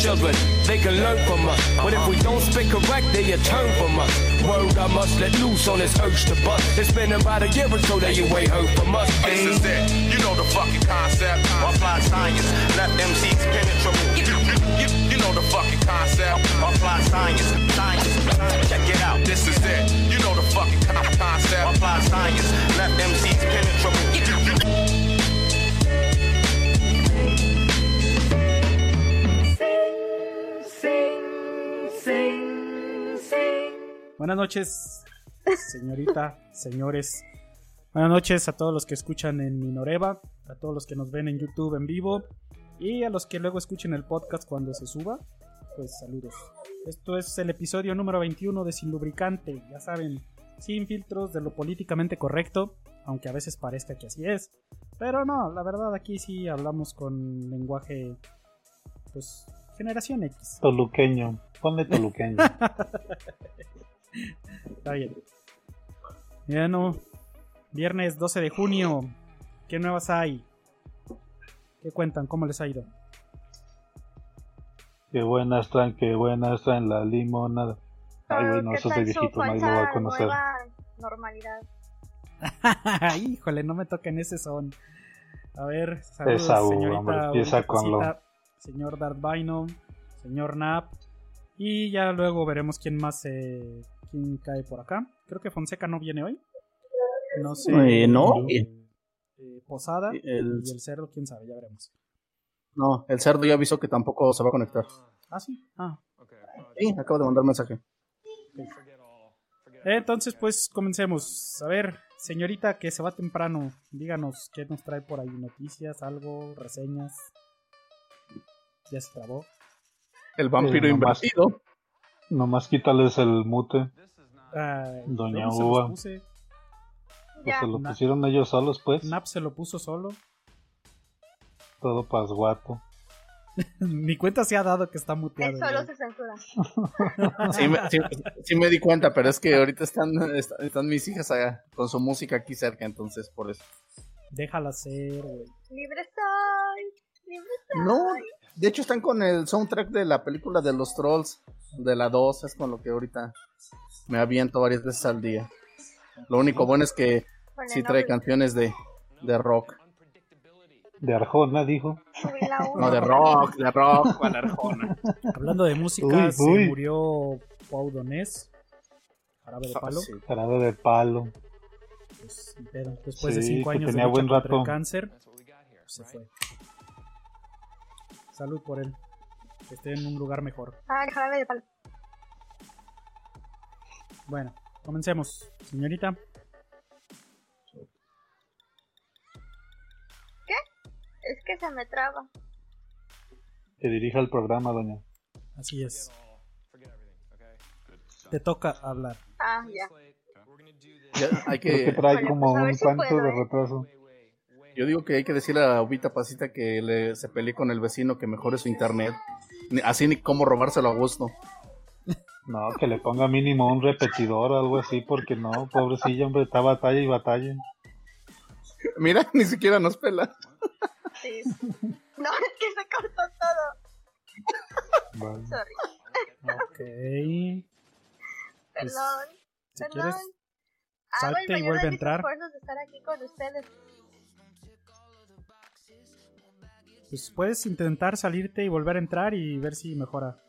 Children, they can learn from us. But if we don't speak correct, they turn from us. Word I must let loose on this urge to bust. It's been about a year or so that you ain't heard from us. This is it. You know the fucking concept. Apply science. Let MCs penetrate. You, you, you, you know the fucking concept. Apply science. Science. Check it out. This is it. You know the fucking con- concept. Apply science. Let MCs penetrate. You, you, you, Buenas noches, señorita, señores. Buenas noches a todos los que escuchan en Minoreva, a todos los que nos ven en YouTube en vivo y a los que luego escuchen el podcast cuando se suba. Pues saludos. Esto es el episodio número 21 de Sin Lubricante, ya saben, sin filtros de lo políticamente correcto, aunque a veces parezca que así es. Pero no, la verdad aquí sí hablamos con lenguaje, pues, generación X. Toluqueño. Ponle toluqueño. Está bien. Bueno, viernes 12 de junio. ¿Qué nuevas hay? ¿Qué cuentan? ¿Cómo les ha ido? qué buena están, qué buena está en la limonada. Ay, güey, no, ¿Qué eso de viejito, nadie lo va a conocer. nueva normalidad? Híjole, no me toquen ese son. A ver, saludos, señorita hombre, empieza con lo- señor Darth Bino, señor Nap. Y ya luego veremos quién más eh, quién cae por acá. Creo que Fonseca no viene hoy. No sé. Eh, no. eh, Posada El- y el cerdo, quién sabe, ya veremos. No, el cerdo ya avisó que tampoco se va a conectar. Ah, sí. Ah, Sí, acabo de mandar mensaje. Entonces, pues comencemos. A ver, señorita que se va temprano, díganos qué nos trae por ahí. Noticias, algo, reseñas. Ya se trabó. El vampiro Eh, nomás- invertido. Nomás quítales el mute. Ay, Doña se Uva. Pues se lo pusieron ellos solos, pues. Nap se lo puso solo. Todo pasguato. Mi cuenta se ha dado que está muteado. Él solo se censura. Sí me, sí- sí me di cuenta, pero es que ahorita están, est- están mis hijas allá con su música aquí cerca, entonces por eso. Déjala ser, güey. Libre soy. Libre soy. No, de hecho están con el soundtrack de la película de los trolls, de la 2, es con lo que ahorita me aviento varias veces al día. Lo único bueno es que sí trae canciones de, de rock. De Arjona, dijo. No, de rock, de rock, con Arjona. Hablando de música, Uy, se uy. murió Pau Donés. Jarabe de palo. Sí. Jarabe de palo. Pues. Después de Sí, cinco que años de tenía lucha buen contra el rato. cáncer, se fue. Salud por él. Que esté en un lugar mejor. Ah, jarabe de palo. Bueno, comencemos. Señorita, Es que se me traba. Que dirija el programa, doña. así es. Te toca hablar. Ah, ya. Ya, hay que que, trae como pues un si puedo, de ¿eh? retraso. yo digo que hay que decirle a Ubita Pasita que le, se pelee con el vecino que mejore su internet. Así ni cómo robárselo a gusto. No, que le ponga mínimo un repetidor o algo así, porque no, pobrecilla, hombre, está batalla y batalla. Mira, ni siquiera nos pela. Sí. No, es que se cortó todo. Vale. Sorry. Ok. Pues, Perdón. si Perdón. quieres, Hago salte y vuelve a entrar. esfuerzos de estar aquí con ustedes. pues puedes intentar salirte y volver a entrar y ver si mejora.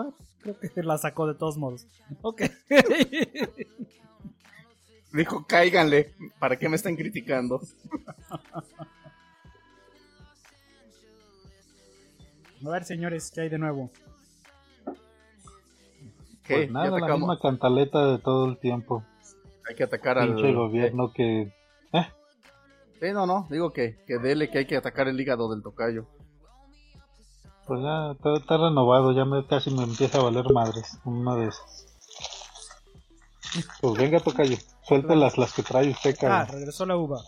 Ah, creo que la sacó de todos modos. Ok. Dijo, cáiganle. ¿Para qué me están criticando? A ver, señores, ¿qué hay de nuevo? ¿Qué? Pues nada, la misma cantaleta de todo el tiempo. Hay que atacar al... Pinche gobierno que... Eh, Sí, no, no. Digo que, que dele que hay que atacar el hígado del tocayo. Pues ya está, está renovado, ya me, casi me empieza a valer madres, una de esas. Pues venga, tocayo, suelte las, las que trae usted, Ah, cabrón. regresó la uva.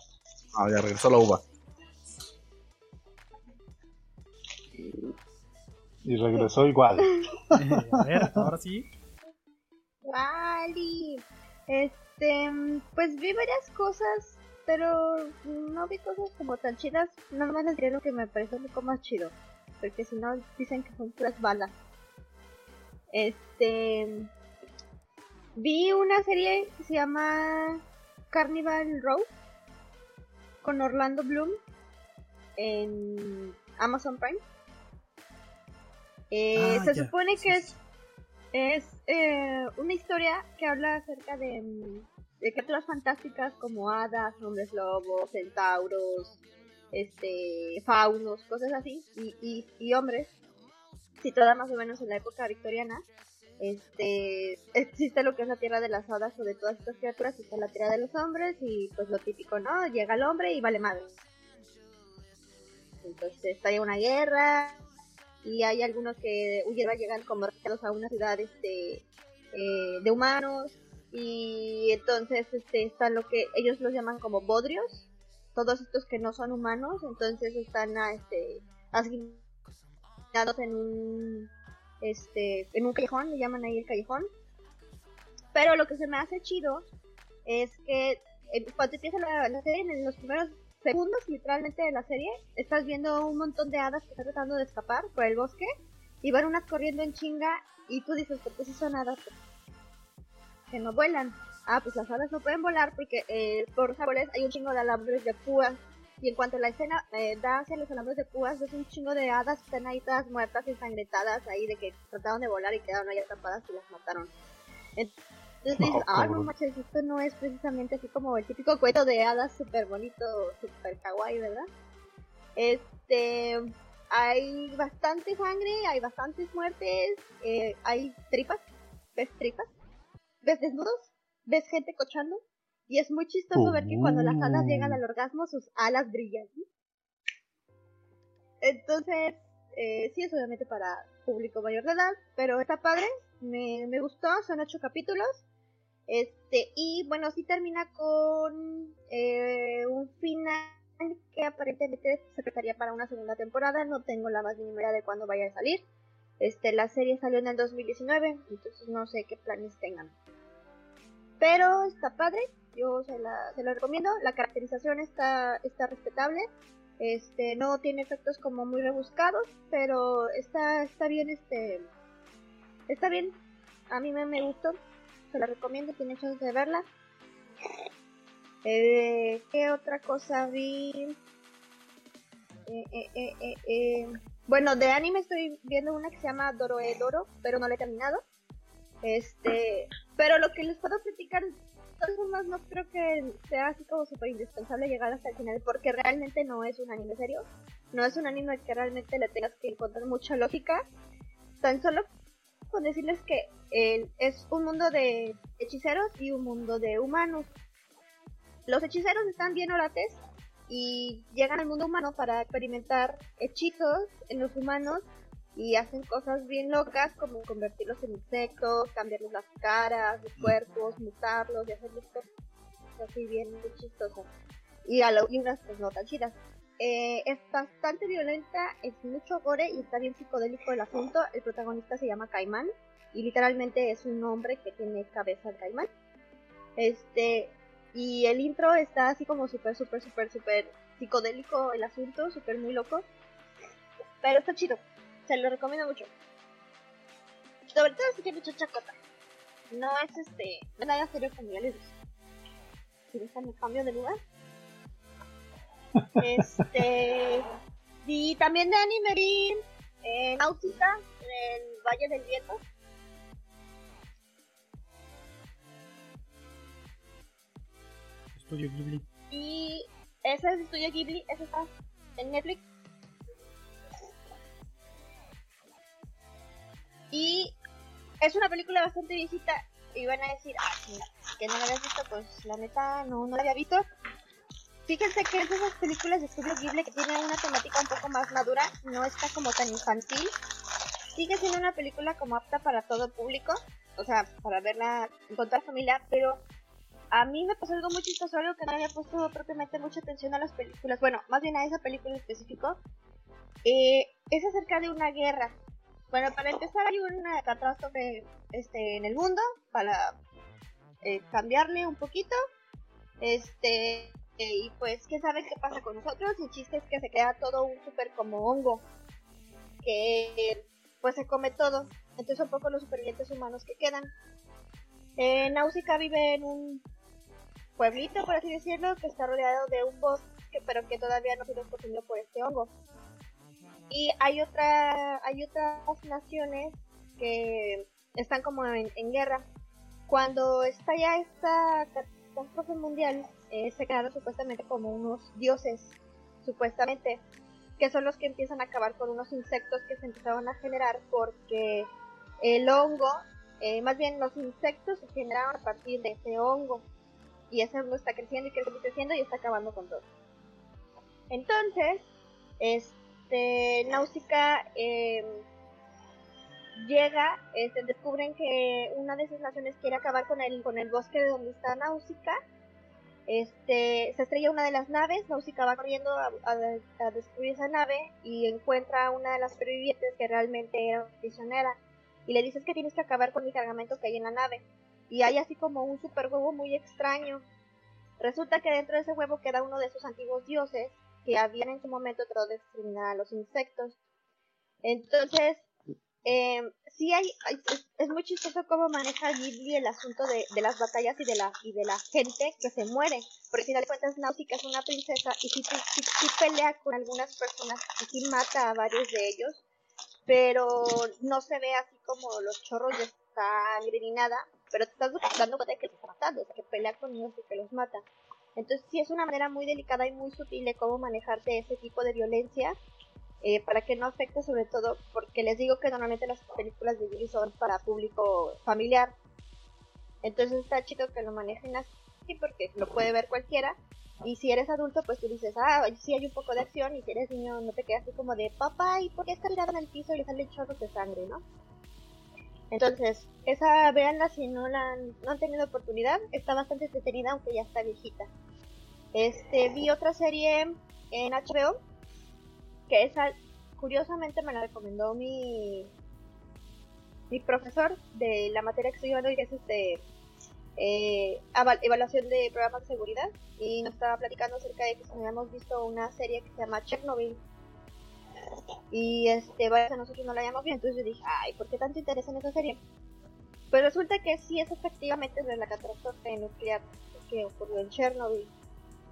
Ah, ya regresó la uva. Y regresó igual. a ver, ahora sí. Wally. Este, pues vi varias cosas, pero no vi cosas como tan chidas. No me les diré lo que me pareció un poco más chido. Porque si no, dicen que son puras balas. Este. Vi una serie que se llama Carnival Row con Orlando Bloom en Amazon Prime. Eh, Ah, se supone que es, es eh, una historia que habla acerca de, mm, de criaturas fantásticas como hadas, hombres lobos, centauros, este, faunos, cosas así, y, y, y hombres, situada más o menos en la época victoriana. Este, existe lo que es la tierra de las hadas o de todas estas criaturas, está la tierra de los hombres y pues lo típico, ¿no? Llega el hombre y vale madre. Entonces está una guerra y hay algunos que huyen, llegan como a una ciudad este, eh, de humanos y entonces este, están lo que ellos los llaman como bodrios, todos estos que no son humanos, entonces están ah, este, asignados en un este en un callejón, le llaman ahí el callejón. Pero lo que se me hace chido es que eh, cuando empieza la, la serie, en los primeros segundos literalmente de la serie, estás viendo un montón de hadas que están tratando de escapar por el bosque y van unas corriendo en chinga y tú dices, ¿por qué si son hadas? Que no vuelan. Ah, pues las hadas no pueden volar porque eh, por los árboles hay un chingo de alambres de púas y en cuanto la escena eh, da hacia los alambres de púas, es un chingo de hadas que están ahí todas muertas, ensangrentadas, ahí de que trataron de volar y quedaron ahí atrapadas y las mataron. Entonces dices, ah, no manches, esto no es precisamente así como el típico cuento de hadas súper bonito, súper kawaii, ¿verdad? Este, hay bastante sangre, hay bastantes muertes, eh, hay tripas, ves tripas, ves desnudos, ves gente cochando, y es muy chistoso ver que cuando las hadas llegan al orgasmo, sus alas brillan. Entonces, eh, sí es obviamente para público mayor de edad, pero está padre, me, me gustó, son ocho capítulos. Este, y bueno, sí termina con eh, un final que aparentemente se prestaría para una segunda temporada, no tengo la más mínima idea de cuándo vaya a salir. Este, la serie salió en el 2019, entonces no sé qué planes tengan. Pero está padre, yo se la, recomiendo, la caracterización está, está respetable, este, no tiene efectos como muy rebuscados, pero está, está bien, este, está bien, a mí me, me gustó, se la recomiendo, tiene chance de verla. Eh, ¿Qué otra cosa vi? Eh, eh. Bueno, de anime estoy viendo una que se llama Doroedoro, pero no la he terminado. Este, pero lo que les puedo platicar, formas, no creo que sea así como súper indispensable llegar hasta el final, porque realmente no es un anime serio. No es un anime que realmente le tengas que encontrar mucha lógica. Tan solo con decirles que el- es un mundo de hechiceros y un mundo de humanos. Los hechiceros están bien orates y llegan al mundo humano para experimentar hechizos en los humanos y hacen cosas bien locas como convertirlos en insectos, cambiarles las caras, los cuerpos, mutarlos y hacerles cosas así bien chistosas. Y, a lo- y unas pues no tan chidas. Eh, es bastante violenta, es mucho gore y está bien psicodélico el asunto. El protagonista se llama Caimán y literalmente es un hombre que tiene cabeza de caimán. Este, y el intro está así como súper, súper, súper, súper psicodélico el asunto, súper muy loco. Pero está chido, se lo recomiendo mucho. Sobre todo si tiene mucha chacota. No es este, no nada serio como ya les dije. Si déjame cambio de lugar. Este. Y también de anime vi eh, Náutica en el Valle del Viento. Estudio Ghibli. Y ese es Estudio Ghibli, ese está en Netflix. Y es una película bastante viejita. Y van a decir, ah, que no la habías visto, pues la neta no, no la había visto. Fíjense que es de esas películas de Estudio Ghibli que tienen una temática un poco más madura, no está como tan infantil. Sigue siendo una película como apta para todo público, o sea, para verla con toda la familia, pero a mí me pasó algo muy chistoso, algo que no había puesto propiamente mucha atención a las películas, bueno, más bien a esa película en específico. Eh, es acerca de una guerra. Bueno, para empezar hay una catástrofe este, en el mundo para eh, cambiarle un poquito. Este, y pues, ¿quién sabe qué pasa con nosotros? El chiste es que se queda todo un súper como hongo. Que pues se come todo. Entonces son pocos los supervivientes humanos que quedan. Eh, Náusica vive en un pueblito, por así decirlo, que está rodeado de un bosque, pero que todavía no ha sido consumido por este hongo. Y hay otra, hay otras naciones que están como en, guerra. Cuando estalla esta catástrofe mundial, eh, se quedaron supuestamente como unos dioses, supuestamente, que son los que empiezan a acabar con unos insectos que se empezaron a generar porque el hongo, eh, más bien los insectos se generaron a partir de ese hongo. Y ese hongo está creciendo y creciendo y creciendo y está acabando con todo. Entonces, este, Náusica em, llega, este, descubren que una de esas naciones quiere acabar con el, con el bosque de donde está Náusica. Este, se estrella una de las naves, Náusica va corriendo a, a, destruir esa nave y encuentra a una de las supervivientes que realmente era prisionera y le dices que tienes que acabar con el cargamento que hay en la nave. Y hay así como un super huevo muy extraño. Resulta que dentro de ese huevo queda uno de esos antiguos dioses que habían en su momento tratado de exterminar a los insectos. Entonces, eh, sí hay, es, muy chistoso cómo maneja Ghibli el asunto de, las batallas y de la y de la gente que se muere. Porque si de cuentas Náusica es una princesa y sí, pelea con algunas personas y sí mata a varios de ellos, pero no se ve así como los chorros de sangre ni nada, pero te estás dando cuenta de que está matando, que pelea con ellos y que los mata. Entonces sí es una manera muy delicada y muy sutil de cómo manejarte ese tipo de violencia eh, para que no afecte sobre todo, porque les digo que normalmente las películas de Ghibli son para público familiar. Entonces está chido que lo manejen así porque lo puede ver cualquiera. Y si eres adulto, pues tú dices, ah, sí hay un poco de acción. Y si eres niño, no te quedas así como de, papá, ¿y por qué está tirado en el piso y le salen chorros de sangre, no? Entonces, esa, véanla si no la han, no han tenido oportunidad. Está bastante entretenida, aunque ya está viejita. Este, vi otra serie en HBO, que esa, curiosamente me la recomendó mi, mi profesor de la materia que estoy llevando, que es este, eh, evaluación de programas de seguridad. Y nos estaba platicando acerca de que habíamos visto una serie que se llama Chernobyl y este, vaya, nosotros no la hayamos visto, entonces yo dije, ay, ¿por qué tanto interés en esa serie? Pues resulta que sí es efectivamente de la catástrofe nuclear que ocurrió en Chernobyl.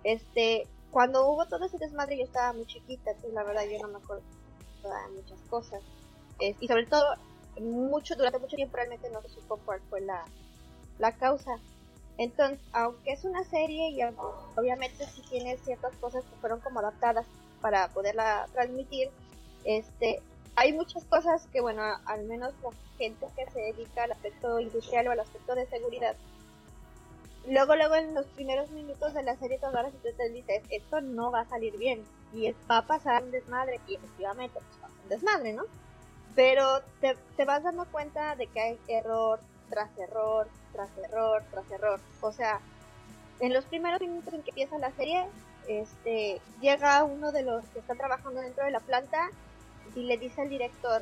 Este, cuando hubo todo ese desmadre yo estaba muy chiquita, entonces la verdad yo no me acuerdo de muchas cosas. y sobre todo, mucho, durante mucho tiempo realmente no se supo cuál fue la, la causa. Entonces, aunque es una serie y obviamente sí tiene ciertas cosas que fueron como adaptadas para poderla transmitir, este, hay muchas cosas que, bueno, al menos la gente que se dedica al aspecto industrial o al aspecto de seguridad, luego, luego en los primeros minutos de la serie, todas las te dices, esto no va a salir bien y va a pasar un desmadre y efectivamente pues pasa un desmadre, ¿no? Pero te, te vas dando cuenta de que hay error tras error, tras error, tras error. O sea, en los primeros minutos en que empieza la serie, este, llega uno de los que están trabajando dentro de la planta y le dice al director,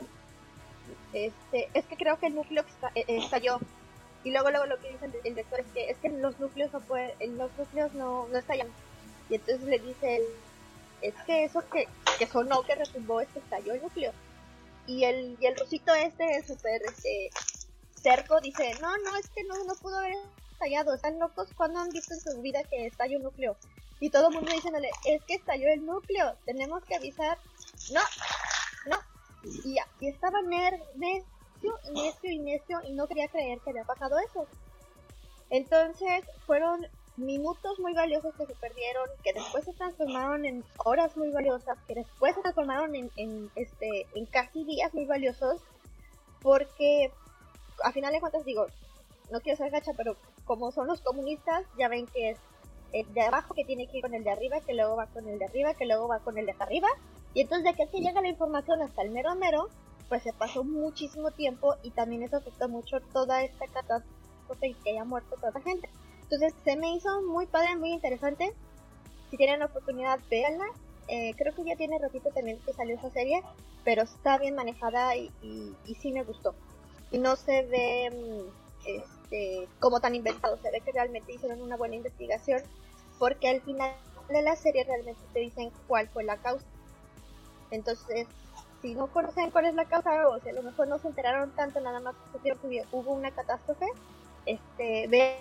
este, es que creo que el núcleo eh, eh, estalló. Y luego, luego lo que dice el, director es que es que los núcleos no pueden, los núcleos no, no estallan. Y entonces le dice es que eso que, que sonó, que retumbó, es que estalló el núcleo. Y el, y el rosito este, súper este, cerco, dice, no, no, es que no, no pudo haber estallado, están locos cuando han visto en su vida que estalló un núcleo. Y todo el mundo diciéndole, es que estalló el núcleo, tenemos que avisar. No, no. Y, y estaba necio, necio y necio y no quería creer que había pasado eso. Entonces fueron minutos muy valiosos que se perdieron, que después se transformaron en horas muy valiosas, que después se transformaron en, en este, en casi días muy valiosos, porque a final de cuentas digo, no quiero ser gacha, pero como son los comunistas, ya ven que es el de abajo que tiene que ir con el de arriba, que luego va con el de arriba, que luego va con el de arriba. Y entonces de que llega la información hasta el mero mero, pues se pasó muchísimo tiempo y también eso afectó mucho toda esta catástrofe y que haya muerto toda la gente. Entonces se me hizo muy padre, muy interesante. Si tienen la oportunidad, véanla. eh, creo que ya tiene ratito también que salió esa serie, pero está bien manejada y, sí me gustó. Y no se ve mm, este, como tan inventado, se ve que realmente hicieron una buena investigación, porque al final de la serie realmente te dicen cuál fue la causa. Entonces, si no conocen cuál es la causa, o si a lo mejor no se enteraron tanto, nada más que hubo una catástrofe, este, ve,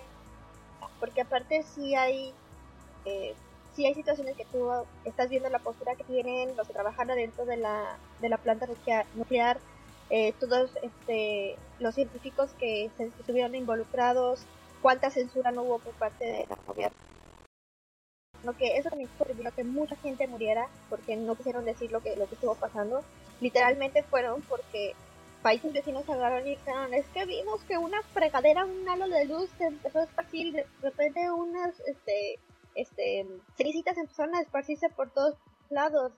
porque aparte sí hay, eh, sí hay situaciones que tú estás viendo la postura que tienen los que trabajan dentro de la, de la planta nuclear, eh, todos este, los científicos que se estuvieron involucrados, cuánta censura no hubo por parte de la gobierno. Lo que eso también contribuyó que mucha gente muriera porque no quisieron decir lo que, lo que estuvo pasando. Literalmente fueron porque países vecinos agarraron y dijeron, es que vimos que una fregadera, un halo de luz se empezó a esparcir, de repente unas, este, este, cenicitas empezaron a esparcirse por todos lados.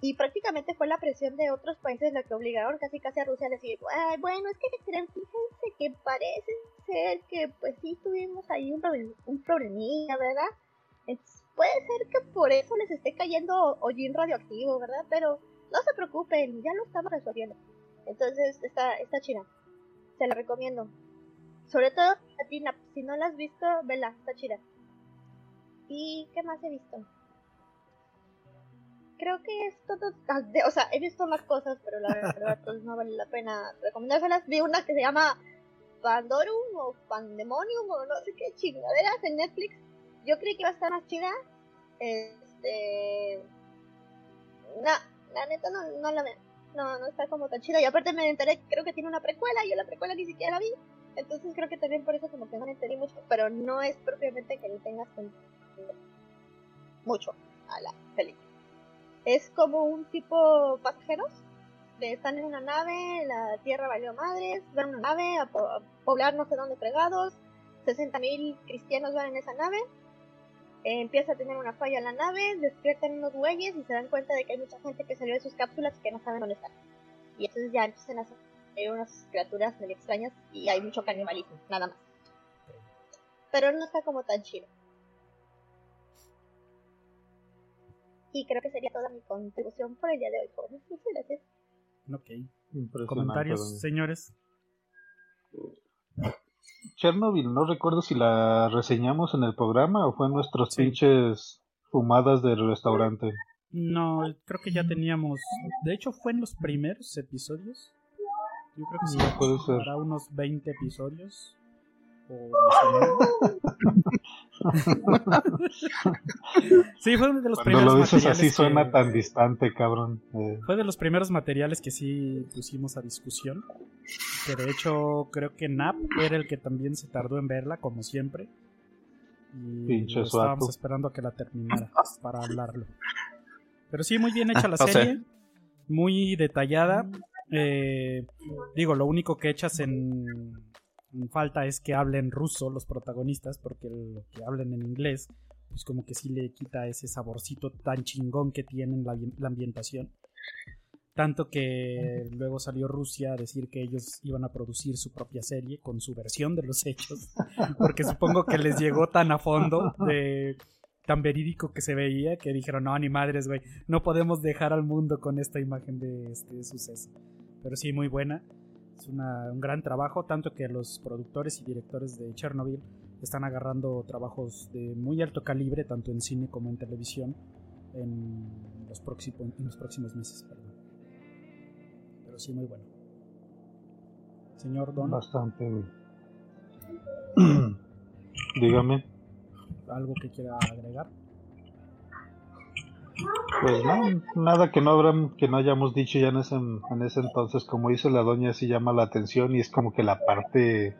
Y prácticamente fue la presión de otros países la que obligaron casi casi a Rusia a decir, bueno, es que fíjense que parece ser que pues sí tuvimos ahí un, un problemilla, ¿verdad? puede ser que por eso les esté cayendo hollín radioactivo, ¿verdad? Pero no se preocupen, ya lo estamos resolviendo. Entonces, está, está china. Se la recomiendo. Sobre todo a ti, si no la has visto, vela, está chida. ¿Y qué más he visto? Creo que es todo. Ah, o sea, he visto más cosas, pero la verdad pues, no vale la pena recomendárselas. Vi una que se llama Pandorum o Pandemonium o no sé qué chingaderas en Netflix. Yo creí que iba a estar más chida. Este. No, la neta no, no la veo no, no está como tan chida. Y aparte me enteré, creo que tiene una precuela, y yo la precuela ni siquiera la vi. Entonces creo que también por eso como que no me enteré mucho, pero no es propiamente que le tengas mucho a la película. Es como un tipo pasajeros, de están en una nave, la tierra valió madres, van a una nave a, poblar no sé dónde fregados, 60.000 cristianos van en esa nave, empieza a tener una falla en la nave, despiertan unos güeyes y se dan cuenta de que hay mucha gente que salió de sus cápsulas y que no saben dónde están. Y entonces ya empiezan a salir unas criaturas muy extrañas y hay mucho canibalismo, nada más. Pero no está como tan chido. Y creo que sería toda mi contribución por el día de hoy, jóvenes. Muchas gracias. Ok. Comentarios, señores. Chernobyl, no recuerdo si la reseñamos en el programa o fue en nuestros pinches fumadas del restaurante. No, creo que ya teníamos. De hecho, fue en los primeros episodios. Yo creo que sí. puede ser. Para unos 20 episodios. sí, fue uno de los Cuando lo dices así suena tan distante, cabrón. Eh. Fue de los primeros materiales que sí pusimos a discusión. Que de hecho creo que Nap era el que también se tardó en verla, como siempre. Y estábamos esperando a que la terminara para hablarlo. Pero sí, muy bien hecha la serie. Muy detallada. Eh, digo, lo único que echas en falta es que hablen ruso los protagonistas, porque lo que hablen en inglés, pues como que sí le quita ese saborcito tan chingón que tienen la, la ambientación. Tanto que luego salió Rusia a decir que ellos iban a producir su propia serie con su versión de los hechos, porque supongo que les llegó tan a fondo de tan verídico que se veía que dijeron, no, ni madres, güey, no podemos dejar al mundo con esta imagen de este suceso. Pero sí, muy buena. Es un gran trabajo, tanto que los productores y directores de Chernobyl están agarrando trabajos de muy alto calibre, tanto en cine como en televisión, en los, próximos, en los próximos meses. Pero sí, muy bueno. Señor Don. Bastante, Dígame. ¿Algo que quiera agregar? Pues no, nada que no habrán, que no hayamos dicho ya en ese, en ese entonces, como dice la doña, sí llama la atención y es como que la parte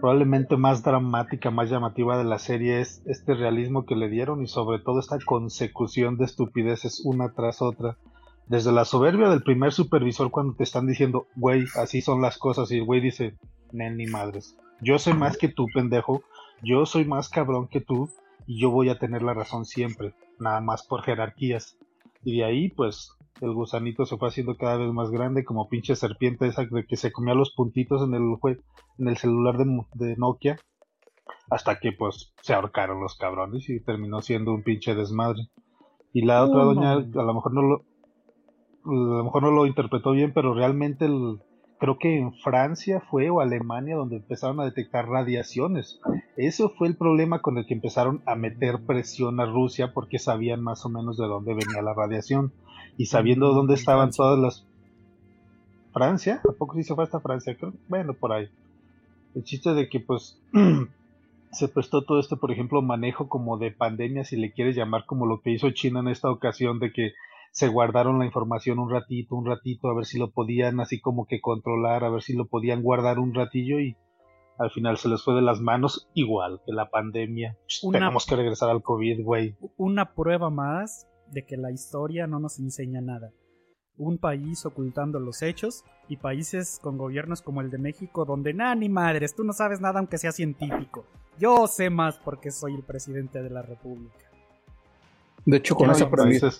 probablemente más dramática, más llamativa de la serie es este realismo que le dieron y sobre todo esta consecución de estupideces una tras otra. Desde la soberbia del primer supervisor cuando te están diciendo, güey, así son las cosas y el güey dice, nen ni madres, yo sé más que tú, pendejo, yo soy más cabrón que tú y yo voy a tener la razón siempre nada más por jerarquías. Y de ahí, pues, el gusanito se fue haciendo cada vez más grande, como pinche serpiente esa de que se comía los puntitos en el, en el celular de, de Nokia, hasta que, pues, se ahorcaron los cabrones y terminó siendo un pinche desmadre. Y la otra doña a lo mejor no lo a lo mejor no lo interpretó bien, pero realmente el, creo que en Francia fue o Alemania donde empezaron a detectar radiaciones. Eso fue el problema con el que empezaron a meter presión a Rusia porque sabían más o menos de dónde venía la radiación y sabiendo dónde estaban todas las Francia, ¿a poco sí se fue hasta Francia? bueno, por ahí. El chiste de que pues se prestó todo este, por ejemplo, manejo como de pandemia, si le quieres llamar como lo que hizo China en esta ocasión, de que se guardaron la información un ratito, un ratito, a ver si lo podían así como que controlar, a ver si lo podían guardar un ratillo y al final se les fue de las manos igual que la pandemia. Tenemos que regresar al COVID, güey. Una prueba más de que la historia no nos enseña nada. Un país ocultando los hechos y países con gobiernos como el de México donde, nada ni madres, tú no sabes nada aunque sea científico. Yo sé más porque soy el presidente de la República. De hecho, con esa premisa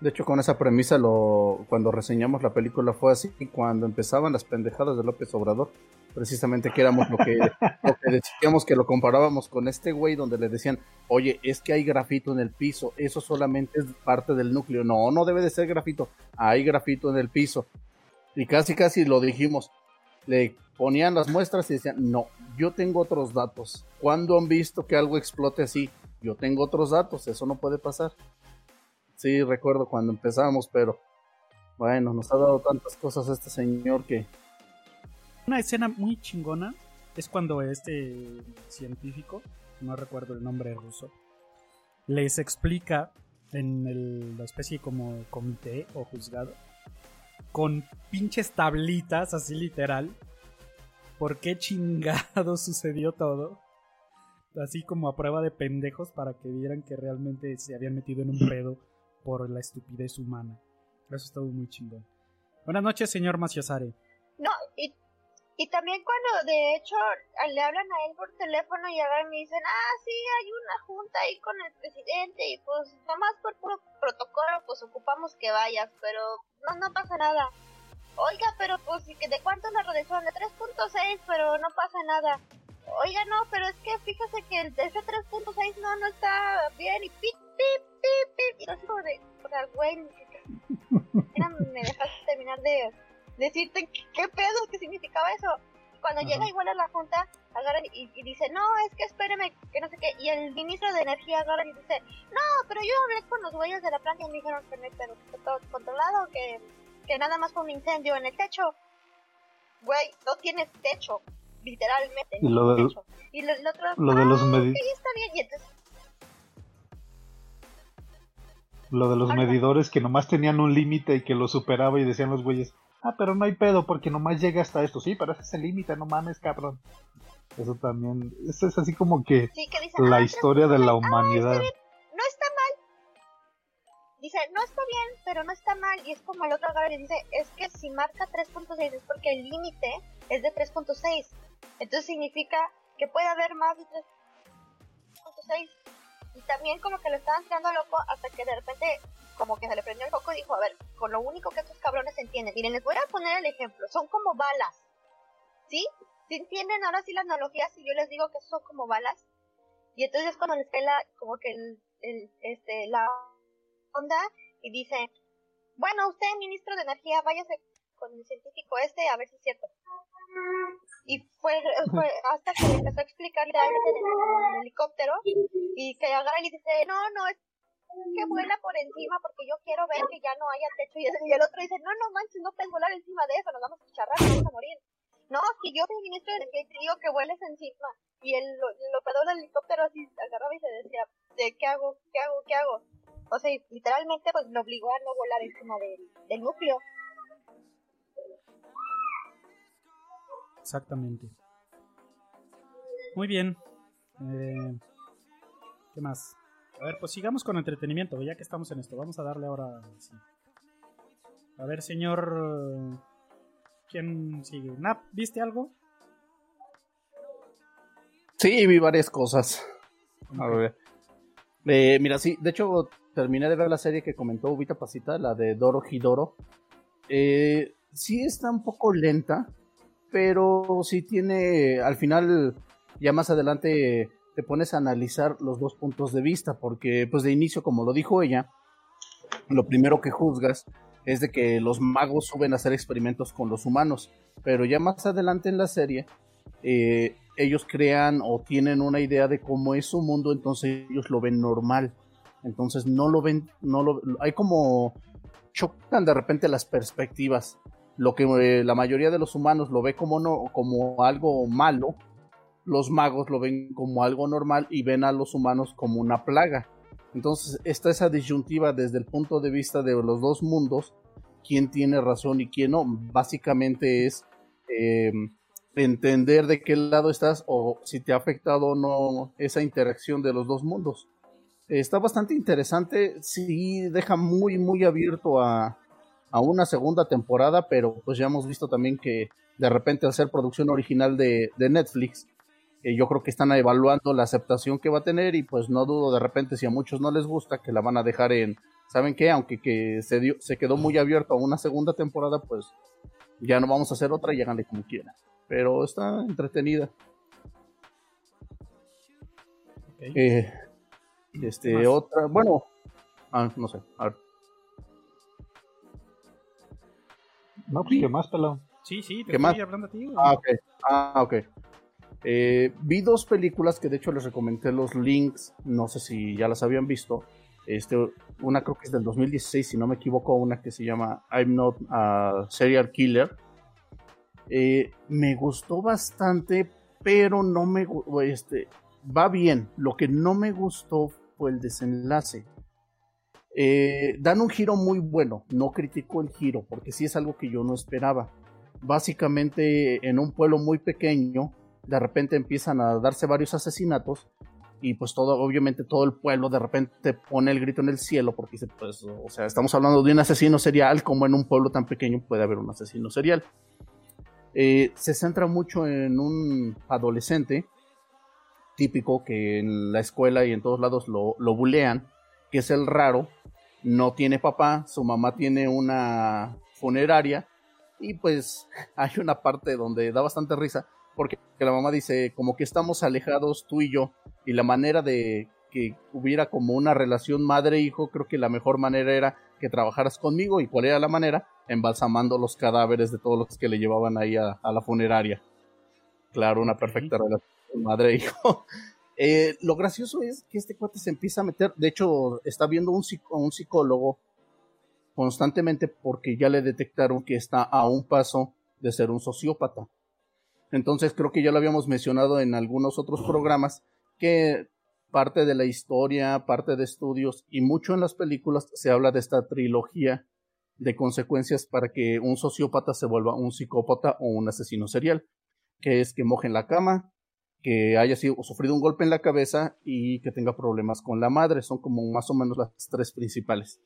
de hecho, con esa premisa, lo, cuando reseñamos la película fue así, cuando empezaban las pendejadas de López Obrador, precisamente que éramos lo que, decíamos que lo comparábamos con este güey donde le decían, oye, es que hay grafito en el piso, eso solamente es parte del núcleo. No, no debe de ser grafito, hay grafito en el piso. Y casi, casi lo dijimos. Le ponían las muestras y decían, no, yo tengo otros datos. ¿Cuándo han visto que algo explote así? Yo tengo otros datos, eso no puede pasar. Sí, recuerdo cuando empezamos, pero bueno, nos ha dado tantas cosas este señor que... Una escena muy chingona es cuando este científico, no recuerdo el nombre ruso, les explica en el, la especie como comité o juzgado, con pinches tablitas, así literal, por qué chingado sucedió todo. Así como a prueba de pendejos para que vieran que realmente se habían metido en un pedo por la estupidez humana. Eso estuvo muy chingón. Buenas noches, señor Maciosare. No, y, y también cuando de hecho le hablan a él por teléfono y ahora me dicen, ah, sí, hay una junta ahí con el presidente y pues nomás por puro protocolo pues ocupamos que vayas, pero no, no pasa nada. Oiga, pero pues de cuánto la radiación? De 3.6, pero no pasa nada. Oiga, no, pero es que fíjese que el de ese 3.6 no, no está bien y pip, pip, pip, pip. Y así como de, o sea, güey, me dejaste terminar de decirte qué pedo, qué significaba eso. Cuando llega igual a la junta, agarra y, dice, no, es que espéreme, que no sé qué. Y el ministro de energía agarra y dice, no, pero yo hablé con los güeyes de la planta y me dijeron que no pedo, que está todo controlado, que, que nada más fue un incendio en el techo. Güey, no tienes techo literalmente. Y lo, del, y lo, otro, lo de los medidores. Lo de los medidores que nomás tenían un límite y que lo superaba y decían los güeyes, ah, pero no hay pedo porque nomás llega hasta esto. Sí, pero ese es el límite, no mames, cabrón. Eso también, eso es así como que, la ah, historia de la humanidad. no está mal. Dice, no está bien, pero no está mal. Y es como el otro y dice, es que si marca 3.6 es porque el límite es de 3.6. Entonces significa que puede haber más de 3.6. Y también como que lo estaban tirando loco hasta que de repente como que se le prendió el foco y dijo, a ver, con lo único que estos cabrones entienden. Miren, les voy a poner el ejemplo. Son como balas. ¿Sí? ¿Sí entienden ahora sí la analogía si yo les digo que son como balas? Y entonces cuando les cae la, como que el, este, la onda y dice, bueno, usted, ministro de Energía, váyase con el científico este a ver si es cierto. Y fue, fue hasta que le empezó a explicarle a alguien en el helicóptero y que agarra y dice, no, no, es que vuela por encima porque yo quiero ver que ya no haya techo. Y el otro dice, no, no manches, no puedes volar encima de eso, nos vamos a charrar, nos vamos a morir. No, si yo soy ministro de energía y te digo que vueles encima. Y el, lo operador del helicóptero así agarraba y se decía, ¿de qué hago? ¿Qué hago? ¿Qué hago? O sea, literalmente pues lo obligó a no volar encima del, del núcleo. Exactamente. Muy bien. Eh, ¿Qué más? A ver, pues sigamos con entretenimiento, ya que estamos en esto. Vamos a darle ahora. A ver, señor. ¿Quién sigue? ¿Nap? ¿Viste algo? Sí, vi varias cosas. A ver. Eh, mira, sí, de hecho, terminé de ver la serie que comentó Ubita Pasita, la de Doro Hidoro. Eh, sí está un poco lenta, pero sí tiene, al final, ya más adelante te pones a analizar los dos puntos de vista, porque pues de inicio, como lo dijo ella, lo primero que juzgas es de que los magos suben a hacer experimentos con los humanos, pero ya más adelante en la serie eh, ellos crean o tienen una idea de cómo es su mundo, entonces ellos lo ven normal, entonces no lo ven, no lo, hay como chocan de repente las perspectivas, lo que eh, la mayoría de los humanos lo ve como no, como algo malo, los magos lo ven como algo normal y ven a los humanos como una plaga. Entonces está esa disyuntiva desde el punto de vista de los dos mundos, quién tiene razón y quién no. Básicamente es em, entender de qué lado estás o si te ha afectado o no esa interacción de los dos mundos. Está bastante interesante, sí deja muy, muy abierto a, a una segunda temporada, pero pues ya hemos visto también que de repente al ser producción original de, de Netflix, yo creo que están evaluando la aceptación que va a tener y pues no dudo de repente si a muchos no les gusta que la van a dejar en, ¿saben qué? Aunque que se, dio, se quedó muy abierto a una segunda temporada, pues ya no vamos a hacer otra y háganle como quieran. Pero está entretenida. Eh, este, otra, bueno, ah, no sé, a ver. No, pues, ¿qué más, pelón? Sí, sí, te ¿Qué estoy más? hablando a ti. güey. Ah, ok. Ah, ok. Eh, vi dos películas que de hecho les recomendé los links, no sé si ya las habían visto. Este, una creo que es del 2016, si no me equivoco, una que se llama I'm Not a Serial Killer. Eh, me gustó bastante, pero no me este, va bien. Lo que no me gustó fue el desenlace. Eh, dan un giro muy bueno, no critico el giro, porque sí es algo que yo no esperaba. Básicamente en un pueblo muy pequeño, de repente empiezan a darse varios asesinatos y pues todo, obviamente todo el pueblo de repente pone el grito en el cielo porque dice, pues, o sea, estamos hablando de un asesino serial, como en un pueblo tan pequeño puede haber un asesino serial. Eh, se centra mucho en un adolescente típico que en la escuela y en todos lados lo, lo bulean, que es el raro, no tiene papá, su mamá tiene una funeraria y pues hay una parte donde da bastante risa porque la mamá dice como que estamos alejados tú y yo y la manera de que hubiera como una relación madre-hijo, creo que la mejor manera era que trabajaras conmigo y cuál era la manera, embalsamando los cadáveres de todos los que le llevaban ahí a, a la funeraria. Claro, una perfecta relación madre-hijo. Eh, lo gracioso es que este cuate se empieza a meter, de hecho está viendo un, un psicólogo constantemente porque ya le detectaron que está a un paso de ser un sociópata. Entonces creo que ya lo habíamos mencionado en algunos otros programas que parte de la historia, parte de estudios y mucho en las películas se habla de esta trilogía de consecuencias para que un sociópata se vuelva un psicópata o un asesino serial, que es que moje en la cama, que haya sido, sufrido un golpe en la cabeza y que tenga problemas con la madre, son como más o menos las tres principales.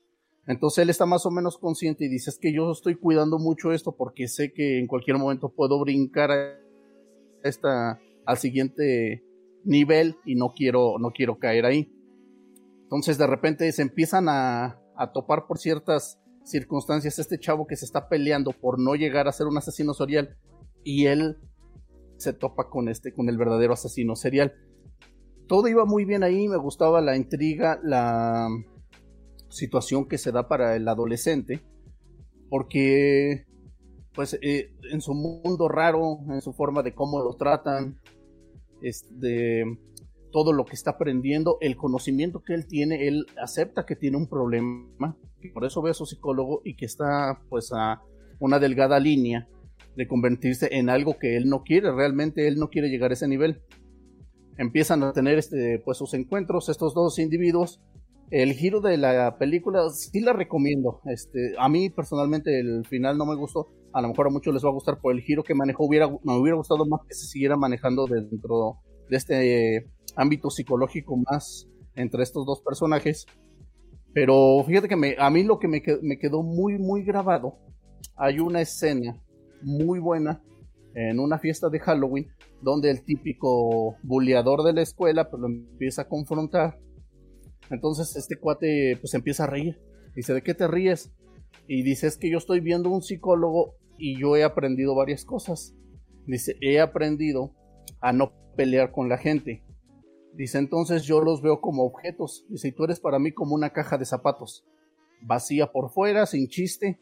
Entonces él está más o menos consciente y dice, es que yo estoy cuidando mucho esto porque sé que en cualquier momento puedo brincar esta, al siguiente nivel y no quiero, no quiero caer ahí. Entonces de repente se empiezan a, a topar por ciertas circunstancias este chavo que se está peleando por no llegar a ser un asesino serial y él se topa con este, con el verdadero asesino serial. Todo iba muy bien ahí, me gustaba la intriga, la situación que se da para el adolescente, porque pues eh, en su mundo raro, en su forma de cómo lo tratan, este, todo lo que está aprendiendo, el conocimiento que él tiene, él acepta que tiene un problema, y por eso ve a su psicólogo y que está pues a una delgada línea de convertirse en algo que él no quiere, realmente él no quiere llegar a ese nivel. Empiezan a tener este, pues sus encuentros estos dos individuos. El giro de la película sí la recomiendo. Este, a mí personalmente el final no me gustó. A lo mejor a muchos les va a gustar por el giro que manejó. Hubiera, me hubiera gustado más que se siguiera manejando dentro de este eh, ámbito psicológico más entre estos dos personajes. Pero fíjate que me, a mí lo que me, me quedó muy, muy grabado, hay una escena muy buena en una fiesta de Halloween donde el típico buleador de la escuela pues lo empieza a confrontar. Entonces este cuate pues empieza a reír. Dice, ¿de qué te ríes? Y dice, es que yo estoy viendo un psicólogo y yo he aprendido varias cosas. Dice, he aprendido a no pelear con la gente. Dice, entonces yo los veo como objetos. Dice, y tú eres para mí como una caja de zapatos. vacía por fuera, sin chiste,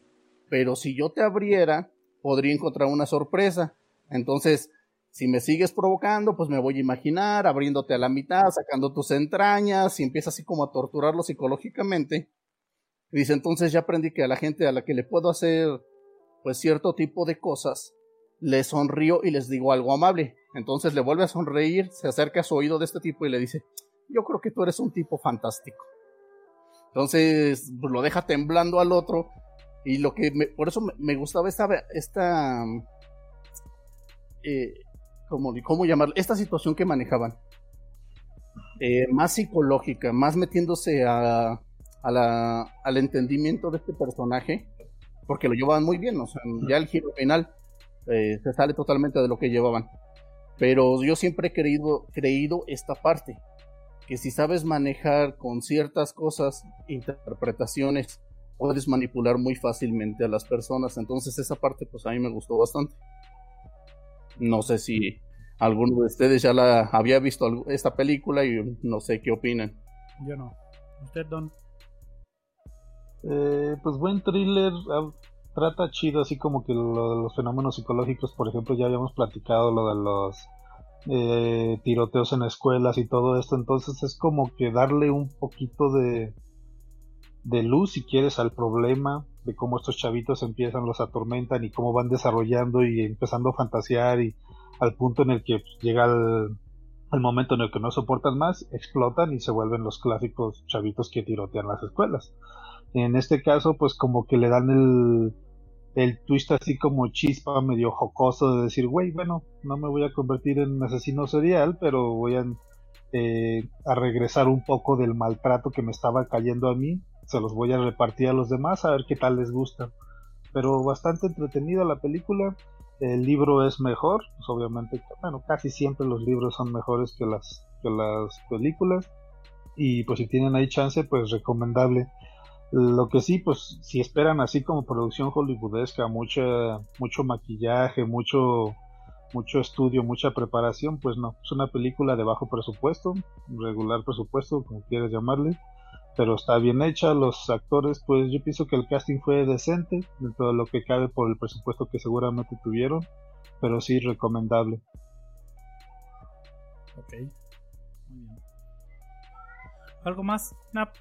pero si yo te abriera, podría encontrar una sorpresa. Entonces, si me sigues provocando, pues me voy a imaginar abriéndote a la mitad, sacando tus entrañas y empieza así como a torturarlo psicológicamente. dice, entonces ya aprendí que a la gente a la que le puedo hacer pues cierto tipo de cosas, le sonrío y les digo algo amable. Entonces le vuelve a sonreír, se acerca a su oído de este tipo y le dice, yo creo que tú eres un tipo fantástico. Entonces pues, lo deja temblando al otro y lo que por eso me, gustaba esta, esta eh, ¿cómo, ¿cómo llamarlo? Esta situación que manejaban. Eh, más psicológica, más metiéndose a, al entendimiento de este personaje, porque lo llevaban muy bien, o sea, ya el giro final eh, se sale totalmente de lo que llevaban. Pero yo siempre he creído, creído esta parte, que si sabes manejar con ciertas cosas, interpretaciones, puedes manipular muy fácilmente a las personas. Entonces esa parte pues a mí me gustó bastante. No sé si alguno de ustedes ya la había visto esta película y no sé qué opinan. Yo no. ¿Usted, Don? Eh, pues buen thriller, ah, trata chido, así como que lo de los fenómenos psicológicos, por ejemplo, ya habíamos platicado lo de los eh, tiroteos en escuelas y todo esto, entonces es como que darle un poquito de, de luz, si quieres, al problema de cómo estos chavitos empiezan, los atormentan y cómo van desarrollando y empezando a fantasear y al punto en el que llega el, momento en el que no soportan más, explotan y se vuelven los clásicos chavitos que tirotean las escuelas. En este caso, pues como que le dan el, el twist así como chispa medio jocoso de decir, güey, bueno, no me voy a convertir en asesino serial, pero voy a, eh, a regresar un poco del maltrato que me estaba cayendo a mí se los voy a repartir a los demás a ver qué tal les gusta. Pero bastante entretenida la película. El libro es mejor, pues obviamente, bueno, casi siempre los libros son mejores que las, que las películas. Y pues si tienen ahí chance, pues recomendable. Lo que sí, pues si esperan así como producción hollywoodesca, mucha, mucho maquillaje, mucho, mucho estudio, mucha preparación, pues no, es una película de bajo presupuesto, regular presupuesto, como quieras llamarle pero está bien hecha. Los actores, pues yo pienso que el casting fue decente, dentro de lo que cabe por el presupuesto que seguramente tuvieron, pero sí recomendable. Ok, muy bien. ¿Algo más, Nap?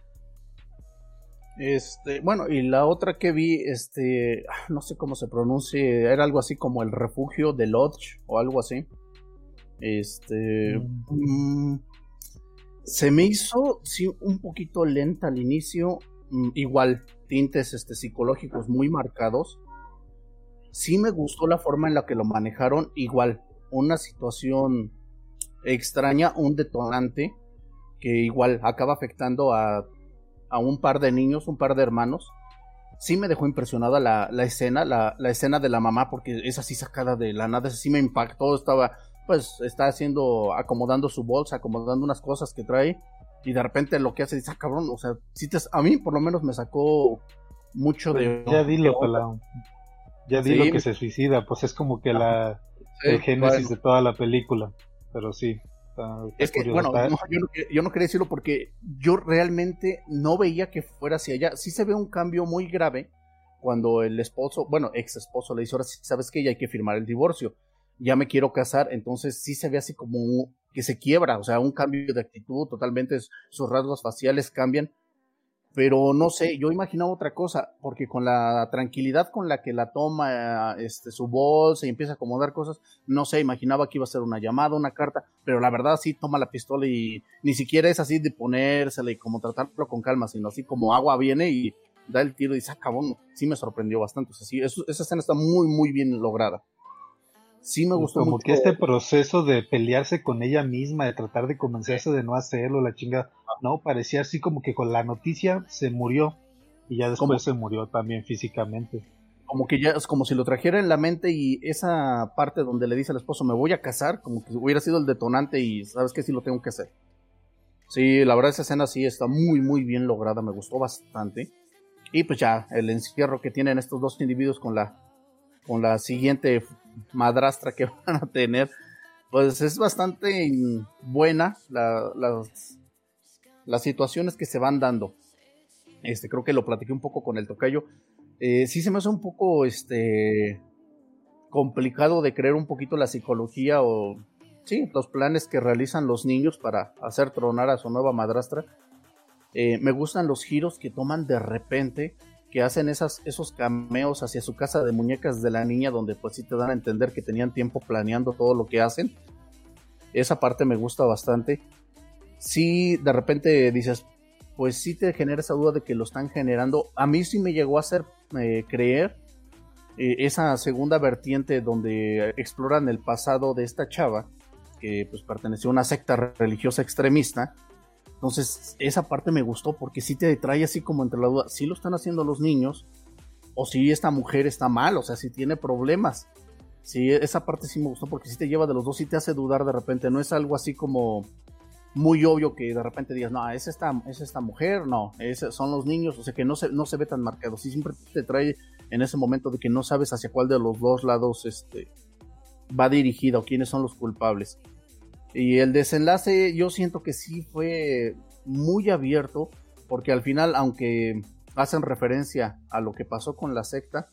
Este, bueno, y la otra que vi, este, no sé cómo se pronuncia, era algo así como el refugio de Lodge o algo así. Este, mm. Se me hizo, sí, un poquito lenta al inicio. Mm, igual, tintes este, psicológicos muy marcados. Sí me gustó la forma en la que lo manejaron. Igual, una situación extraña, un detonante que igual acaba afectando a, a un par de niños, un par de hermanos. Sí me dejó impresionada la, la escena, la, la, escena de la mamá, porque es así sacada de la nada, sí me impactó, estaba pues está haciendo, acomodando su bolsa, acomodando unas cosas que trae y de repente lo que hace dice, ah, cabrón, o sea, si te, a mí por lo menos me sacó mucho de... Ya dilo, Ya di lo que se suicida, pues es como que la el génesis de toda la película, pero sí. es que, bueno, yo, no, yo, no, quería decirlo porque yo realmente no veía que fuera hacia allá. Sí se ve un cambio muy grave cuando el esposo, bueno, ex esposo le dice, ahora sí sabes que ya hay que firmar el divorcio ya me quiero casar, entonces sí se ve así como que se quiebra, o sea, un cambio de actitud, totalmente sus rasgos faciales cambian, pero no sé, yo imaginaba otra cosa, porque con la tranquilidad con la que la toma este, su bolsa y empieza a acomodar cosas, no sé, imaginaba que iba a ser una llamada, una carta, pero la verdad sí toma la pistola y ni siquiera es así de ponérsela y como tratarlo con calma, sino así como agua viene y da el tiro y dice, ah, sí me sorprendió bastante, o sea, sí, esa escena está muy, muy bien lograda sí me gustó como que este proceso de pelearse con ella misma, de tratar de convencerse de no hacerlo, la chinga, no, parecía así como que con la noticia se murió y ya después se murió también físicamente. Como que ya es como si lo trajera en la mente y esa parte donde le dice al esposo me voy a casar, como que hubiera sido el detonante y sabes que sí lo tengo que hacer. Sí, la verdad esa escena sí está muy muy bien lograda, me gustó bastante. Y pues ya el encierro que tienen estos dos individuos con la con la siguiente madrastra que van a tener, pues es bastante buena las, las situaciones que se van dando. Este, creo que lo platiqué un poco con el tocayo. Eh, sí se me hace un poco este, complicado de creer un poquito la psicología o sí, los planes que realizan los niños para hacer tronar a su nueva madrastra. Eh, me gustan los giros que toman de repente, que hacen esas, esos cameos hacia su casa de muñecas de la niña, donde pues sí te dan a entender que tenían tiempo planeando todo lo que hacen. Esa parte me gusta bastante. Sí, de repente dices, pues sí te genera esa duda de que lo están generando. A mí sí me llegó a hacer eh, creer eh, esa segunda vertiente donde exploran el pasado de esta chava, que pues perteneció a una secta religiosa extremista. Entonces, esa parte me gustó porque sí te trae así como entre la duda, si lo están haciendo los niños o si esta mujer está mal, o sea, si tiene problemas. Sí, esa parte sí me gustó porque sí te lleva de los dos y te hace dudar de repente, no es algo así como muy obvio que de repente digas, no, es esta, es esta mujer, no, son los niños, o sea que no se, no se ve tan marcado, sí siempre te trae en ese momento de que no sabes hacia cuál de los dos lados este, va dirigida o quiénes son los culpables. Y el desenlace yo siento que sí fue muy abierto, porque al final, aunque hacen referencia a lo que pasó con la secta,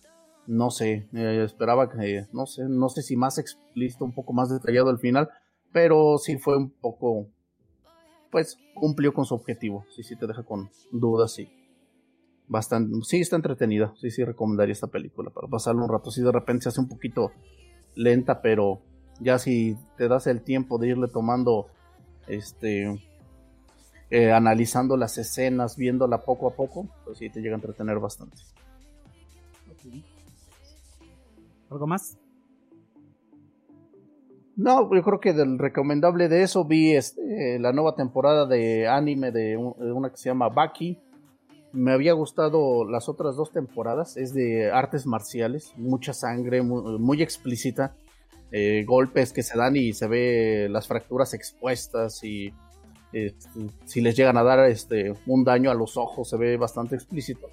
no sé, eh, esperaba que, no sé, no sé si más explícito, un poco más detallado al final, pero sí fue un poco pues cumplió con su objetivo. Sí, sí te deja con dudas, sí. Bastante, sí está entretenida, sí, sí recomendaría esta película para pasarlo un rato. Sí, de repente se hace un poquito lenta, pero ya si te das el tiempo de irle tomando, este, eh, analizando las escenas, viéndola poco a poco, pues sí te llega a entretener bastante. ¿Algo más? No, yo creo que del recomendable de eso vi este, la nueva temporada de anime de, una que se llama Baki. Me había gustado las otras dos temporadas. Es de artes marciales, mucha sangre, muy, explícita. Eh, golpes que se dan y se ve las fracturas expuestas y este, si les llegan a dar este, un daño a los ojos se ve bastante explícito.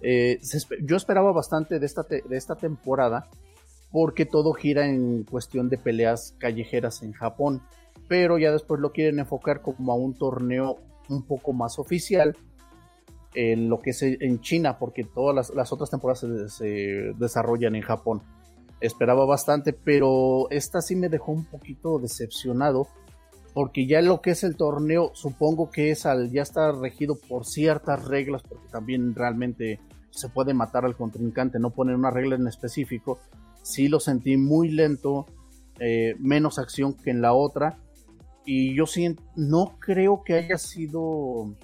Eh, yo esperaba bastante de esta, de esta temporada porque todo gira en cuestión de peleas callejeras en Japón, pero ya después lo quieren enfocar como a un torneo un poco más oficial en lo que es en China, porque todas las, otras temporadas se, desarrollan en Japón. Esperaba bastante, pero esta sí me dejó un poquito decepcionado, porque ya lo que es el torneo, supongo que es al ya está regido por ciertas reglas, porque también realmente se puede matar al contrincante, no poner una regla en específico, sí lo sentí muy lento, eh, menos acción que en la otra. Y yo siento, no creo que haya sido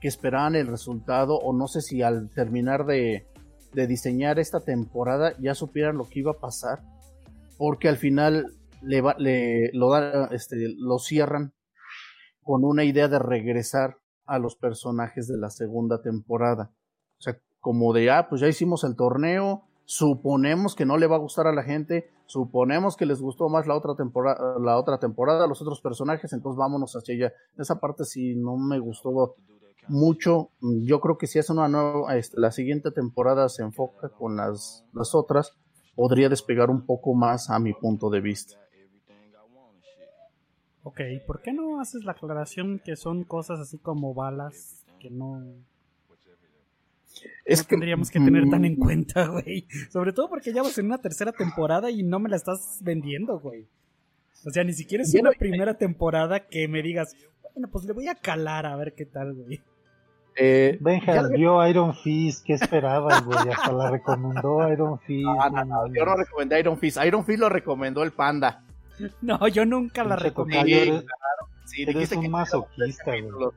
que esperaban el resultado, o no sé si al terminar de, diseñar esta temporada ya supieran lo que iba a pasar, porque al final le, le lo, este, lo cierran con una idea de regresar a los personajes de la segunda temporada. O sea, como de, ah, pues ya hicimos el torneo, Suponemos que no le va a gustar a la gente, suponemos que les gustó más la otra temporada, la otra temporada, los otros personajes, entonces vámonos hacia allá. Esa parte sí no me gustó mucho. Yo creo que si es una nueva, este, la siguiente temporada se enfoca con las, las otras, podría despegar un poco más a mi punto de vista. Ok, ¿por qué no haces la aclaración que son cosas así como balas que no es que tendríamos que tener tan en mm. cuenta, güey. Sobre todo porque ya vas en una tercera temporada y no me la estás vendiendo, güey. O sea, ni siquiera es una primera temporada que me digas, bueno, pues le voy a calar a ver qué tal, güey. Eh, Benja vio Iron Fist, ¿qué esperabas, güey? Hasta la recomendó Iron Fist. No, no, yo no recomendé Iron Fist. Iron Fist lo recomendó el Panda. No, yo nunca la recomendé. Eres, sí, eres un masoquista, güey.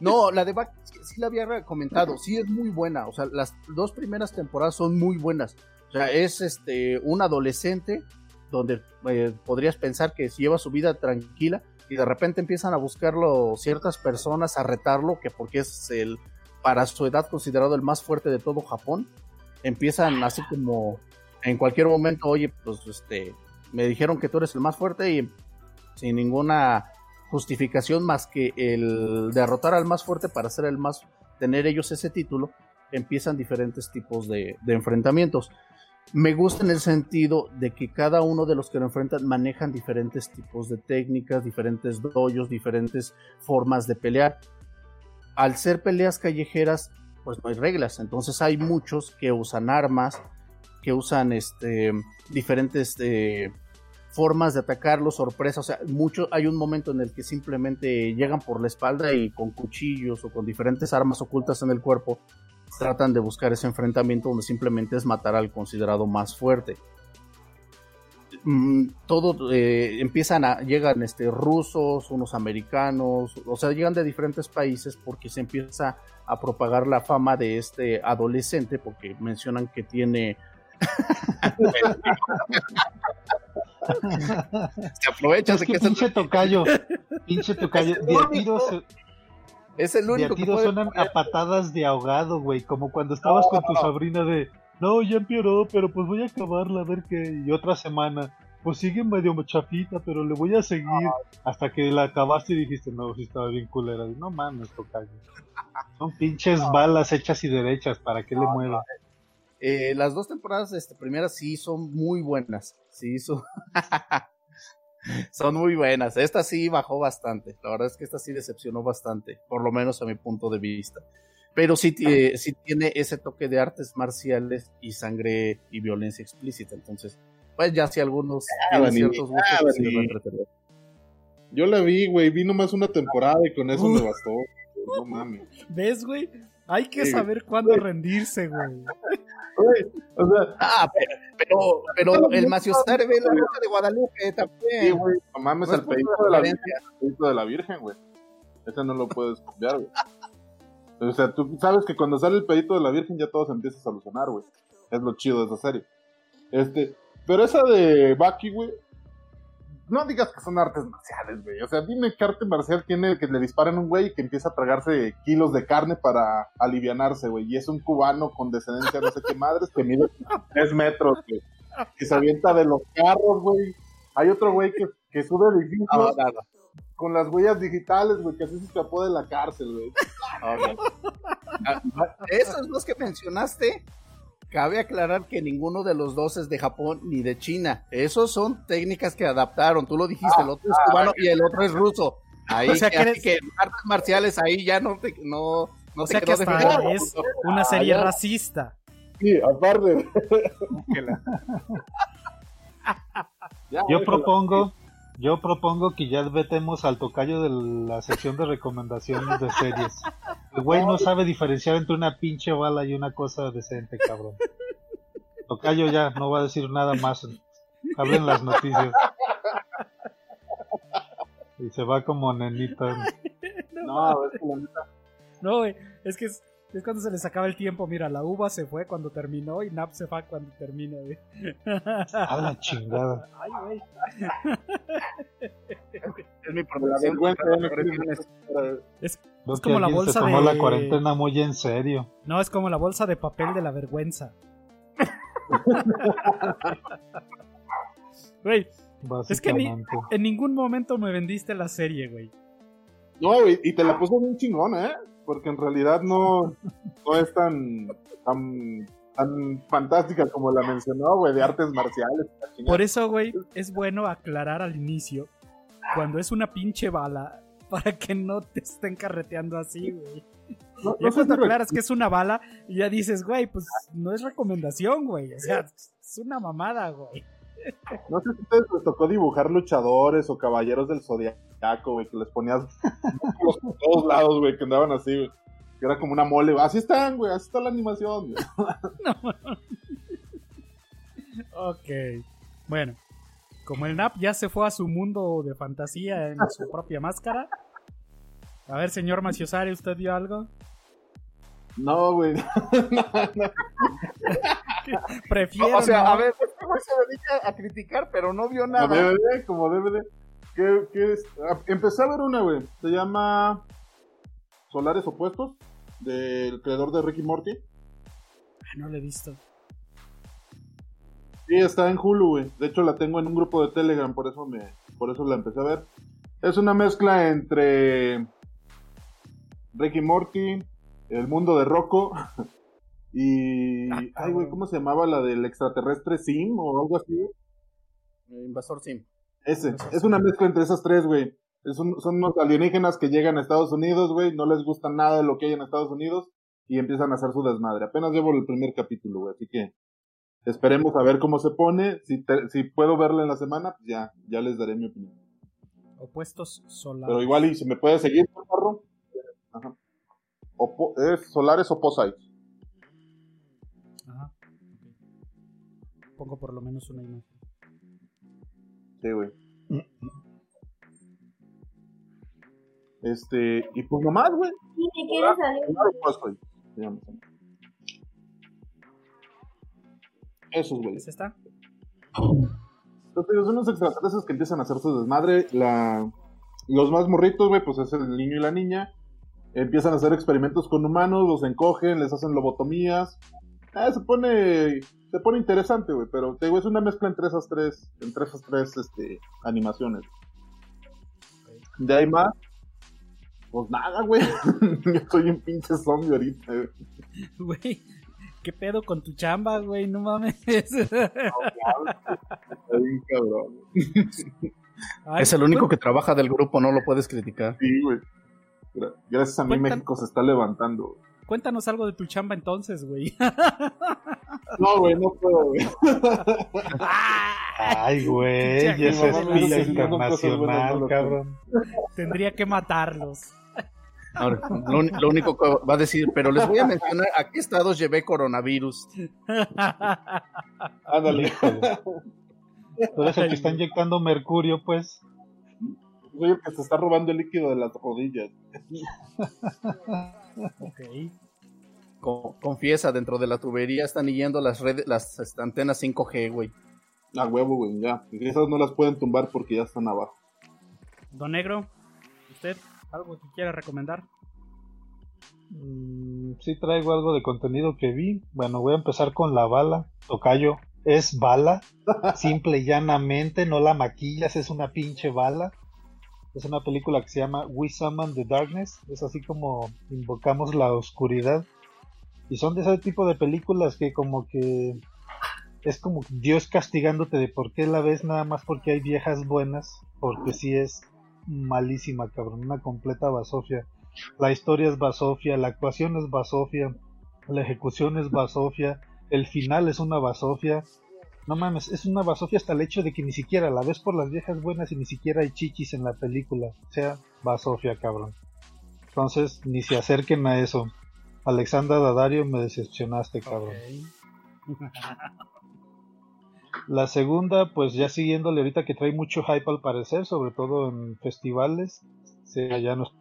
No, la de Back sí, la había comentado, sí es muy buena, o sea, las dos primeras temporadas son muy buenas. O sea, es este un adolescente donde eh, podrías pensar que lleva su vida tranquila y de repente empiezan a buscarlo ciertas personas, a retarlo, que porque es el para su edad considerado el más fuerte de todo Japón. Empiezan así como en cualquier momento, oye, pues este, me dijeron que tú eres el más fuerte y sin ninguna justificación más que el derrotar al más fuerte para ser el más, tener ellos ese título, empiezan diferentes tipos de, enfrentamientos. Me gusta en el sentido de que cada uno de los que lo enfrentan manejan diferentes tipos de técnicas, diferentes doyos, diferentes formas de pelear. Al ser peleas callejeras, pues no hay reglas. Entonces hay muchos que usan armas, que usan este, diferentes eh, formas de atacarlo, sorpresa. O sea, mucho, hay un momento en el que simplemente llegan por la espalda y con cuchillos o con diferentes armas ocultas en el cuerpo tratan de buscar ese enfrentamiento donde simplemente es matar al considerado más fuerte. Mm, todo eh, empiezan a llegan este rusos unos americanos o sea llegan de diferentes países porque se empieza a propagar la fama de este adolescente porque mencionan que tiene se aprovecha de que, pinche tocayo pinche tocayo de es el único que suenan a patadas de ahogado güey como cuando estabas con tu sobrina de no, ya empeoró, pero pues voy a acabarla a ver qué. Y otra semana, pues sigue medio chafita, pero le voy a seguir. Hasta que la acabaste y dijiste, no, si estaba bien culera. No mames, tocayo. Son pinches balas hechas y derechas, ¿para qué le mueva? Eh, las dos temporadas este, primeras sí son muy buenas. Sí, son... son muy buenas. Esta sí bajó bastante. La verdad es que esta sí decepcionó bastante, por lo menos a mi punto de vista pero sí, sí tiene ese toque de artes marciales y sangre y violencia explícita. Entonces, pues ya si algunos ah, tienen ciertos gustos, ah, pues, Yo la vi, güey, vi nomás una temporada y con eso me bastó. No mames. ¿Ves, güey? Hay que saber cuándo rendirse, güey. O sea, ah, pero, pero, el Maciosar ve la roca de Guadalupe también. Sí, güey, no mames, el pedito de la Virgen, el pedito de la Virgen, güey. Ese no lo puedes copiar, güey. O sea, tú sabes que cuando sale el pedito de la Virgen ya todo se empieza a solucionar, güey. Es lo chido de esa serie. Este, pero esa de Bucky, güey, no digas que son artes marciales, güey. O sea, dime qué arte marcial tiene que le disparen a un güey y que empieza a tragarse kilos de carne para alivianarse, güey. Y es un cubano con descendencia no sé qué madres que mide tres metros, güey. Que se avienta de los carros, güey. Hay otro güey que, que sube edificios. Ah, con las huellas digitales, güey, que así se escapó de la cárcel, güey. Ah, esos los que mencionaste, cabe aclarar que ninguno de los dos es de Japón ni de China. Esos son técnicas que adaptaron. Tú lo dijiste, el otro es ah, cubano y el otro es ruso. Ahí o sea, que, que, artes marciales ahí ya no te no, no o sea que hasta es una serie racista. Sí, aparte. Yo propongo yo propongo que ya vetemos al tocayo de la sección de recomendaciones de series. El güey no sabe diferenciar entre una pinche bala y una cosa decente, cabrón. Tocayo ya no va a decir nada más. Hablen las noticias. Y se va como nenita. No, es como neta. No, güey, es que es, es cuando se les acaba el tiempo. Mira, la uva se fue cuando terminó y Nap se va cuando termina, güey. A la chingada. Ay, güey. es mi problema. Es, es como la bolsa se tomó de... la cuarentena muy en serio. No, es como la bolsa de papel de la vergüenza. Güey, es que ni, en ningún momento me vendiste la serie, güey. No, güey, y te la puso bien chingona, ¿eh? Porque en realidad no, no es tan, tan, tan fantástica como la mencionó, güey, de artes marciales. Por eso, güey, es bueno aclarar al inicio, cuando es una pinche bala, para que no te estén carreteando así, güey. No, ya cuando aclaras que es una bala, ya dices, güey, pues no es recomendación, güey. O sea, es una mamada, güey. No sé si ustedes les tocó dibujar luchadores o caballeros del zodiaco, güey, que les ponías por todos lados, güey, que andaban así, güey. Que era como una mole, Así están, güey, así está la animación, güey. ok. Bueno, como el NAP ya se fue a su mundo de fantasía en su propia máscara. A ver, señor Maciosari, ¿usted vio algo? No, güey. Prefiero. O sea, a ver, este güey se dedica a criticar, pero no vio nada. Como DVD, como DVD. ¿Qué, qué es? Ah, empecé a ver una, güey. Se llama Solares Opuestos, del creador de Ricky Morty. Ah, no la he visto. Sí, está en Hulu, güey. De hecho, la tengo en un grupo de Telegram, por eso me, por eso la empecé a ver. Es una mezcla entre Ricky Morty, el mundo de Rocco y... Ah, ay, güey, ¿cómo se llamaba la del extraterrestre Sim o algo así? Invasor Sim. Ese, es una mezcla entre esas tres, güey. son unos alienígenas que llegan a Estados Unidos, güey, no les gusta nada de lo que hay en Estados Unidos y empiezan a hacer su desmadre. Apenas llevo el primer capítulo, güey, así que esperemos a ver cómo se pone. Si, si puedo verla en la semana, pues ya, ya les daré mi opinión. Opuestos solares. Pero igual, y si me puede seguir, por favor. Ajá. ¿Es solares o Ajá. Pongo por lo menos una imagen. Sí, güey. Este, y pues nomás, güey. ¿Y si quieres salir? Esos, güey. ¿Es esta? Entonces, son unos extraterrestres que empiezan a hacer su desmadre. La... Los más morritos, güey, pues es el niño y la niña. Empiezan a hacer experimentos con humanos, los encogen, les hacen lobotomías. Ah, se pone se pone interesante, güey, pero te digo, es una mezcla entre esas tres, entre esas tres este, animaciones. De ahí más, pues nada, güey. Yo soy un pinche zombie ahorita, güey. ¿Qué pedo con tu chamba, güey? No mames. es el único que trabaja del grupo, no lo puedes criticar. Sí, güey. Gracias a mí México se está levantando. Cuéntanos algo de tu chamba entonces, güey. No, güey, no puedo, güey. Ay, güey, ya es espía internacional, cabrón. Tendría que matarlos. Ahora, lo, único que va a decir, pero les voy a mencionar a qué estados llevé coronavirus. Ándale. Tú eres el que está inyectando mercurio, pues. Soy el que se está robando el líquido de las rodillas. ok. confiesa, dentro de la tubería están yendo las redes, las antenas 5G, güey. A huevo, güey, ya. Esas no las pueden tumbar porque ya están abajo. Don Negro, ¿usted algo que quiera recomendar? Mm, sí traigo algo de contenido que vi. Bueno, voy a empezar con la bala. Tocayo, es bala. Simple y llanamente, no la maquillas, es una pinche bala. Es una película que se llama We Summon the Darkness. Es así como invocamos la oscuridad. Y son de ese tipo de películas que como que es como Dios castigándote de por qué la ves nada más porque hay viejas buenas. Porque sí es malísima, cabrón. Una completa basofia. La historia es basofia, la actuación es basofia, la ejecución es basofia, el final es una basofia. No mames, es una basofia hasta el hecho de que ni siquiera la ves por las viejas buenas y ni siquiera hay chichis en la película. O sea, basofia, cabrón. Entonces, ni se acerquen a eso. Alexandra Dadario, me decepcionaste, cabrón. La segunda, pues ya siguiéndole ahorita que trae mucho hype al parecer, sobre todo en festivales. ya nos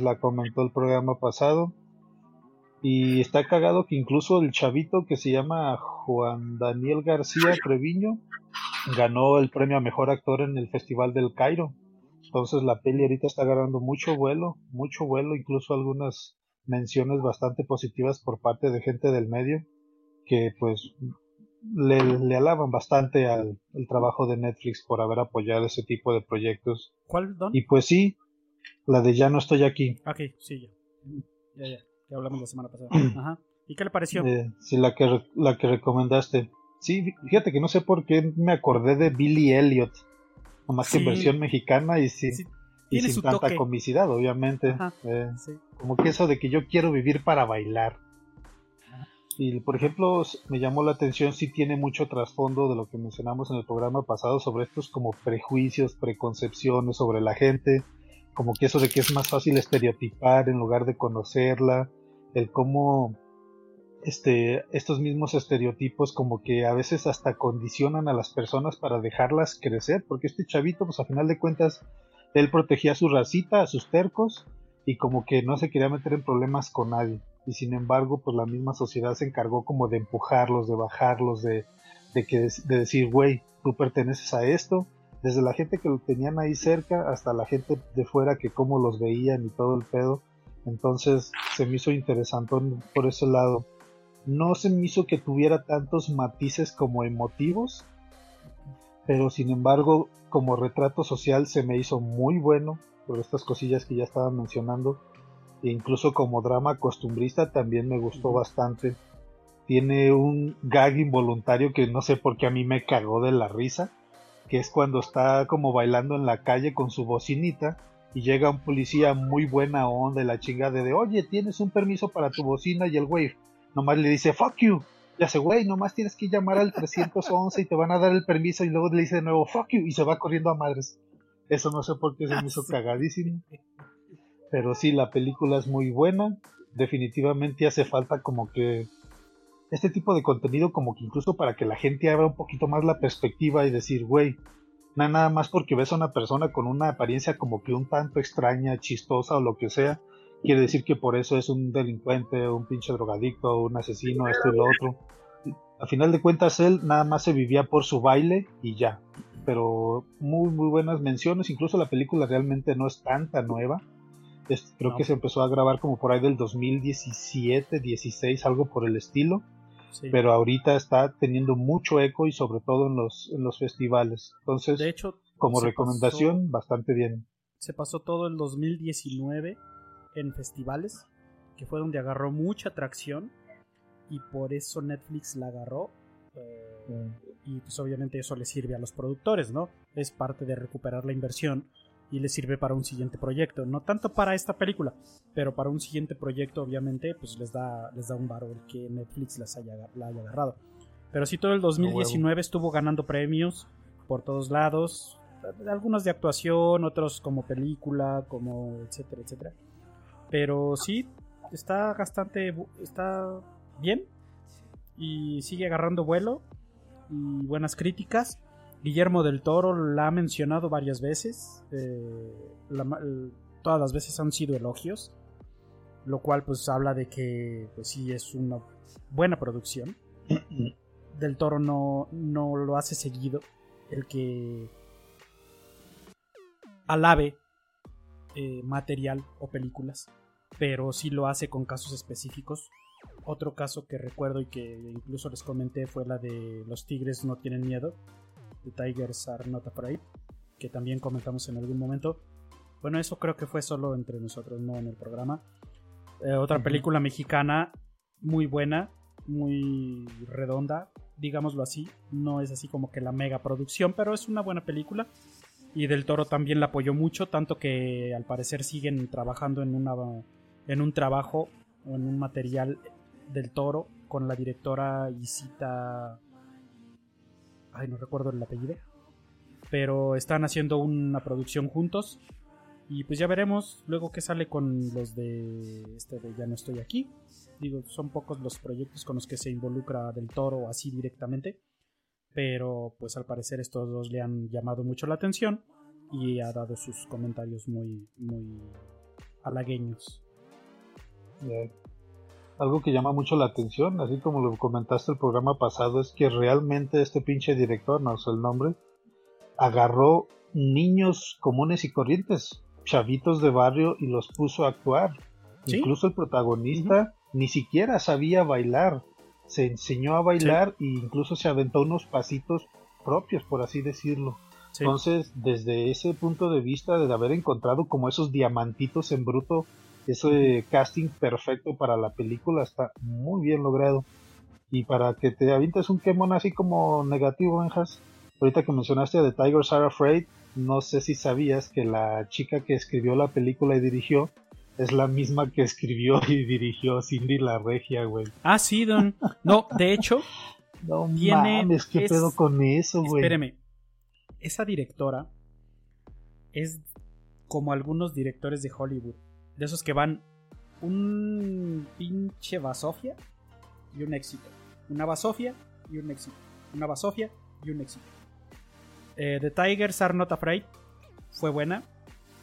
la comentó el programa pasado. Y está cagado que incluso el chavito que se llama Juan Daniel García Treviño ganó el premio a mejor actor en el Festival del Cairo. Entonces la peli ahorita está agarrando mucho vuelo, mucho vuelo, incluso algunas menciones bastante positivas por parte de gente del medio que pues le, alaban bastante al trabajo de Netflix por haber apoyado ese tipo de proyectos. ¿Cuál, Don? Y pues sí, la de Ya no estoy aquí. Ok, sí, ya. Ya, ya. Ya hablamos la semana pasada. Ajá. ¿Y qué le pareció? Eh, sí, la que, la que recomendaste. Sí, fíjate que no sé por qué me acordé de Billy Elliot. Nomás que en versión mexicana y, sí, y sin tanta comicidad, obviamente. Eh, como que eso de que yo quiero vivir para bailar. Y por ejemplo, me llamó la atención si tiene mucho trasfondo de lo que mencionamos en el programa pasado sobre estos como prejuicios, preconcepciones sobre la gente, como que eso de que es más fácil estereotipar en lugar de conocerla, el cómo este, estos mismos estereotipos como que a veces hasta condicionan a las personas para dejarlas crecer, porque este chavito, pues a final de cuentas, él protegía a su racita, a sus tercos, y como que no se quería meter en problemas con nadie. Y sin embargo, pues la misma sociedad se encargó como de empujarlos, de bajarlos, de, de, que, de decir, güey, tú perteneces a esto, desde la gente que lo tenían ahí cerca hasta la gente de fuera que cómo los veían y todo el pedo. Entonces se me hizo interesante por ese lado. No se me hizo que tuviera tantos matices como emotivos, pero sin embargo como retrato social se me hizo muy bueno por estas cosillas que ya estaba mencionando. E incluso como drama costumbrista también me gustó bastante. Tiene un gag involuntario que no sé por qué a mí me cagó de la risa que es cuando está como bailando en la calle con su bocinita y llega un policía muy buena onda de la chingada de, oye, tienes un permiso para tu bocina y el güey nomás le dice, fuck you. Y hace, güey, nomás tienes que llamar al 311 y te van a dar el permiso y luego le dice de nuevo, fuck you, y se va corriendo a madres. Eso no sé por qué se me hizo cagadísimo. Pero sí, la película es muy buena. Definitivamente hace falta como que este tipo de contenido como que incluso para que la gente abra un poquito más la perspectiva y decir, güey, nada más porque ves a una persona con una apariencia como que un tanto extraña, chistosa o lo que sea, quiere decir que por eso es un delincuente, un pinche drogadicto, un asesino, esto y lo otro. A final de cuentas él nada más se vivía por su baile y ya. Pero muy muy buenas menciones, incluso la película realmente no es tanta nueva. creo que se empezó a grabar como por ahí del 2017, 16, algo por el estilo. Pero ahorita está teniendo mucho eco y sobre todo en los, en los festivales. Entonces, de hecho, como recomendación, bastante bien. Se pasó todo el 2019 en festivales, que fue donde agarró mucha atracción y por eso Netflix la agarró. Eh, mm. Y pues obviamente eso le sirve a los productores, ¿no? Es parte de recuperar la inversión y le sirve para un siguiente proyecto. No tanto para esta película, pero para un siguiente proyecto obviamente pues les da, les da un varo el que Netflix las haya, la haya agarrado. Pero sí todo el 2019 estuvo ganando premios por todos lados, algunos de actuación, otros como película, como etcétera, etcétera. Pero sí, está bastante, está bien y sigue agarrando vuelo y buenas críticas. Guillermo del Toro la ha mencionado varias veces. Eh, todas las veces han sido elogios. Lo cual pues habla de que pues sí es una buena producción. del Toro no, no lo hace seguido. El que alabe eh, material o películas. Pero sí lo hace con casos específicos. Otro caso que recuerdo y que incluso les comenté fue la de Los Tigres no tienen miedo The Tigers Are Not Afraid, que también comentamos en algún momento. Bueno, eso creo que fue solo entre nosotros, no en el programa. Eh, otra película mexicana muy buena, muy redonda, digámoslo así. No es así como que la mega producción, pero es una buena película. Y Del Toro también la apoyó mucho, tanto que al parecer siguen trabajando en, una, en un trabajo o en un material del Toro con la directora Isita Ay, no recuerdo el apellido. Pero están haciendo una producción juntos. Y pues ya veremos luego qué sale con los de este de Ya no estoy aquí. Digo, son pocos los proyectos con los que se involucra del toro así directamente. Pero pues al parecer estos dos le han llamado mucho la atención y ha dado sus comentarios muy, muy halagueños algo que llama mucho la atención, así como lo comentaste el programa pasado, es que realmente este pinche director, no sé el nombre, agarró niños comunes y corrientes, chavitos de barrio y los puso a actuar. Incluso el protagonista ni siquiera sabía bailar, se enseñó a bailar e incluso se aventó unos pasitos propios, por así decirlo. Entonces, desde ese punto de vista de haber encontrado como esos diamantitos en bruto ese casting perfecto para la película está muy bien logrado. Y para que te avientes un quemón así como negativo, Benjas, ahorita que mencionaste de Tigers Are Afraid, no sé si sabías que la chica que escribió la película y dirigió es la misma que escribió y dirigió Cindy la Regia, güey. Ah, sí, Don. No, de hecho, no mames, qué pedo con eso, güey. Espéreme. Esa directora es como algunos directores de Hollywood de esos que van un pinche basofia y un éxito. Una basofia y un éxito. Una basofia y un éxito. Eh, The Tigers Are Not Afraid fue buena.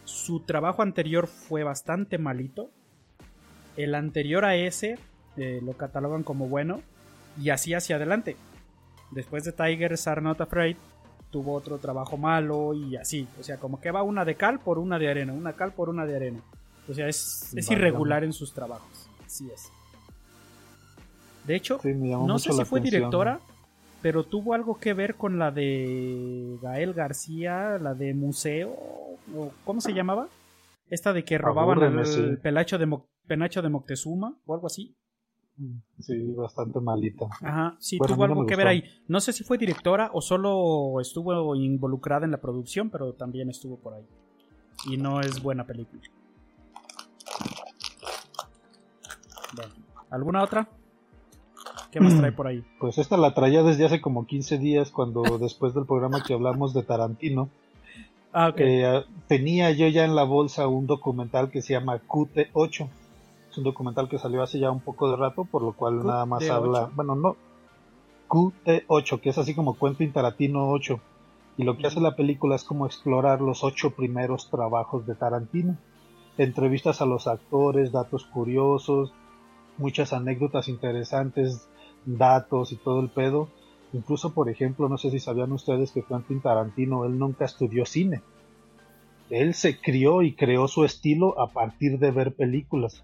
Su trabajo anterior fue bastante malito. El anterior a ese eh, lo catalogan como bueno. Y así hacia adelante. Después de Tigers Are Not Afraid tuvo otro trabajo malo y así. O sea, como que va una de cal por una de arena. Una cal por una de arena. O sea, es, irregular en sus trabajos. Así es. De hecho, no sé si fue directora, pero tuvo algo que ver con la de Gael García, la de Museo, o ¿cómo se llamaba? Esta de que robaban el, pelacho de penacho de Moctezuma o algo así. Sí, bastante malita. Ajá, sí, tuvo algo que ver ahí. No sé si fue directora o solo estuvo involucrada en la producción, pero también estuvo por ahí. y no es buena película. ¿Alguna otra? ¿Qué más trae por ahí? Pues esta la traía desde hace como 15 días cuando después del programa que hablamos de Tarantino. Ah, eh, tenía yo ya en la bolsa un documental que se llama QT8. Es un documental que salió hace ya un poco de rato, por lo cual nada más habla, bueno, no, QT8, que es así como Quentin Tarantino 8. Y lo que hace la película es como explorar los ocho primeros trabajos de Tarantino. Entrevistas a los actores, datos curiosos, muchas anécdotas interesantes, datos y todo el pedo. Incluso, por ejemplo, no sé si sabían ustedes que Quentin Tarantino, él nunca estudió cine. Él se crió y creó su estilo a partir de ver películas.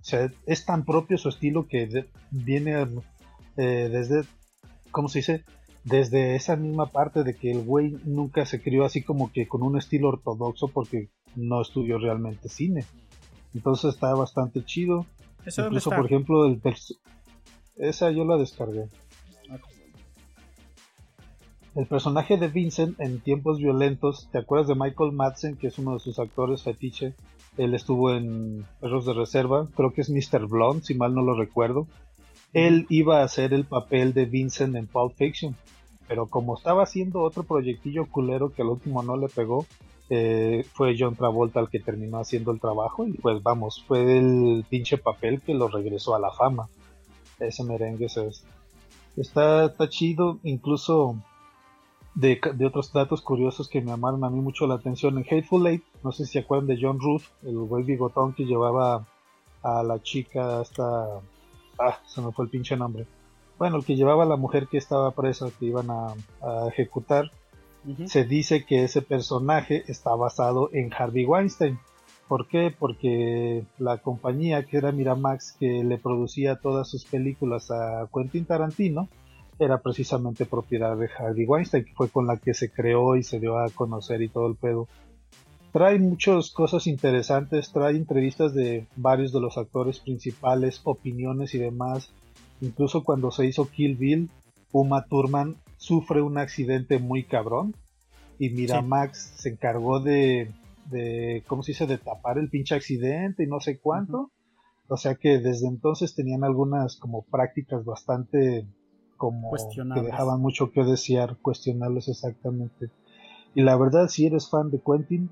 O sea, es tan propio su estilo que viene eh, desde, ¿cómo se dice? Desde esa misma parte de que el güey nunca se crió así como que con un estilo ortodoxo porque no estudió realmente cine. Entonces está bastante chido. Incluso, por ejemplo, el esa yo la descargué. El personaje de Vincent en tiempos violentos, ¿te acuerdas de Michael Madsen, que es uno de sus actores fetiche? Él estuvo en Perros de Reserva, creo que es Mr. Blonde, si mal no lo recuerdo. Él iba a hacer el papel de Vincent en Pulp Fiction, pero como estaba haciendo otro proyectillo culero que al último no le pegó, eh, fue John Travolta el que terminó haciendo el trabajo y pues vamos, fue el pinche papel que lo regresó a la fama. Ese merengue es, está, está chido, incluso de, otros datos curiosos que me llamaron a mí mucho la atención. En Hateful Eight, no sé si se acuerdan de John Ruth, el güey bigotón que llevaba a la chica hasta Ah, se me fue el pinche nombre. Bueno, el que llevaba a la mujer que estaba presa, que iban a, ejecutar, se dice que ese personaje está basado en Harvey Weinstein. ¿Por qué? Porque la compañía que era Miramax, que le producía todas sus películas a Quentin Tarantino, era precisamente propiedad de Harvey Weinstein, que fue con la que se creó y se dio a conocer y todo el pedo trae muchas cosas interesantes, trae entrevistas de varios de los actores principales, opiniones y demás. Incluso cuando se hizo Kill Bill, Uma Thurman sufre un accidente muy cabrón y Miramax se encargó de, de, ¿cómo se dice?, de tapar el pinche accidente y no sé cuánto. O sea que desde entonces tenían algunas como prácticas bastante como que dejaban mucho que desear, cuestionables exactamente. Y la verdad, si eres fan de Quentin,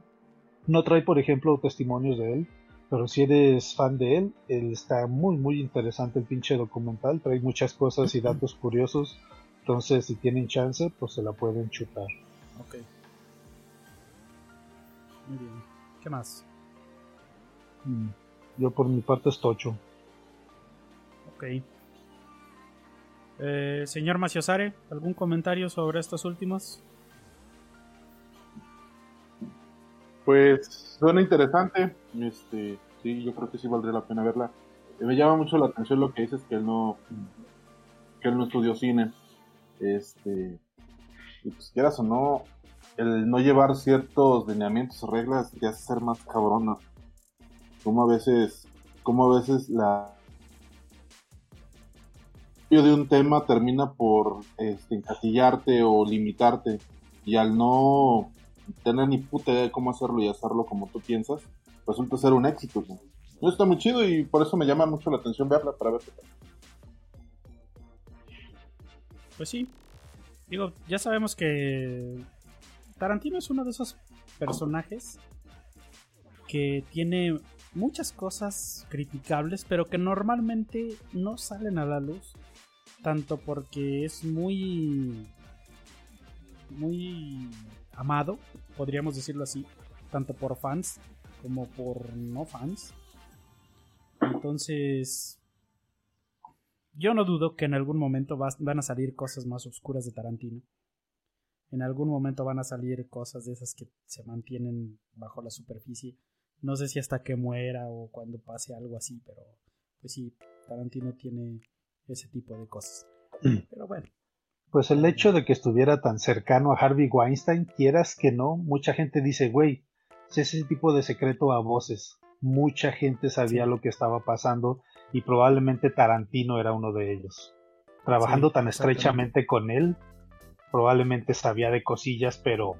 no trae, por ejemplo, testimonios de él, pero si eres fan de él, él está muy, muy interesante el pinche documental. Trae muchas cosas y datos curiosos. Entonces, si tienen chance, pues se la pueden chutar. Ok. Muy bien. ¿Qué más? Mm, yo por mi parte es tocho. Ok. Eh, señor Maciosare, ¿algún comentario sobre estos últimos? Pues suena interesante. Este, sí, yo creo que sí valdría la pena verla. Eh, me llama mucho la atención lo que dices que él no que él no estudió cine. Este, y pues quieras o no, el no llevar ciertos lineamientos o reglas te hace ser más cabrona. Como a veces, como a veces la de un tema termina por este, encasillarte o limitarte y al no tener ni puta idea de cómo hacerlo y hacerlo como tú piensas, resulta ser un éxito. Eso está muy chido y por eso me llama mucho la atención verla para ver qué tal. Pues sí. Digo, ya sabemos que Tarantino es uno de esos personajes que tiene muchas cosas criticables, pero que normalmente no salen a la luz. Tanto porque es muy. muy amado, podríamos decirlo así, tanto por fans como por no fans. Entonces, yo no dudo que en algún momento van a salir cosas más oscuras de Tarantino. En algún momento van a salir cosas de esas que se mantienen bajo la superficie. No sé si hasta que muera o cuando pase algo así, pero pues sí, Tarantino tiene ese tipo de cosas. Mm. Pero bueno, pues el hecho de que estuviera tan cercano a Harvey Weinstein, quieras que no, mucha gente dice, güey, es ese tipo de secreto a voces. Mucha gente sabía lo que estaba pasando y probablemente Tarantino era uno de ellos. Trabajando tan estrechamente con él, probablemente sabía de cosillas, pero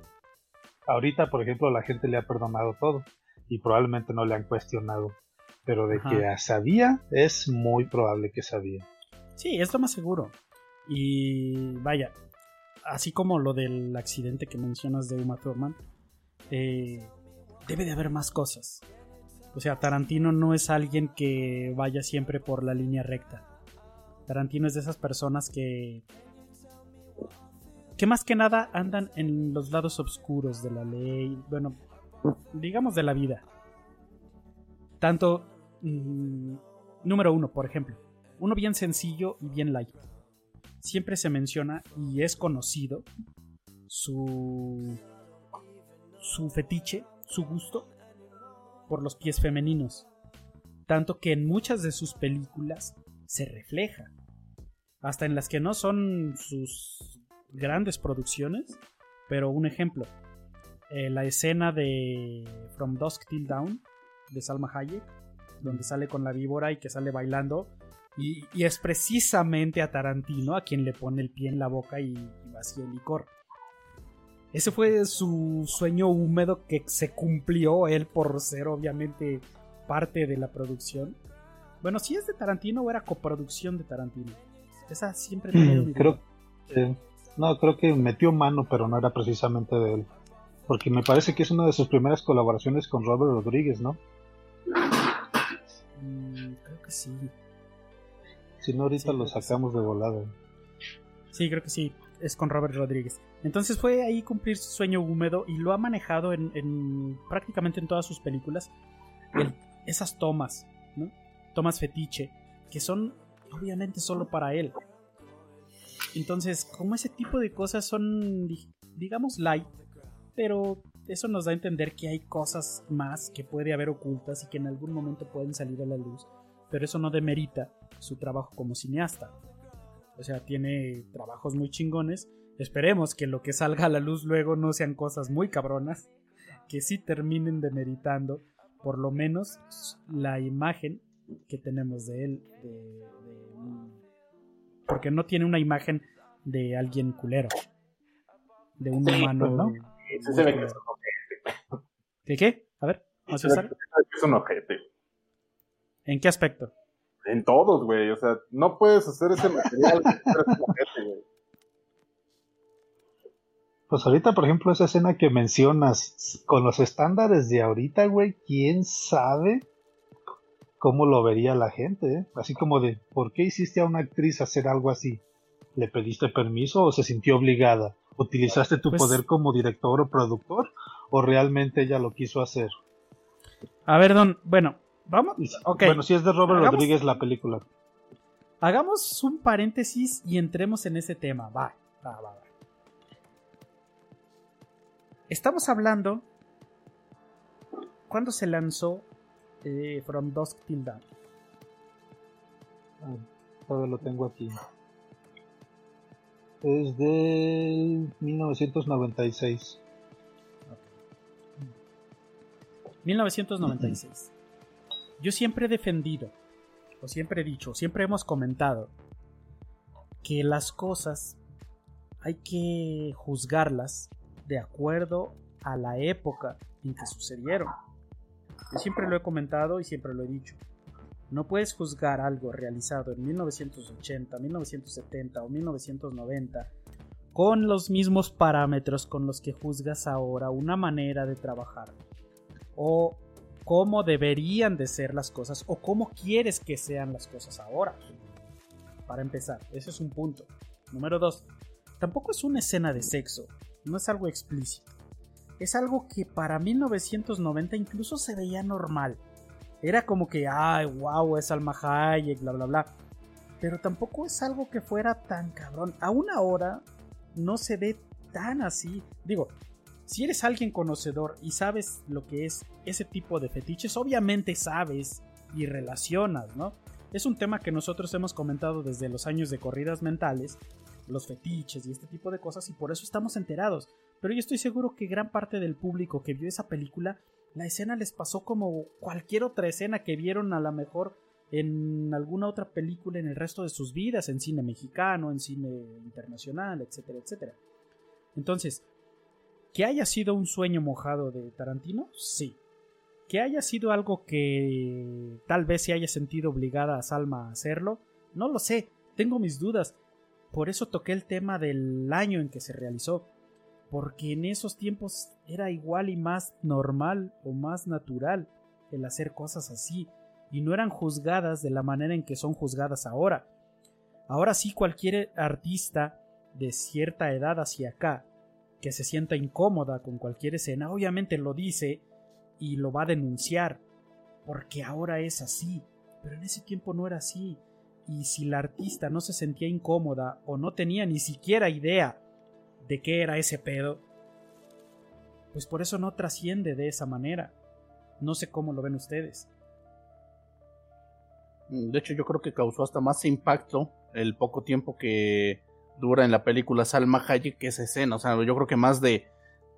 ahorita, por ejemplo, la gente le ha perdonado todo y probablemente no le han cuestionado. Pero de que sabía, es muy probable que sabía. Sí, es lo más seguro. Y vaya, así como lo del accidente que mencionas de Uma Thurman, eh, debe de haber más cosas. O sea, Tarantino no es alguien que vaya siempre por la línea recta. Tarantino es de esas personas que que más que nada andan en los lados oscuros de la ley, bueno, digamos de la vida. Tanto mm, número uno, por ejemplo, uno bien sencillo y bien light. Siempre se menciona y es conocido su su fetiche, su gusto por los pies femeninos, tanto que en muchas de sus películas se refleja, hasta en las que no son sus grandes producciones, pero un ejemplo, eh, la escena de From Dusk Till Dawn de Salma Hayek, donde sale con la víbora y que sale bailando, y, es precisamente a Tarantino a quien le pone el pie en la boca y, y vacía el licor. Ese fue su sueño húmedo que se cumplió él por ser obviamente parte de la producción. Bueno, si es de Tarantino o era coproducción de Tarantino. Esa siempre mm, creo, No, creo que metió mano, pero no era precisamente de él. Porque me parece que es una de sus primeras colaboraciones con Robert Rodríguez, ¿no? Mm, creo que sí. Si no, ahorita lo sacamos de volada. Sí, creo que sí es con Robert Rodríguez. Entonces fue ahí cumplir su sueño húmedo y lo ha manejado en, prácticamente en todas sus películas. esas tomas. Tomas fetiche, que son obviamente solo para él. Entonces, como ese tipo de cosas son, digamos, light, pero eso nos da a entender que hay cosas más que puede haber ocultas y que en algún momento pueden salir a la luz, pero eso no demerita su trabajo como cineasta. O sea, tiene trabajos muy chingones. Esperemos que lo que salga a la luz luego no sean cosas muy cabronas, que sí terminen demeritando por lo menos la imagen que tenemos de él. porque no tiene una imagen de alguien culero. De un humano. Pues, se ve que es un ojete. ¿Qué qué? A ver, ¿no Es un ojete. ¿En qué aspecto? En todos, güey. O sea, no puedes hacer ese material Pues ahorita, por ejemplo, esa escena que mencionas, con los estándares de ahorita, güey, quién sabe cómo lo vería la gente, ¿eh? Así como de, ¿por qué hiciste a una actriz hacer algo así? ¿Le pediste permiso o se sintió obligada? ¿Utilizaste tu pues poder como director o productor? ¿O realmente ella lo quiso hacer? A ver, don, bueno, Vamos. Bueno, si es de Robert Rodríguez la película. Hagamos un paréntesis y entremos en ese tema. Va, va, va. va. Estamos hablando. ¿Cuándo se lanzó eh, From Dusk Till Dawn? Ah, todo lo tengo aquí. Es de 1996. 1996. Yo siempre he defendido, o siempre he dicho, siempre hemos comentado, que las cosas hay que juzgarlas de acuerdo a la época en que sucedieron. Yo siempre lo he comentado y siempre lo he dicho. No puedes juzgar algo realizado en 1980, 1970 o 1990 con los mismos parámetros con los que juzgas ahora una manera de trabajar o cómo deberían de ser las cosas o cómo quieres que sean las cosas ahora. Para empezar, ese es un punto. Número dos, tampoco es una escena de sexo, no es algo explícito. Es algo que para 1990 incluso se veía normal. Era como que, ay, wow, es Alma Hayek, bla, bla, bla. Pero tampoco es algo que fuera tan cabrón. Aún ahora no se ve tan así. Digo, si eres alguien conocedor y sabes lo que es ese tipo de fetiches, obviamente sabes y relacionas, ¿no? Es un tema que nosotros hemos comentado desde los años de corridas mentales, los fetiches y este tipo de cosas, y por eso estamos enterados. Pero yo estoy seguro que gran parte del público que vio esa película, la escena les pasó como cualquier otra escena que vieron a lo mejor en alguna otra película en el resto de sus vidas, en cine mexicano, en cine internacional, etcétera, etcétera. Entonces, Que haya sido un sueño mojado de Tarantino, sí. Que haya sido algo que tal vez se haya sentido obligada a Salma a hacerlo, no lo sé, tengo mis dudas. Por eso toqué el tema del año en que se realizó. Porque en esos tiempos era igual y más normal o más natural el hacer cosas así. Y no eran juzgadas de la manera en que son juzgadas ahora. Ahora sí cualquier artista de cierta edad hacia acá que se sienta incómoda con cualquier escena, obviamente lo dice y lo va a denunciar, porque ahora es así, pero en ese tiempo no era así. Y si la artista no se sentía incómoda o no tenía ni siquiera idea de qué era ese pedo, pues por eso no trasciende de esa manera. No sé cómo lo ven ustedes. De hecho, yo creo que causó hasta más impacto el poco tiempo que dura en la película Salma Hayek esa escena. O sea, yo creo que más de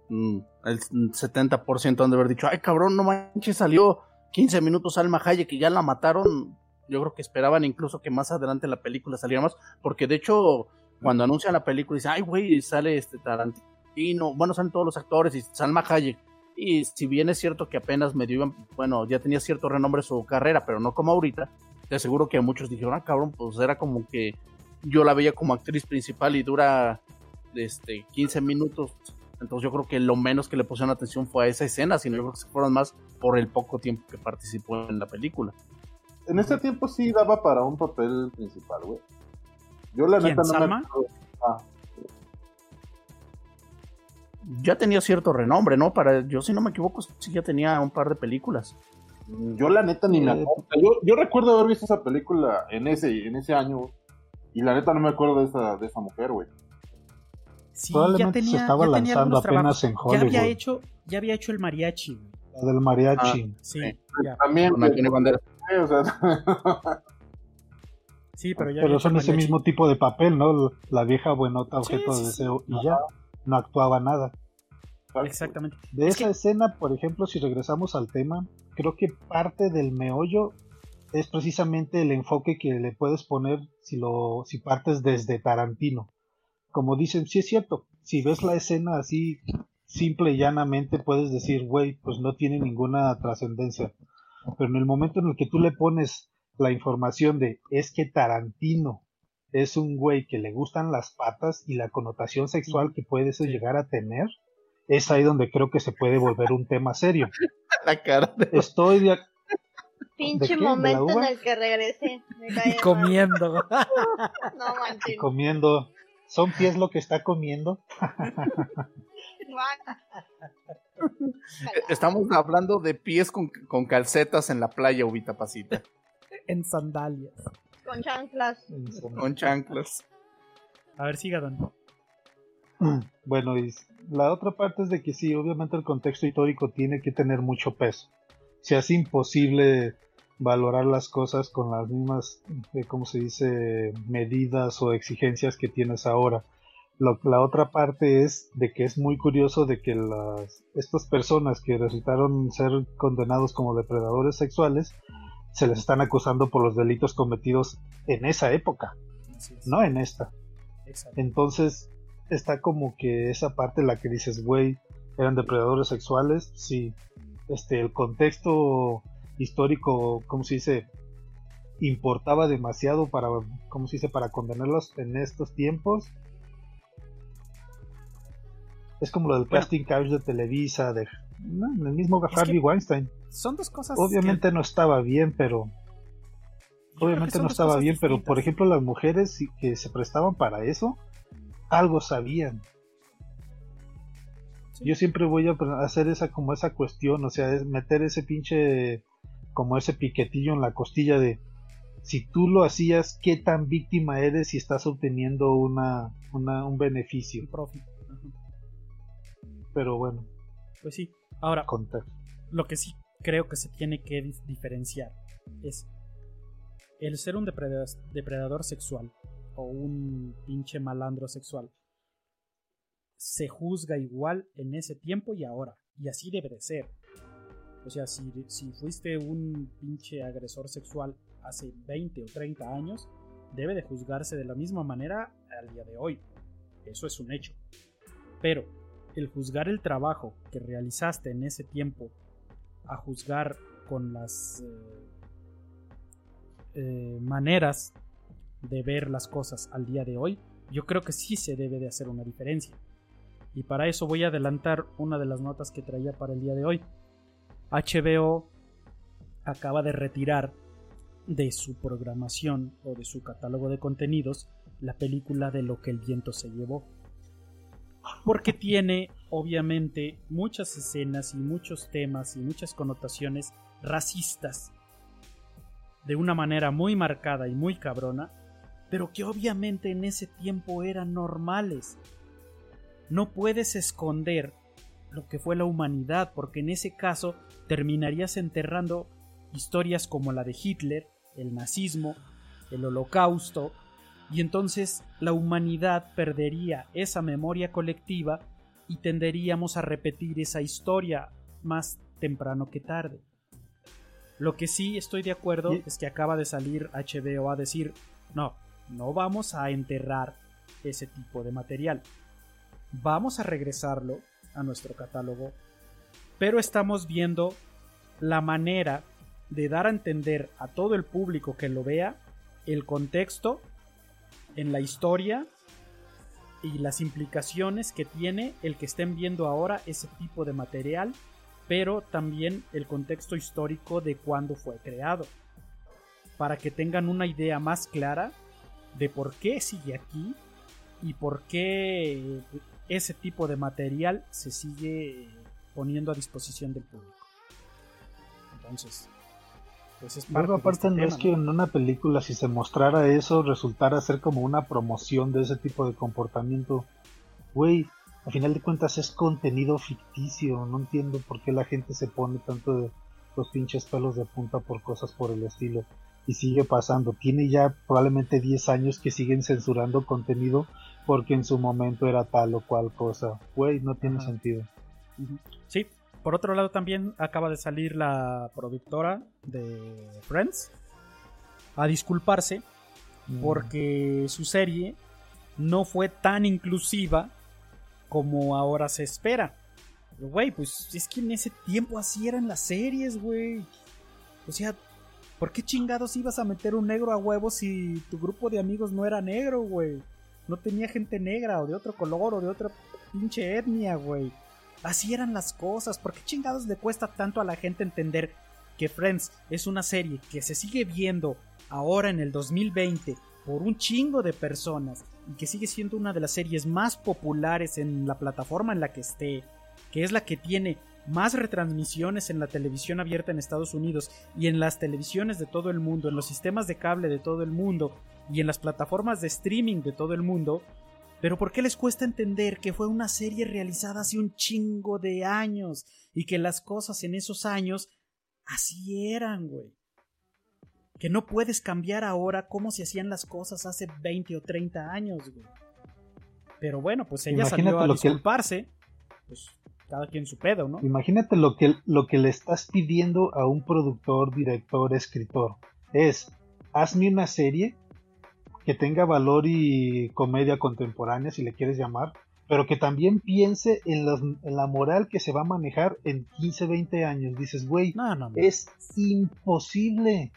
mm, el 70% han de haber dicho, ay cabrón, no manches, salió 15 minutos Salma Hayek y ya la mataron. Yo creo que esperaban incluso que más adelante la película saliera más, porque de hecho, cuando anuncian la película, dicen, ay güey, sale este Tarantino, bueno, salen todos los actores y Salma Hayek. Y si bien es cierto que apenas medio, bueno, ya tenía cierto renombre su carrera, pero no como ahorita, te aseguro que muchos dijeron, ah, cabrón, pues era como que yo la veía como actriz principal y dura este, 15 minutos. Entonces yo creo que lo menos que le pusieron atención fue a esa escena, sino yo creo que se fueron más por el poco tiempo que participó en la película. En ese tiempo sí daba para un papel principal, güey. Yo la neta no me... Ah. Ya tenía cierto renombre, ¿no? Para, yo si no me equivoco, sí ya tenía un par de películas. Yo la neta ni me eh, acuerdo. Yo, yo recuerdo haber visto esa película en ese, en ese año, y la neta no me acuerdo de esa, de esa mujer, güey. Sí, ya tenía, se estaba lanzando apenas en Hollywood. Ya había hecho, ya había hecho el mariachi. La del mariachi. Ah, sí, También. o sea, sí, pero ya Pero son ese mismo tipo de papel, ¿no? La vieja buenota objeto de deseo y ya no actuaba nada. Exactamente. De esa escena, por ejemplo, si regresamos al tema, creo que parte del meollo es precisamente el enfoque que le puedes poner si lo si partes desde Tarantino. Como dicen, sí es cierto, si ves la escena así simple y llanamente puedes decir, güey, pues no tiene ninguna trascendencia. Pero en el momento en el que tú le pones la información de es que Tarantino es un güey que le gustan las patas y la connotación sexual que puede llegar a tener, es ahí donde creo que se puede volver un tema serio. La cara Estoy de, Pinche momento en el que regresé. y comiendo. no manches. Comiendo. ¿Son pies lo que está comiendo? Estamos hablando de pies con, con calcetas en la playa, Ubita Pasita. En sandalias. Con chanclas. Con chanclas. A ver, siga, Don. Bueno, y la otra parte es de que sí, obviamente el contexto histórico tiene que tener mucho peso. Se hace imposible valorar las cosas con las mismas, eh, como se dice?, medidas o exigencias que tienes ahora. la otra parte es de que es muy curioso de que las, estas personas que resultaron ser condenados como depredadores sexuales se les están acusando por los delitos cometidos en esa época, no en esta. Entonces está como que esa parte la que dices, güey, eran depredadores sexuales, sí. Este, el contexto histórico, como se dice, importaba demasiado para, como se dice, para condenarlos en estos tiempos. Es como lo del casting couch de Televisa, de el mismo Harvey Weinstein. Son dos cosas. Obviamente no estaba bien, pero obviamente no estaba bien, pero por ejemplo las mujeres que se prestaban para eso, algo sabían. Yo siempre voy a hacer esa como esa cuestión, o sea, es meter ese pinche como ese piquetillo en la costilla de si tú lo hacías, qué tan víctima eres si estás obteniendo una, un beneficio. Pero bueno. Pues sí. Ahora, lo que sí creo que se tiene que diferenciar es el ser un depredador sexual o un pinche malandro sexual se juzga igual en ese tiempo y ahora. Y así debe de ser. O sea, si, si fuiste un pinche agresor sexual hace 20 o 30 años, debe de juzgarse de la misma manera al día de hoy. Eso es un hecho. Pero el juzgar el trabajo que realizaste en ese tiempo a juzgar con las eh, eh, maneras de ver las cosas al día de hoy, yo creo que sí se debe de hacer una diferencia. Y para eso voy a adelantar una de las notas que traía para el día de hoy. HBO acaba de retirar de su programación o de su catálogo de contenidos la película de lo que el viento se llevó. Porque tiene obviamente muchas escenas y muchos temas y muchas connotaciones racistas de una manera muy marcada y muy cabrona, pero que obviamente en ese tiempo eran normales. No puedes esconder lo que fue la humanidad, porque en ese caso terminarías enterrando historias como la de Hitler, el nazismo, el holocausto, y entonces la humanidad perdería esa memoria colectiva y tenderíamos a repetir esa historia más temprano que tarde. Lo que sí estoy de acuerdo es que acaba de salir HBO a decir, no, no vamos a enterrar ese tipo de material. Vamos a regresarlo a nuestro catálogo, pero estamos viendo la manera de dar a entender a todo el público que lo vea el contexto en la historia y las implicaciones que tiene el que estén viendo ahora ese tipo de material, pero también el contexto histórico de cuándo fue creado, para que tengan una idea más clara de por qué sigue aquí y por qué ese tipo de material se sigue poniendo a disposición del público. Entonces, pues es Luego, aparte, este no es que en una película, si se mostrara eso, resultara ser como una promoción de ese tipo de comportamiento. Güey, al final de cuentas es contenido ficticio. No entiendo por qué la gente se pone tanto de los pinches pelos de punta por cosas por el estilo. Y sigue pasando. Tiene ya probablemente 10 años que siguen censurando contenido porque en su momento era tal o cual cosa. Güey, no tiene sentido. Sí, por otro lado, también acaba de salir la productora de Friends a disculparse mm. porque su serie no fue tan inclusiva como ahora se espera. güey, pues es que en ese tiempo así eran las series, güey. O sea, ¿por qué chingados ibas a meter un negro a huevo si tu grupo de amigos no era negro, güey? No tenía gente negra o de otro color o de otra pinche etnia, güey. Así eran las cosas. ¿Por qué chingados le cuesta tanto a la gente entender que Friends es una serie que se sigue viendo ahora en el 2020 por un chingo de personas y que sigue siendo una de las series más populares en la plataforma en la que esté, que es la que tiene más retransmisiones en la televisión abierta en Estados Unidos y en las televisiones de todo el mundo, en los sistemas de cable de todo el mundo y en las plataformas de streaming de todo el mundo, pero ¿por qué les cuesta entender que fue una serie realizada hace un chingo de años y que las cosas en esos años así eran, güey? Que no puedes cambiar ahora cómo se hacían las cosas hace 20 o 30 años, güey. Pero bueno, pues ella salió a disculparse. Pues cada quien su pedo, ¿no? Imagínate lo que, lo que le estás pidiendo a un productor, director, escritor. Es, hazme una serie que tenga valor y comedia contemporánea, si le quieres llamar, pero que también piense en, la moral que se va a manejar en 15, 20 años. Dices, güey, es imposible.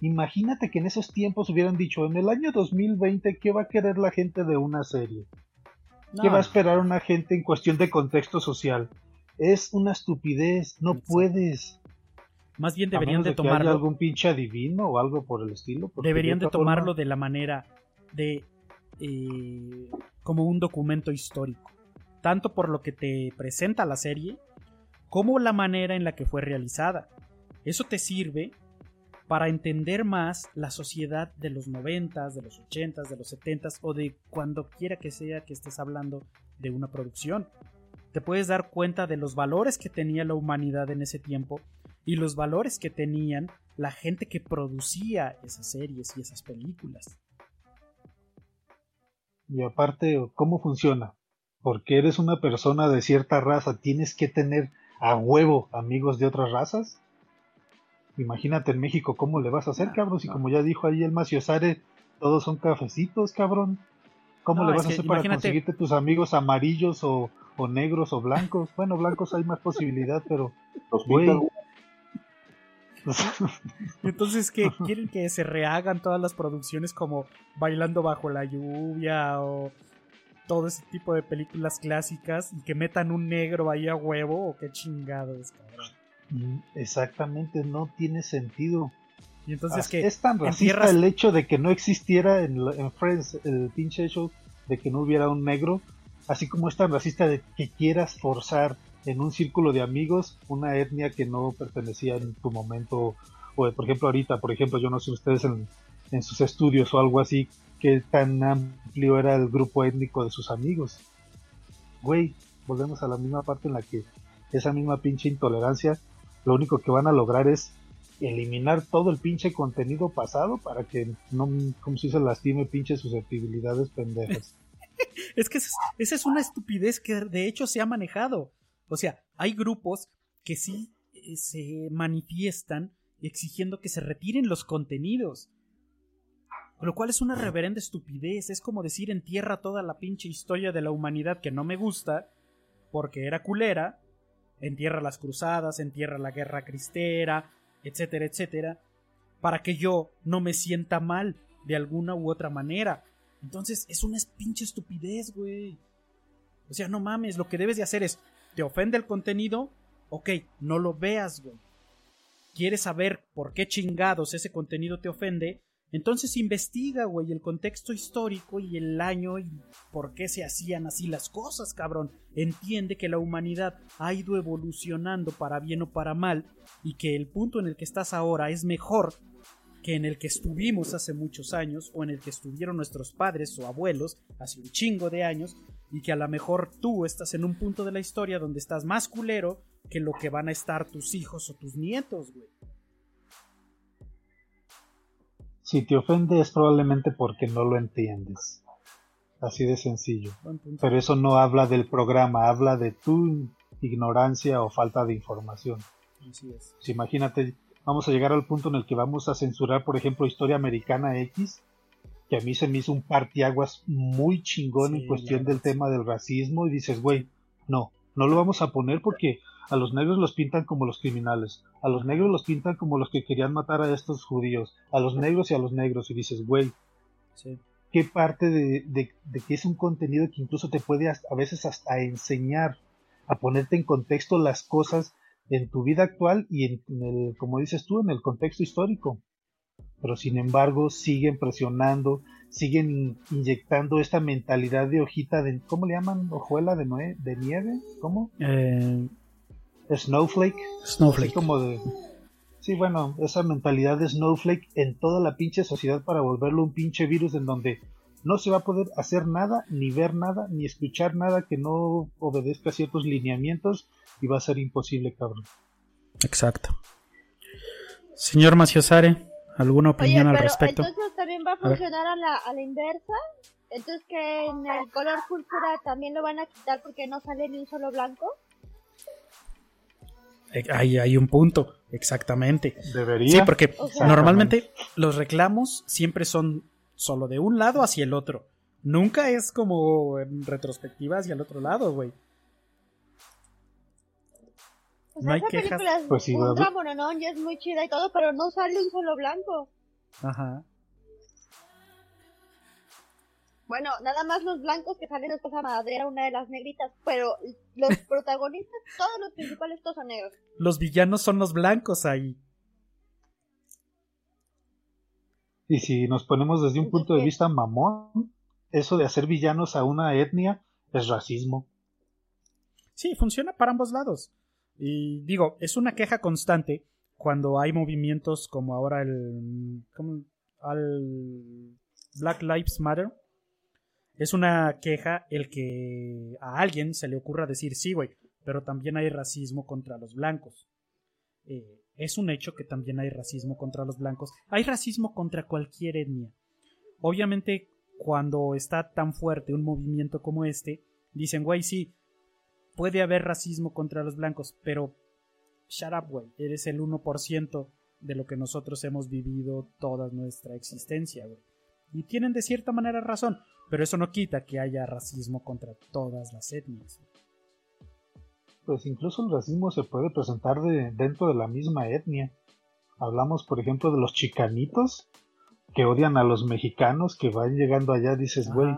Imagínate que en esos tiempos hubieran dicho, en el año 2020, ¿qué va a querer la gente de una serie? ¿Qué va a esperar una gente en cuestión de contexto social? Es una estupidez, no puedes. Más bien deberían de, tomarlo. algún pinche adivino o algo por el estilo. Deberían de, tomarlo de la manera de. Eh, como un documento histórico. Tanto por lo que te presenta la serie, como la manera en la que fue realizada. Eso te sirve para entender más la sociedad de los noventas, de los ochentas, de los setentas o de cuando quiera que sea que estés hablando de una producción. Te puedes dar cuenta de los valores que tenía la humanidad en ese tiempo y los valores que tenían la gente que producía esas series y esas películas. Y aparte, ¿cómo funciona? Porque eres una persona de cierta raza, tienes que tener a huevo amigos de otras razas. Imagínate en México cómo le vas a hacer, cabrón, si como ya dijo ahí el Maciosare, todos son cafecitos, cabrón. ¿Cómo le vas a hacer para conseguirte tus amigos amarillos o, o negros o blancos. Bueno, blancos hay más posibilidad, pero Los güey, Entonces, ¿qué? ¿Quieren que se rehagan todas las producciones como Bailando bajo la lluvia o todo ese tipo de películas clásicas y que metan un negro ahí a huevo o qué chingados, cabrón? mm, exactamente no tiene sentido. Y entonces, Ah, ¿qué? es tan racista el hecho de que no existiera en, en Friends el pinche hecho de que no hubiera un negro, así como es tan racista de que quieras forzar en un círculo de amigos una etnia que no pertenecía en tu momento, o por ejemplo ahorita, por ejemplo, yo no sé ustedes en, en sus estudios o algo así, qué tan amplio era el grupo étnico de sus amigos. Güey, volvemos a la misma parte en la que esa misma pinche intolerancia, lo único que van a lograr es eliminar todo el pinche contenido pasado para que no, como si se lastime pinche susceptibilidades pendejas. Es que esa es, esa es una estupidez que de hecho se ha manejado. O sea, hay grupos que sí eh, se manifiestan exigiendo que se retiren los contenidos. Lo cual es una reverenda estupidez. Es como decir entierra toda la pinche historia de la humanidad que no me gusta porque era culera. Entierra las cruzadas, entierra la guerra cristera, etcétera, etcétera. Para que yo no me sienta mal de alguna u otra manera. Entonces es una pinche estupidez, güey. O sea, no mames, lo que debes de hacer es, ¿te ofende el contenido? Ok, no lo veas, güey. ¿Quieres saber por qué chingados ese contenido te ofende? Entonces investiga, güey, el contexto histórico y el año y por qué se hacían así las cosas, cabrón. Entiende que la humanidad ha ido evolucionando para bien o para mal y que el punto en el que estás ahora es mejor que en el que estuvimos hace muchos años o en el que estuvieron nuestros padres o abuelos hace un chingo de años y que a lo mejor tú estás en un punto de la historia donde estás más culero que lo que van a estar tus hijos o tus nietos, güey. Si te ofende es probablemente porque no lo entiendes. Así de sencillo. Pero eso no habla del programa, habla de tu ignorancia o falta de información. Así es. Pues imagínate, vamos a llegar al punto en el que vamos a censurar, por ejemplo, Historia Americana X, que a mí se me hizo un partiaguas muy chingón Sí, en cuestión del tema del racismo, y dices, güey, no, no lo vamos a poner porque a los negros los pintan como los criminales, a los negros los pintan como los que querían matar a estos judíos, a los negros y a los negros, y dices, güey, Sí. qué parte de, de- de que es un contenido que incluso te puede hasta- a veces hasta enseñar a ponerte en contexto las cosas en tu vida actual y en, en el, como dices tú, en el contexto histórico. Pero sin embargo siguen presionando, siguen inyectando esta mentalidad de hojita de, ¿cómo le llaman? Hojuela de, nue- de nieve, ¿cómo? Eh, Snowflake. Snowflake. Así como de... Sí, bueno, esa mentalidad de Snowflake en toda la pinche sociedad para volverlo un pinche virus en donde no se va a poder hacer nada, ni ver nada, ni escuchar nada que no obedezca ciertos lineamientos y va a ser imposible, cabrón. Exacto. Señor Maciosare, ¿alguna Oye, opinión al pero respecto? entonces también va a funcionar a la, a la inversa. Entonces que en el color púrpura también lo van a quitar porque no sale ni un solo blanco. Eh, Hay, hay un punto, exactamente. Debería. Sí, porque normalmente los reclamos siempre son solo de un lado hacia el otro. Nunca es como en retrospectiva hacia el otro lado, güey. O No sea, hay esa quejas. película es Pues sí, un va a- tramo, no, no, y es muy chida y todo, pero no sale un solo blanco. Ajá. Bueno, nada más los blancos que salen después a madera una de las negritas, pero los protagonistas, todos los principales, todos son negros. Los villanos son los blancos ahí. Y si nos ponemos desde un Entonces, punto de vista mamón, eso de hacer villanos a una etnia es racismo. Sí, funciona para ambos lados. Y digo, es una queja constante cuando hay movimientos como ahora el. ¿cómo? al Black Lives Matter. Es una queja el que a alguien se le ocurra decir sí, güey, pero también hay racismo contra los blancos. Eh, es un hecho que también hay racismo contra los blancos. Hay racismo contra cualquier etnia. Obviamente, cuando está tan fuerte un movimiento como este, dicen, güey, sí, puede haber racismo contra los blancos, pero shut up, güey, eres el 1% de lo que nosotros hemos vivido toda nuestra existencia, güey. Y tienen de cierta manera razón, pero eso no quita que haya racismo contra todas las etnias. Pues incluso el racismo se puede presentar de, dentro de la misma etnia. Hablamos, por ejemplo, de los chicanitos que odian a los mexicanos que van llegando allá. Dices, güey,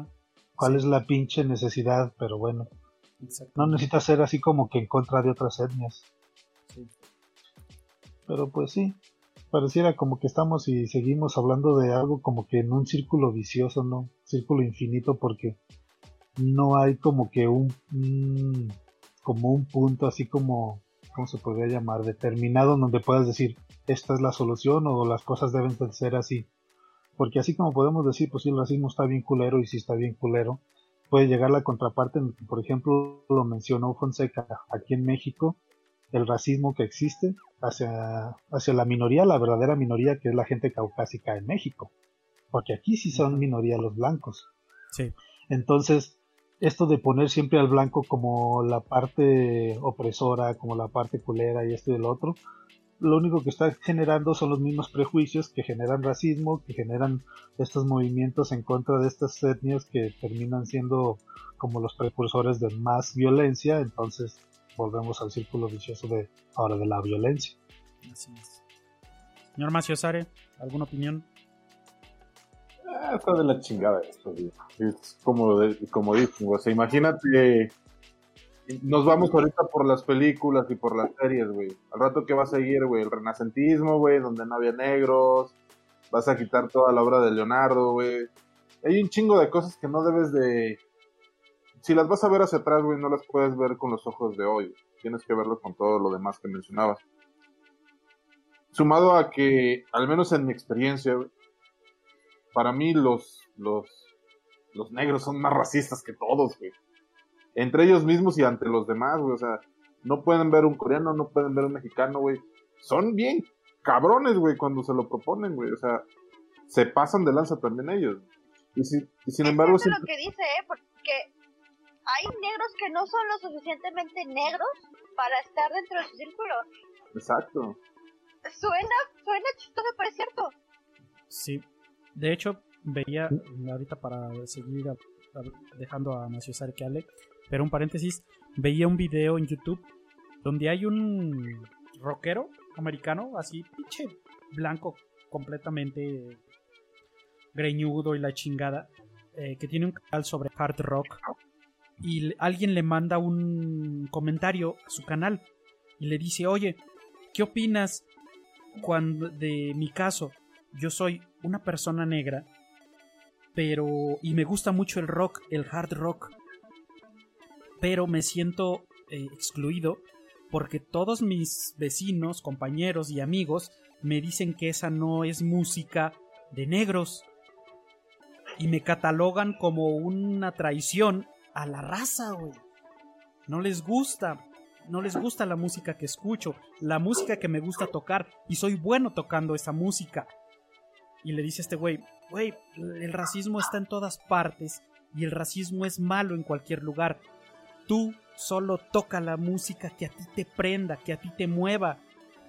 ¿cuál es la pinche necesidad? Pero bueno, no necesita ser así como que en contra de otras etnias. Pero pues sí, pareciera como que estamos y seguimos hablando de algo como que en un círculo vicioso, ¿no? Círculo infinito porque no hay como que un, como un punto así como ¿cómo se podría llamar? determinado donde puedas decir esta es la solución o las cosas deben de ser así. Porque así como podemos decir, pues si el racismo está bien culero y si está bien culero, puede llegar la contraparte, por ejemplo, lo mencionó Fonseca, aquí en México, el racismo que existe hacia, hacia la minoría, la verdadera minoría que es la gente caucásica en México. Porque aquí sí son minoría los blancos. Sí. Entonces, esto de poner siempre al blanco como la parte opresora, como la parte culera y esto y el otro, lo único que está generando son los mismos prejuicios que generan racismo, que generan estos movimientos en contra de estas etnias que terminan siendo como los precursores de más violencia, entonces volvemos al círculo vicioso de ahora de la violencia. Señor Macio Sare, ¿alguna opinión? Ah, está de la chingada esto, Es como, como dicen, o sea, imagínate, nos vamos ahorita por las películas y por las series, güey. Al rato que va a seguir, güey, el renacentismo, güey, donde no había negros, vas a quitar toda la obra de Leonardo, güey. Hay un chingo de cosas que no debes de... Si las vas a ver hacia atrás, güey, no las puedes ver con los ojos de hoy. Tienes que verlo con todo lo demás que mencionabas. Sumado a que, al menos en mi experiencia, güey, para mí los, los, los negros son más racistas que todos, güey. Entre ellos mismos y ante los demás, güey. O sea, no pueden ver un coreano, no pueden ver un mexicano, güey. Son bien cabrones, güey, cuando se lo proponen, güey. O sea, se pasan de lanza también ellos. Y, si, y sin embargo... Es lo que dice, ¿eh? Porque hay negros que no son lo suficientemente negros para estar dentro de su círculo. Exacto. Suena, suena chistoso, pero es cierto. Sí, de hecho, veía, ahorita para seguir dejando a Macio que hable, pero un paréntesis, veía un video en YouTube donde hay un rockero americano, así, pinche blanco, completamente greñudo y la chingada, eh, que tiene un canal sobre hard rock. Y alguien le manda un comentario a su canal y le dice, oye, ¿qué opinas cuando, de mi caso? Yo soy una persona negra, pero... y me gusta mucho el rock, el hard rock, pero me siento eh, excluido porque todos mis vecinos, compañeros y amigos me dicen que esa no es música de negros y me catalogan como una traición a la raza, güey. No les gusta, no les gusta la música que escucho, la música que me gusta tocar y soy bueno tocando esa música y le dice este güey, güey, el racismo está en todas partes y el racismo es malo en cualquier lugar. Tú solo toca la música que a ti te prenda, que a ti te mueva.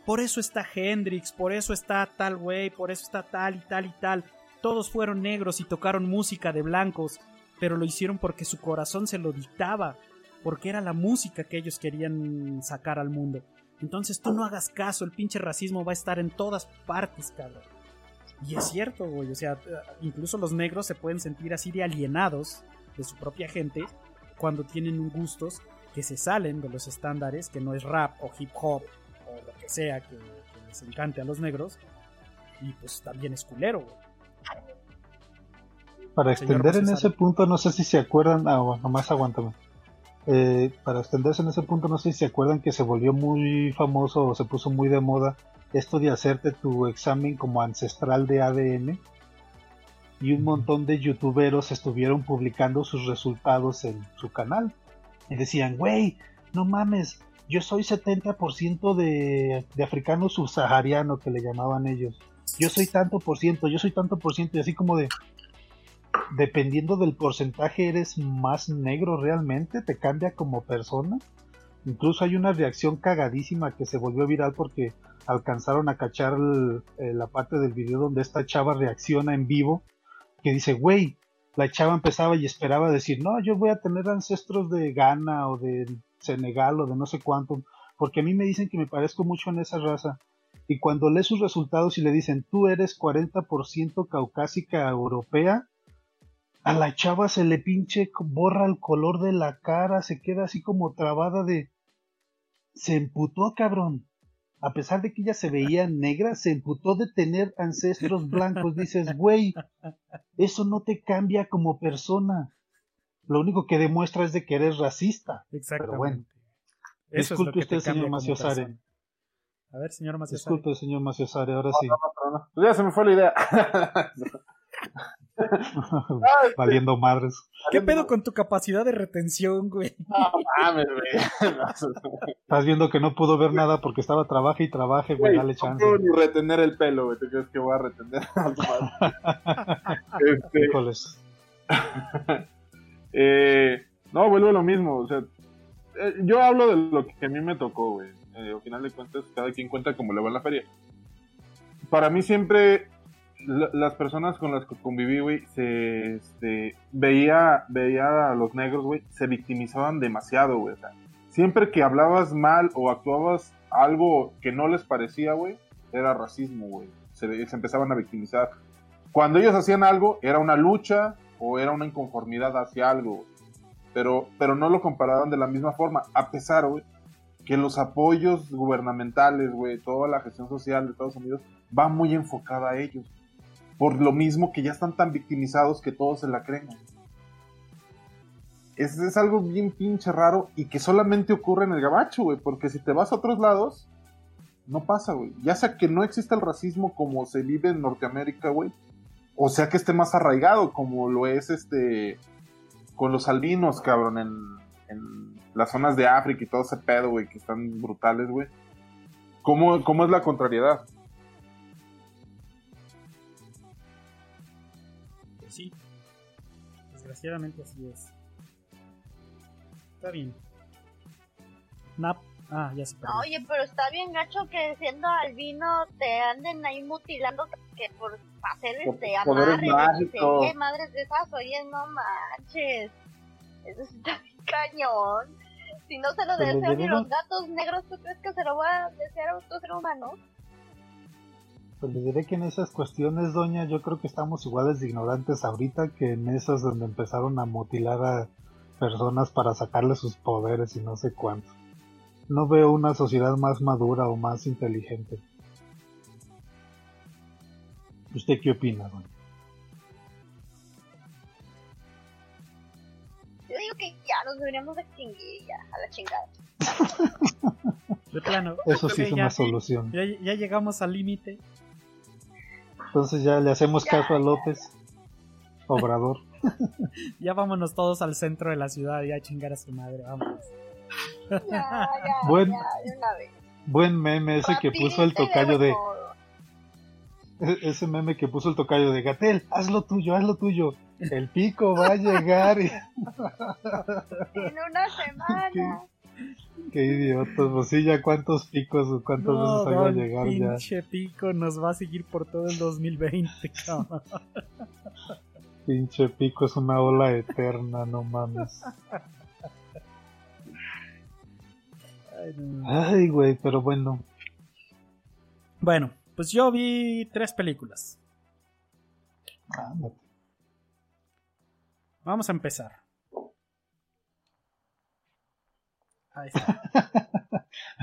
Por eso está Hendrix, por eso está tal güey, por eso está tal y tal y tal. Todos fueron negros y tocaron música de blancos, pero lo hicieron porque su corazón se lo dictaba, porque era la música que ellos querían sacar al mundo. Entonces tú no hagas caso, el pinche racismo va a estar en todas partes, cabrón. Y es cierto, güey. O sea, incluso los negros se pueden sentir así de alienados de su propia gente cuando tienen gustos que se salen de los estándares, que no es rap o hip hop o lo que sea que, les encante a los negros. Y pues también es culero, güey. Para extender en ese punto, no sé si se acuerdan, ah, bueno, nomás aguántame. Eh, para extenderse en ese punto, no sé si se acuerdan que se volvió muy famoso o se puso muy de moda esto de hacerte tu examen como ancestral de ADN y un montón de youtuberos estuvieron publicando sus resultados en su canal y decían, güey, no mames, yo soy 70% de, de africano subsahariano que le llamaban ellos. Yo soy tanto por ciento, yo soy tanto por ciento y así como de, dependiendo del porcentaje eres más negro realmente, te cambia como persona. Incluso hay una reacción cagadísima que se volvió viral porque alcanzaron a cachar eh, la parte del video donde esta chava reacciona en vivo, que dice, güey, la chava empezaba y esperaba decir, no, yo voy a tener ancestros de Ghana o de Senegal o de no sé cuánto, porque a mí me dicen que me parezco mucho en esa raza. Y cuando lee sus resultados y le dicen, tú eres 40% caucásica europea, a la chava se le pinche, borra el color de la cara, se queda así como trabada de... Se emputó, cabrón. A pesar de que ella se veía negra, se emputó de tener ancestros blancos. Dices, güey, eso no te cambia como persona. Lo único que demuestra es de que eres racista. Exactamente. Pero bueno. Disculpe usted, señor Maciosare. A ver, señor Maciosare. Disculpe, señor Maciosare, ahora sí. Pues ya se me fue la idea. Valiendo madres. ¿Qué pedo con tu capacidad de retención, güey? No mames, güey. Estás viendo que no pudo ver nada porque estaba trabaje y trabaje, güey, dale chance. No puedo ni retener el pelo, güey. ¿Te crees que voy a retener este... Híjoles. eh, no, vuelvo a lo mismo. O sea, eh, yo hablo de lo que a mí me tocó, güey. Eh, al final de cuentas, cada quien cuenta como le va en la feria. Para mí siempre las personas con las que conviví, güey, se este, veía, veía a los negros, güey, se victimizaban demasiado, güey. siempre que hablabas mal o actuabas algo que no les parecía, güey, era racismo, güey. Se, se, empezaban a victimizar. Cuando ellos hacían algo, era una lucha o era una inconformidad hacia algo, Pero, pero no lo comparaban de la misma forma, a pesar, güey, que los apoyos gubernamentales, güey, toda la gestión social de Estados Unidos va muy enfocada a ellos por lo mismo que ya están tan victimizados que todos se la creen. Es, es algo bien pinche raro y que solamente ocurre en el gabacho, güey, porque si te vas a otros lados, no pasa, güey. Ya sea que no exista el racismo como se vive en Norteamérica, güey, o sea que esté más arraigado como lo es este con los albinos, cabrón, en, en las zonas de África y todo ese pedo, güey, que están brutales, güey. ¿Cómo, ¿Cómo es la contrariedad? Desgraciadamente así es. Está bien. Nap. Ah, ya se perdió. Oye, pero está bien gacho que siendo albino te anden ahí mutilando que por hacer este amarre, qué madres de esas, oye, no manches. Eso está bien cañón. Si no se lo desean ni los gatos negros, ¿tú crees que se lo va a desear a otro ser humano? Pues le diré que en esas cuestiones, doña, yo creo que estamos iguales de ignorantes ahorita que en esas donde empezaron a mutilar a personas para sacarle sus poderes y no sé cuánto. No veo una sociedad más madura o más inteligente. ¿Usted qué opina, doña? Yo digo que ya nos deberíamos extinguir ya, a la chingada. De plano. Eso sí es una solución. Ya, ya llegamos al límite. Entonces ya le hacemos caso a López Obrador. ya vámonos todos al centro de la ciudad y a chingar a su madre, vámonos. buen, buen meme ese que puso el tocayo de... E-, ese meme que puso el tocayo de Gatel, haz lo tuyo, haz lo tuyo. El pico va a llegar. en una semana. Qué idiotas, pues sí, ya cuántos picos, cuántas veces va a llegar ya. Pinche pico nos va a seguir por todo el 2020, cabrón. Pinche pico es una ola eterna, no mames. Ay, güey, pero bueno. Bueno, pues yo vi tres películas. Vamos a empezar. Ahí está.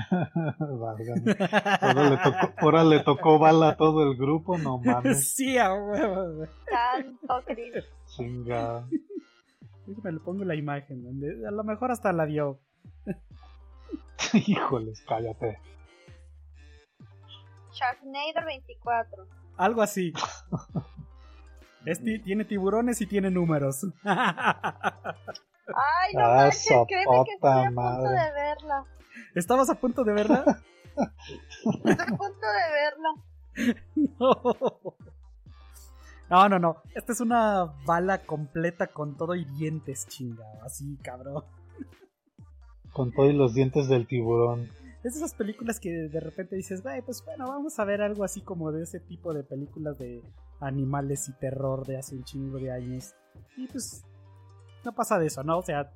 ahora, le tocó, ahora le tocó bala a todo el grupo, no mames. Sí, a huevo. Tanto Chris. Chinga. Me le pongo la imagen. A lo mejor hasta la dio. Híjoles, cállate. Sharknado 24. Algo así. tiene tiburones y tiene números. Ay, no ah, manches, créeme que estoy a punto de verla. ¿Estabas a punto de verla? estoy a punto de verla. no. No, no, no. Esta es una bala completa con todo y dientes, chingado. Así, cabrón. Con todo y los dientes del tiburón. Es esas películas que de repente dices, pues bueno, vamos a ver algo así como de ese tipo de películas de animales y terror de hace un chingo de años Y pues no pasa de eso, ¿no? O sea,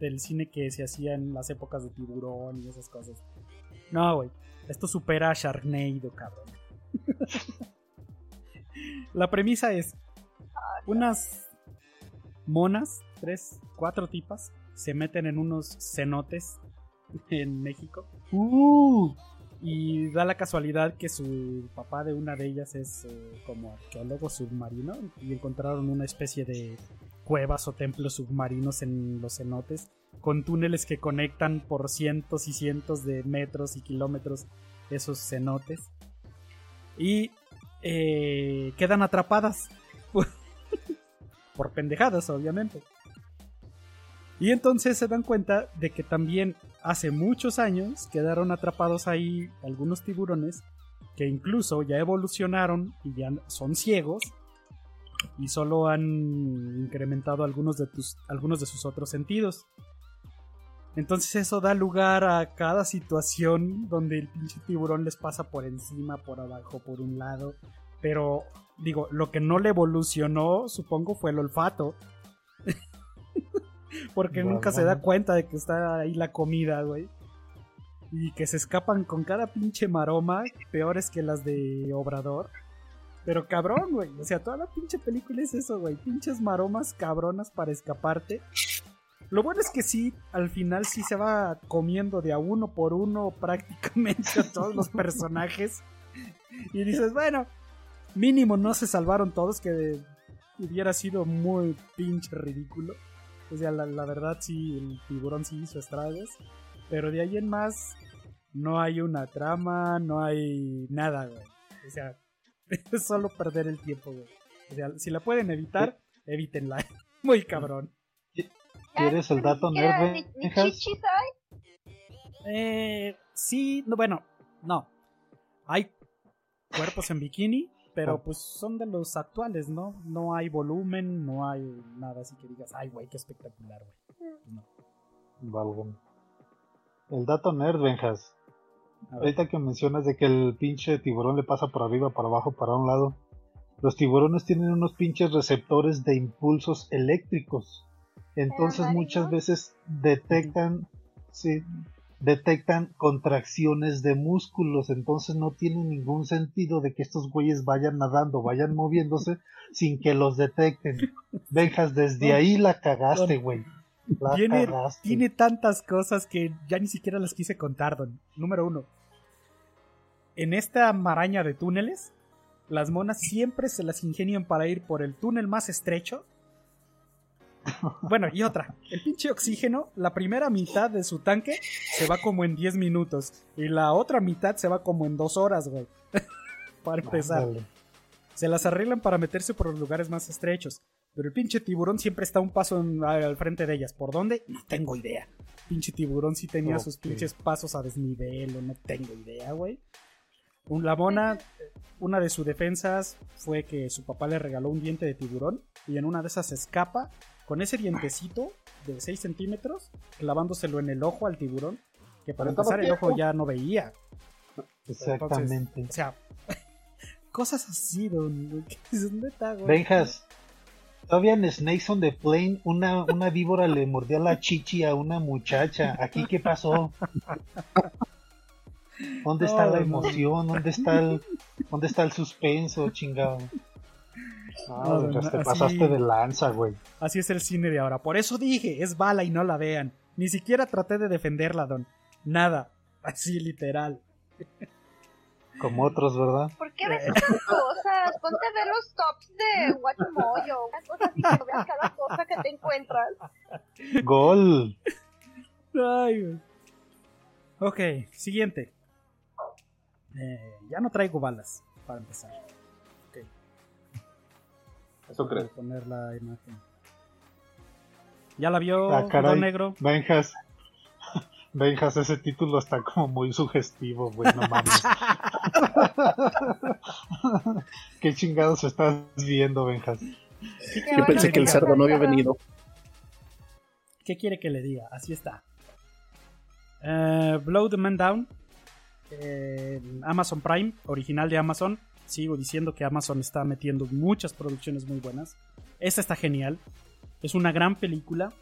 del cine que se hacía en las épocas de tiburón y esas cosas. No, güey. Esto supera a Sharknado, cabrón. La premisa es unas monas, tres, cuatro tipas, se meten en unos cenotes en México. Uh. Y da la casualidad que su papá de una de ellas es eh, como arqueólogo submarino y encontraron una especie de cuevas o templos submarinos en los cenotes con túneles que conectan por cientos y cientos de metros y kilómetros esos cenotes. Y eh, quedan atrapadas. Por pendejadas obviamente. Y entonces se dan cuenta de que también hace muchos años quedaron atrapados ahí algunos tiburones que incluso ya evolucionaron y ya son ciegos y solo han incrementado algunos de, tus, algunos de sus otros sentidos. Entonces eso da lugar a cada situación donde el pinche tiburón les pasa por encima, por abajo, por un lado. Pero digo, lo que no le evolucionó, supongo, fue el olfato. Porque nunca se da cuenta de que está ahí la comida, güey. Y que se escapan con cada pinche maroma, peores que las de Obrador. Pero cabrón, güey. O sea, toda la pinche película es eso, güey. Pinches maromas cabronas para escaparte. Lo bueno es que sí, al final sí se va comiendo de a uno por uno prácticamente a todos los personajes. Y dices, bueno, mínimo no se salvaron todos, que hubiera sido muy pinche ridículo. O sea, la, verdad sí, el tiburón sí hizo estragos. Pero de ahí en más, no hay una trama, no hay nada, güey. O sea, es solo perder el tiempo, güey. O sea, si la pueden evitar, evítenla. Muy cabrón. ¿Quieres el dato nerd? Eh, sí, no, bueno, no. Hay cuerpos en bikini, pero ah. pues son de los actuales, ¿no? No hay volumen, no hay nada así que digas, ay, güey, qué espectacular, güey. No. El dato nerd, Benjas. Ahorita que mencionas de que el pinche tiburón le pasa por arriba, por abajo, para un lado. Los tiburones tienen unos pinches receptores de impulsos eléctricos. Entonces muchas veces detectan, sí, detectan contracciones de músculos, entonces no tiene ningún sentido de que estos güeyes vayan nadando, vayan moviéndose sin que los detecten. Benjas, desde ahí la cagaste, güey. Tiene, tiene, tantas cosas que ya ni siquiera las quise contar, don. Número uno. En esta maraña de túneles, las monas siempre se las ingenian para ir por el túnel más estrecho bueno, y otra. El pinche oxígeno, la primera mitad de su tanque se va como en 10 minutos. Y la otra mitad se va como en 2 horas, güey. para empezar. Se las arreglan para meterse por los lugares más estrechos. Pero el pinche tiburón siempre está un paso al frente de ellas. ¿Por dónde? No tengo idea. Pinche tiburón sí tenía sus pinches pasos a desnivel o no tengo idea, güey. La mona, una de sus defensas fue que su papá le regaló un diente de tiburón y en una de esas se escapa con ese dientecito de 6 centímetros, clavándoselo en el ojo al tiburón, que para empezar el ojo ya no veía. Exactamente. o sea, cosas así, don. ¿Dónde está, güey? Benjas, todavía en Snakes on the Plane, una, una víbora le mordió la chichi a una muchacha. ¿Aquí qué pasó? ¿Dónde está la emoción? ¿Dónde está el, dónde está el suspenso, chingado? Ah, te pasaste de lanza, güey. Así es el cine de ahora. Por eso dije, es bala y no la vean. Ni siquiera traté de defenderla, don. Nada. Así literal. Como otros, ¿verdad? ¿Por qué ves esas cosas? Ponte a ver los tops de Guachumoyo. Una cosa así que veas cada cosa que te encuentras. Gol. Ay, Ok, siguiente. Eh, ya no traigo balas, para empezar. Eso creo. poner la imagen. ¿Ya la vio, ah, Negro? Benjas. Benjas, ese título está como muy sugestivo, güey, no mames. ¿Qué chingados estás viendo, Benjas? Yo pensé que el cerdo no había venido. ¿Qué quiere que le diga? Así está. Eh, Blow the Man Down. Eh, Amazon Prime, original de Amazon sigo diciendo que Amazon está metiendo muchas producciones muy buenas. Esta está genial. Es una gran película.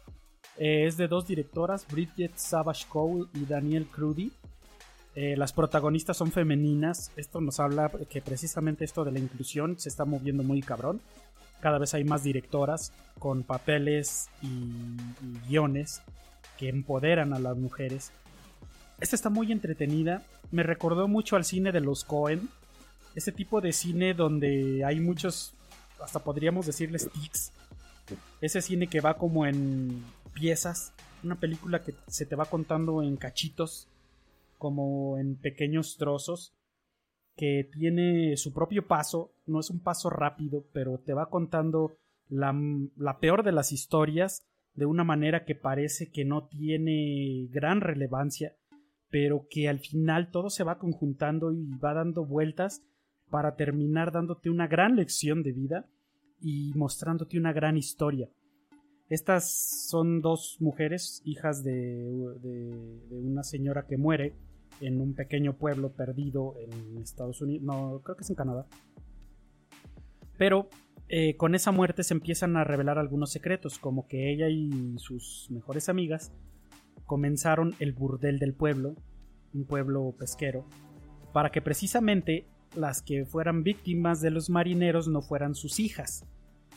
Eh, es de dos directoras, Bridget Savage Cole y Daniel Crudy. Eh, las protagonistas son femeninas. Esto nos habla que precisamente esto de la inclusión se está moviendo muy cabrón. Cada vez hay más directoras con papeles y, guiones que empoderan a las mujeres. Esta está muy entretenida. Me recordó mucho al cine de los Cohen. Ese tipo de cine donde hay muchos, hasta podríamos decirles tics. Ese cine que va como en piezas. Una película que se te va contando en cachitos, como en pequeños trozos que tiene su propio paso, no es un paso rápido, pero te va contando la, la, peor de las historias de una manera que parece que no tiene gran relevancia, pero que al final todo se va conjuntando y va dando vueltas para terminar dándote una gran lección de vida y mostrándote una gran historia. Estas son dos mujeres, hijas de, de, de una señora que muere, en un pequeño pueblo perdido en Estados Unidos, no, creo que es en Canadá. Pero eh, con esa muerte se empiezan a revelar algunos secretos, como que ella y sus mejores amigas comenzaron el burdel del pueblo, un pueblo pesquero, para que precisamente las que fueran víctimas de los marineros no fueran sus hijas,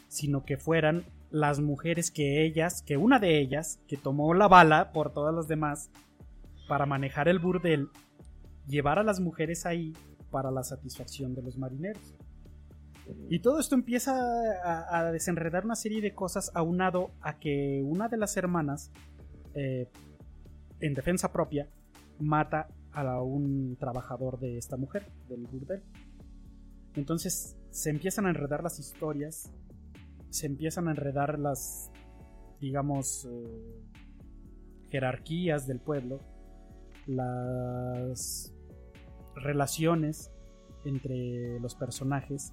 sino que fueran las mujeres que ellas, que una de ellas, que tomó la bala por todas las demás, para manejar el burdel, llevar a las mujeres ahí para la satisfacción de los marineros. Y todo esto empieza a, desenredar una serie de cosas aunado a que una de las hermanas, eh, en defensa propia, mata a un trabajador de esta mujer, del burdel. Entonces se empiezan a enredar las historias, se empiezan a enredar las, digamos, eh, jerarquías del pueblo, las relaciones entre los personajes,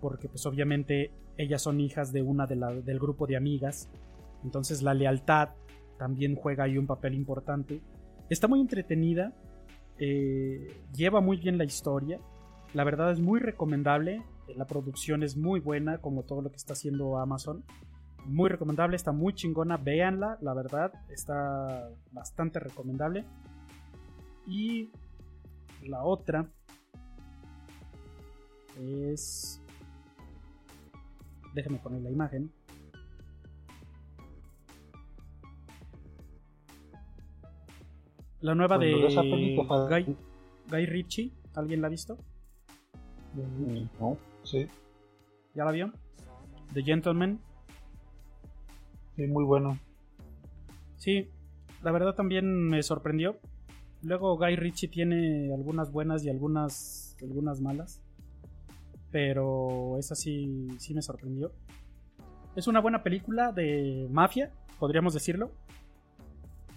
porque pues obviamente ellas son hijas de una de la, del grupo de amigas, entonces la lealtad también juega ahí un papel importante. Está muy entretenida, eh, lleva muy bien la historia, la verdad es muy recomendable, la producción es muy buena como todo lo que está haciendo Amazon. Muy recomendable, está muy chingona, véanla, la verdad, está bastante recomendable. Y la otra es... Déjenme poner la imagen. La nueva de Guy, Guy Ritchie. ¿Alguien la ha visto? No, sí. ¿Ya la vio? The Gentleman. Sí, muy bueno. Sí, la verdad también me sorprendió. Luego Guy Ritchie tiene algunas buenas y algunas, algunas malas. Pero esa sí, sí me sorprendió. Es una buena película de mafia, podríamos decirlo.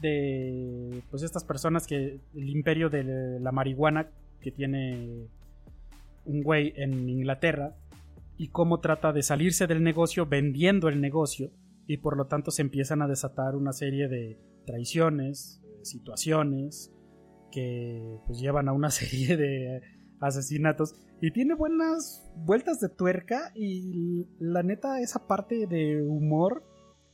De pues estas personas que el imperio de la marihuana que tiene un güey en Inglaterra y cómo trata de salirse del negocio vendiendo el negocio y por lo tanto se empiezan a desatar una serie de traiciones, situaciones, que pues llevan a una serie de asesinatos. Y tiene buenas vueltas de tuerca y la neta esa parte de humor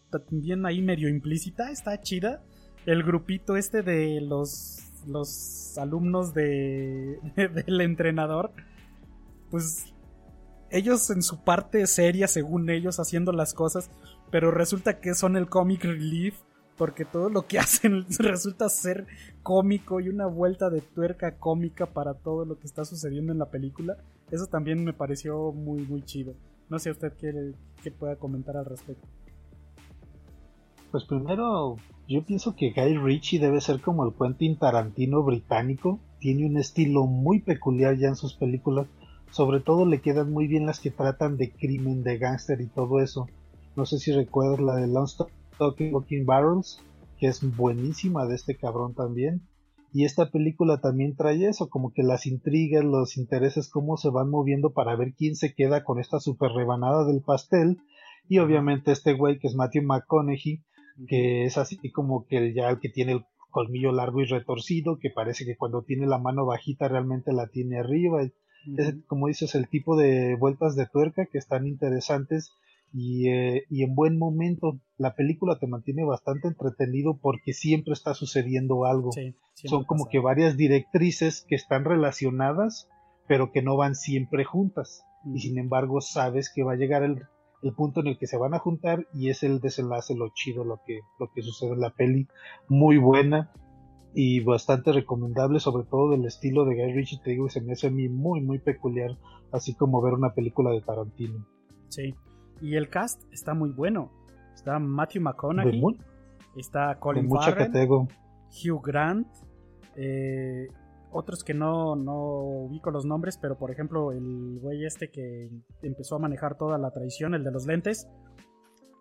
también ahí medio implícita está chida. El grupito este de los los alumnos de, del entrenador pues ellos en su parte seria según ellos haciendo las cosas pero resulta que son el comic relief porque todo lo que hacen resulta ser cómico y una vuelta de tuerca cómica para todo lo que está sucediendo en la película. Eso también me pareció muy, muy chido. No sé usted qué, qué pueda comentar al respecto. Pues primero, yo pienso que Guy Ritchie debe ser como el Quentin Tarantino británico. Tiene un estilo muy peculiar ya en sus películas. Sobre todo le quedan muy bien las que tratan de crimen, de gángster y todo eso. No sé si recuerdas la de Lone Talking Barrels, que es buenísima de este cabrón también. Y esta película también trae eso, como que las intrigas, los intereses, cómo se van moviendo para ver quién se queda con esta super rebanada del pastel. Y obviamente este güey que es Matthew McConaughey, que es así como que ya el que tiene el colmillo largo y retorcido, que parece que cuando tiene la mano bajita realmente la tiene arriba. Como dices, el tipo de vueltas de tuerca que están interesantes y, eh, y en buen momento. La película te mantiene bastante entretenido porque siempre está sucediendo algo. Son como que varias directrices que están relacionadas, pero que no van siempre juntas. Y sin embargo, sabes que va a llegar el, el, punto en el que se van a juntar y es el desenlace, lo chido, lo que, lo que sucede en la peli. Muy buena y bastante recomendable, sobre todo del estilo de Guy Ritchie, te digo, se me hace a mí muy, muy peculiar, así como ver una película de Tarantino. Sí, y el cast está muy bueno. Está Matthew McConaughey, está Colin Farrell, Hugh Grant, eh, otros que no, no ubico los nombres, pero por ejemplo el güey este que empezó a manejar toda la tradición, el de los lentes,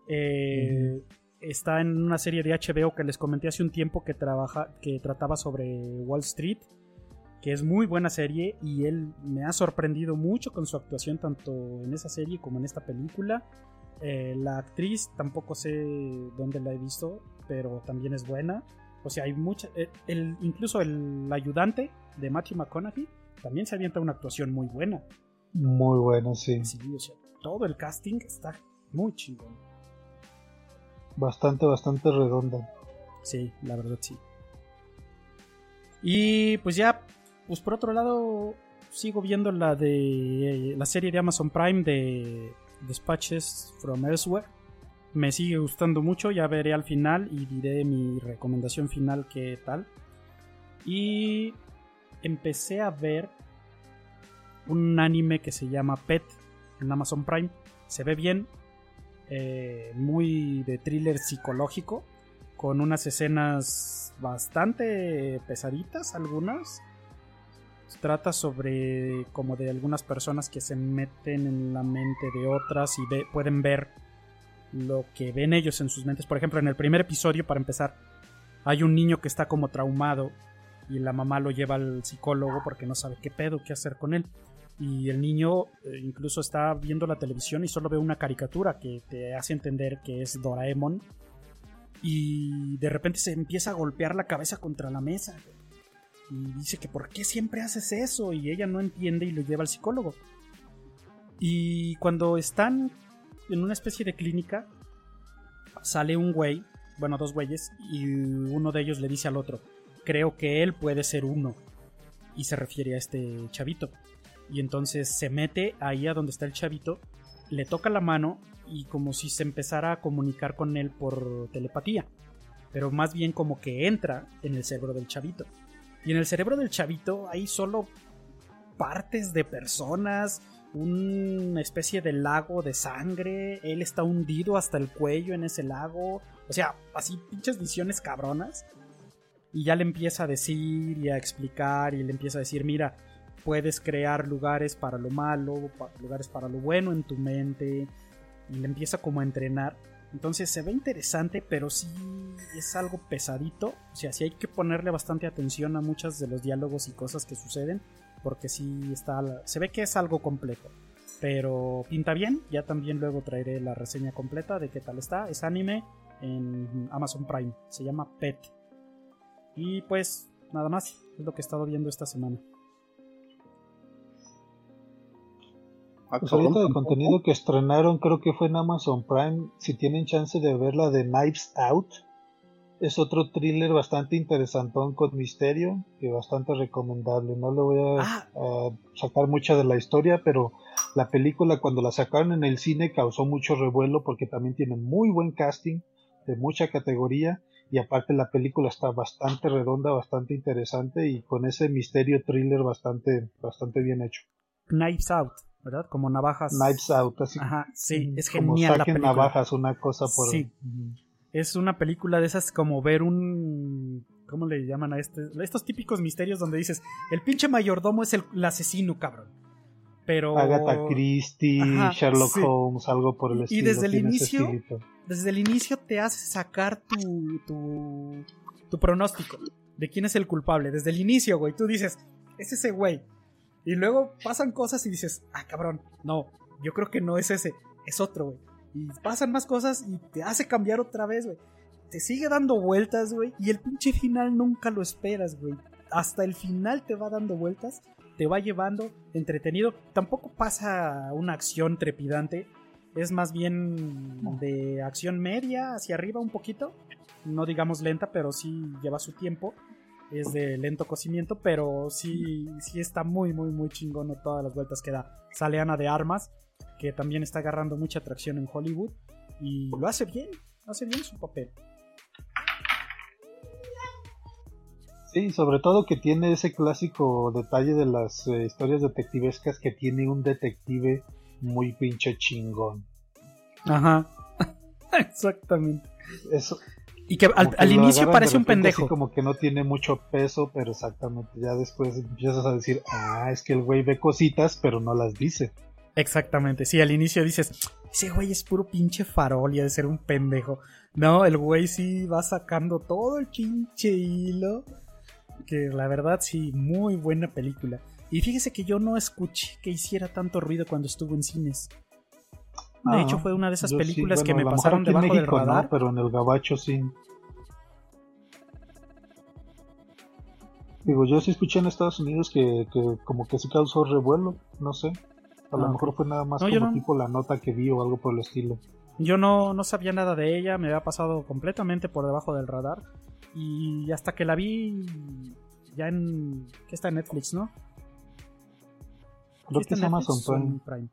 eh, está en una serie de HBO que les comenté hace un tiempo que, trabaja, que trataba sobre Wall Street, que es muy buena serie y él me ha sorprendido mucho con su actuación tanto en esa serie como en esta película. Eh, la actriz tampoco sé dónde la he visto, pero también es buena. O sea, hay mucha. Eh, el, incluso el ayudante de Matthew McConaughey también se avienta una actuación muy buena. Muy buena, sí. sí todo el casting está muy chingón bastante, bastante redonda. Sí, la verdad sí. Y pues ya, pues por otro lado, sigo viendo la de la serie de Amazon Prime de Dispatches from Elsewhere. Me sigue gustando mucho, ya veré al final y diré mi recomendación final qué tal. Y empecé a ver un anime que se llama Pet en Amazon Prime. Se ve bien, eh, muy de thriller psicológico, con unas escenas bastante pesaditas, algunas. Trata sobre como de algunas personas que se meten en la mente de otras y pueden ver lo que ven ellos en sus mentes. Por ejemplo, en el primer episodio, para empezar, hay un niño que está como traumado y la mamá lo lleva al psicólogo porque no sabe qué pedo, qué hacer con él y el niño eh, incluso está viendo la televisión y solo ve una caricatura que te hace entender que es Doraemon. Y de repente se empieza a golpear la cabeza contra la mesa y dice que por qué siempre haces eso y ella no entiende y lo lleva al psicólogo. Y cuando están en una especie de clínica sale un güey bueno dos güeyes y uno de ellos le dice al otro creo que él puede ser uno y se refiere a este chavito y entonces se mete ahí a donde está el chavito, le toca la mano y como si se empezara a comunicar con él por telepatía. Pero más bien como que entra en el cerebro del chavito. Y en el cerebro del chavito hay solo partes de personas, una especie de lago de sangre, él está hundido hasta el cuello en ese lago, o sea, así pinches visiones cabronas. Y ya le empieza a decir y a explicar y le empieza a decir, mira, puedes crear lugares para lo malo, lugares para lo bueno en tu mente y le empieza como a entrenar. Entonces se ve interesante, pero sí es algo pesadito. O sea, sí hay que ponerle bastante atención a muchos de los diálogos y cosas que suceden, porque sí está, se ve que es algo complejo. Pero pinta bien, ya también luego traeré la reseña completa de qué tal está. Es anime en Amazon Prime, se llama Pet. Y pues nada más, es lo que he estado viendo esta semana. Pues ahorita de contenido que estrenaron, creo que fue en Amazon Prime. Si tienen chance de verla de Knives Out, es otro thriller bastante interesantón con misterio y bastante recomendable. No le voy ah. a, sacar mucha de la historia, pero la película cuando la sacaron en el cine causó mucho revuelo porque también tiene muy buen casting de mucha categoría y aparte la película está bastante redonda, bastante interesante y con ese misterio thriller bastante, bastante bien hecho. Knives Out. ¿Verdad? Como navajas. Knives Out, así. Ajá, sí, es genial la película. navajas, una cosa por. Sí. Es una película de esas como ver un. ¿Cómo le llaman a este? Estos típicos misterios donde dices, el pinche mayordomo es el, asesino, cabrón. Pero. Agatha Christie, Sherlock Holmes, algo por el estilo. Y desde el inicio. Desde el inicio te hace sacar tu, tu. tu pronóstico de quién es el culpable. Desde el inicio, güey. Tú dices, es ese güey. Y luego pasan cosas y dices, ah, cabrón, no, yo creo que no es ese, es otro, güey. Y pasan más cosas y te hace cambiar otra vez, güey. Te sigue dando vueltas, güey. Y el pinche final nunca lo esperas, güey. Hasta el final te va dando vueltas, te va llevando entretenido. Tampoco pasa una acción trepidante, es más bien de acción media hacia arriba un poquito. No digamos lenta, pero sí lleva su tiempo. Es de lento cocimiento, pero sí, sí está muy, muy, muy chingón todas las vueltas que da. Sale Ana de Armas, que también está agarrando mucha atracción en Hollywood. Y lo hace bien, hace bien su papel. Sí, sobre todo que tiene ese clásico detalle de las eh, historias detectivescas que tiene un detective muy pinche chingón. Ajá. Exactamente. Eso. Y que al, inicio parece un pendejo. como que no tiene mucho peso, pero exactamente. Ya después empiezas a decir, ah, es que el güey ve cositas, pero no las dice. Exactamente. Sí, al inicio dices, ese güey es puro pinche farol y ha de ser un pendejo. No, el güey sí va sacando todo el pinche hilo que la verdad sí, muy buena película. Y fíjese que yo no escuché que hiciera tanto ruido cuando estuvo en cines. De ah, hecho, fue una de esas películas que me pasaron debajo del radar. pero en el gabacho sí. Digo, yo sí escuché en Estados Unidos que, como que sí causó revuelo, no sé. A lo ah, mejor fue nada más como tipo la nota que vi o algo por el estilo. Yo no, no sabía nada de ella, me había pasado completamente por debajo del radar. Y hasta que la vi ya en... que está en Netflix, ¿no? Creo que es Amazon Prime.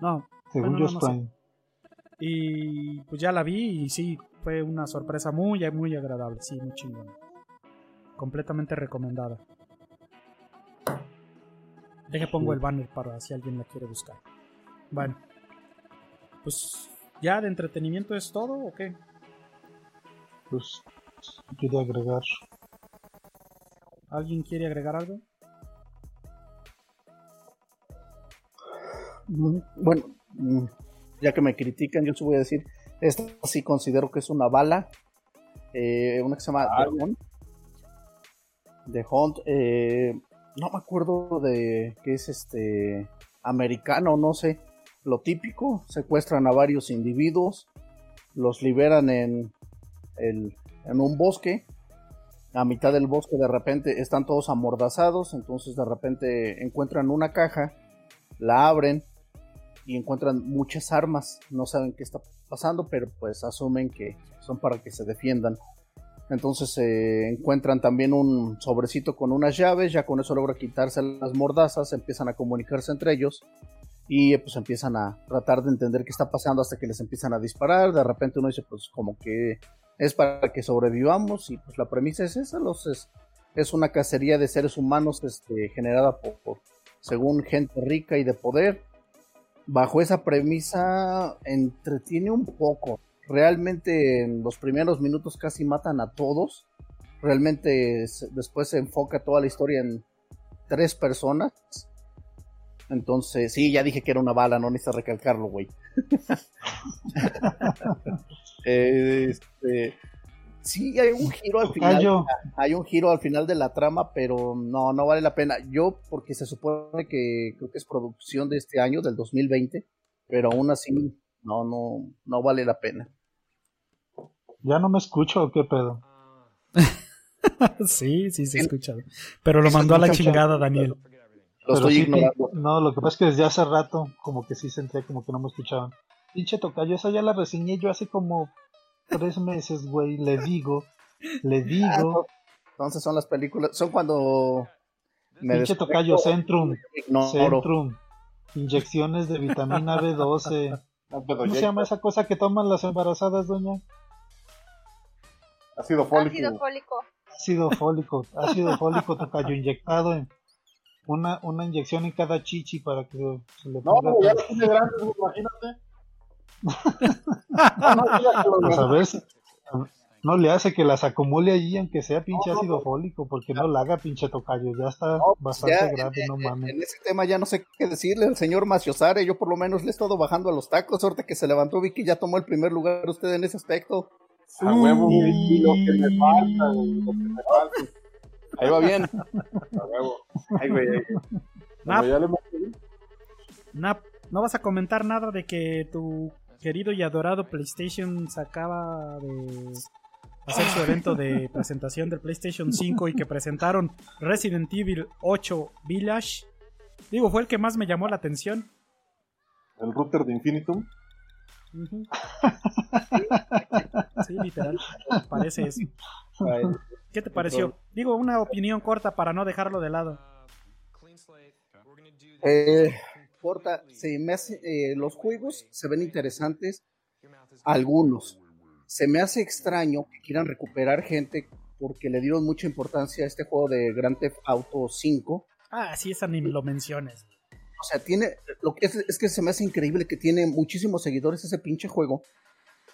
No. Según yo Prime. Y pues ya la vi y sí, fue una sorpresa muy, muy agradable. Sí, muy chingón. Completamente recomendada. Deje pongo el banner para si alguien la quiere buscar. Bueno. Pues ya de entretenimiento es todo o qué? pues quiere agregar. ¿Alguien quiere agregar algo? Bueno, mm, ya que me critican, yo te voy a decir, esta sí considero que es una bala, eh, una que se llama The Hunt. The Hunt, eh, no me acuerdo de qué es este americano, no sé, lo típico, secuestran a varios individuos, los liberan en en un bosque. A mitad del bosque de repente están todos amordazados, entonces de repente encuentran una caja, la abren y encuentran muchas armas. No saben qué está pasando, pero pues asumen que son para que se defiendan. Entonces se encuentran también un sobrecito con unas llaves, ya con eso logra quitarse las mordazas, empiezan a comunicarse entre ellos y pues empiezan a tratar de entender qué está pasando hasta que les empiezan a disparar. De repente uno dice, pues como que es para que sobrevivamos y pues la premisa es esa, los, es, es una cacería de seres humanos este, generada por, según gente rica y de poder. Bajo esa premisa entretiene un poco. Realmente en los primeros minutos casi matan a todos. Realmente después se enfoca toda la historia en tres personas. Entonces, sí, ya dije que era una bala, no necesitas recalcarlo, güey. este, sí, hay un giro al final. Hay un giro al final de la trama, pero no, no vale la pena. Yo, porque se supone que creo que es producción de este año, del 2020, pero aún así, no, no, no vale la pena. ¿Ya no me escucho o qué pedo? sí, sí se escucha. Pero lo mandó a la chingada, Daniel. Lo estoy ignorando. No, lo que pasa es que desde hace rato, como que sí senté, como que no me escuchaban. Pinche tocayo, esa ya la reseñé yo hace como tres meses, güey. Le digo, le digo. Entonces son las películas, son cuando. Me Pinche tocayo, Centrum. Centrum. Inyecciones de vitamina B12. ¿Cómo se llama esa cosa que toman las embarazadas, doña? Ácido fólico. Ácido fólico. Ácido fólico, ácido fólico tocayo inyectado en una, una inyección en cada chichi para que se le ponga. No, ya tiene grande, imagínate no le hace que las acumule allí, aunque sea pinche ácido fólico, porque no la haga pinche tocayo, ya está pues bastante grande, no mames. En ese tema ya no sé qué decirle al señor Maciosare, yo por lo menos le he estado bajando a los tacos, suerte que se levantó Vicky ya tomó el primer lugar usted en ese aspecto. A huevo, y lo que me falta, lo que me falta. Ahí va bien. A huevo. Ahí, güey, no vas a comentar nada de que tu querido y adorado PlayStation se acaba de hacer su evento de presentación del PlayStation 5 y que presentaron Resident Evil 8 Village. Digo, fue el que más me llamó la atención. el router de Infinitum. sí, literal. Parece eso. ¿Qué te pareció? Digo, una opinión corta para no dejarlo de lado. Eh, corta, se me hace, eh, los juegos se ven interesantes, algunos. Se me hace extraño que quieran recuperar gente porque le dieron mucha importancia a este juego de Grand Theft Auto 5. Ah, sí, esa ni lo menciones. O sea, tiene, lo que es, es que se me hace increíble que tiene muchísimos seguidores ese pinche juego,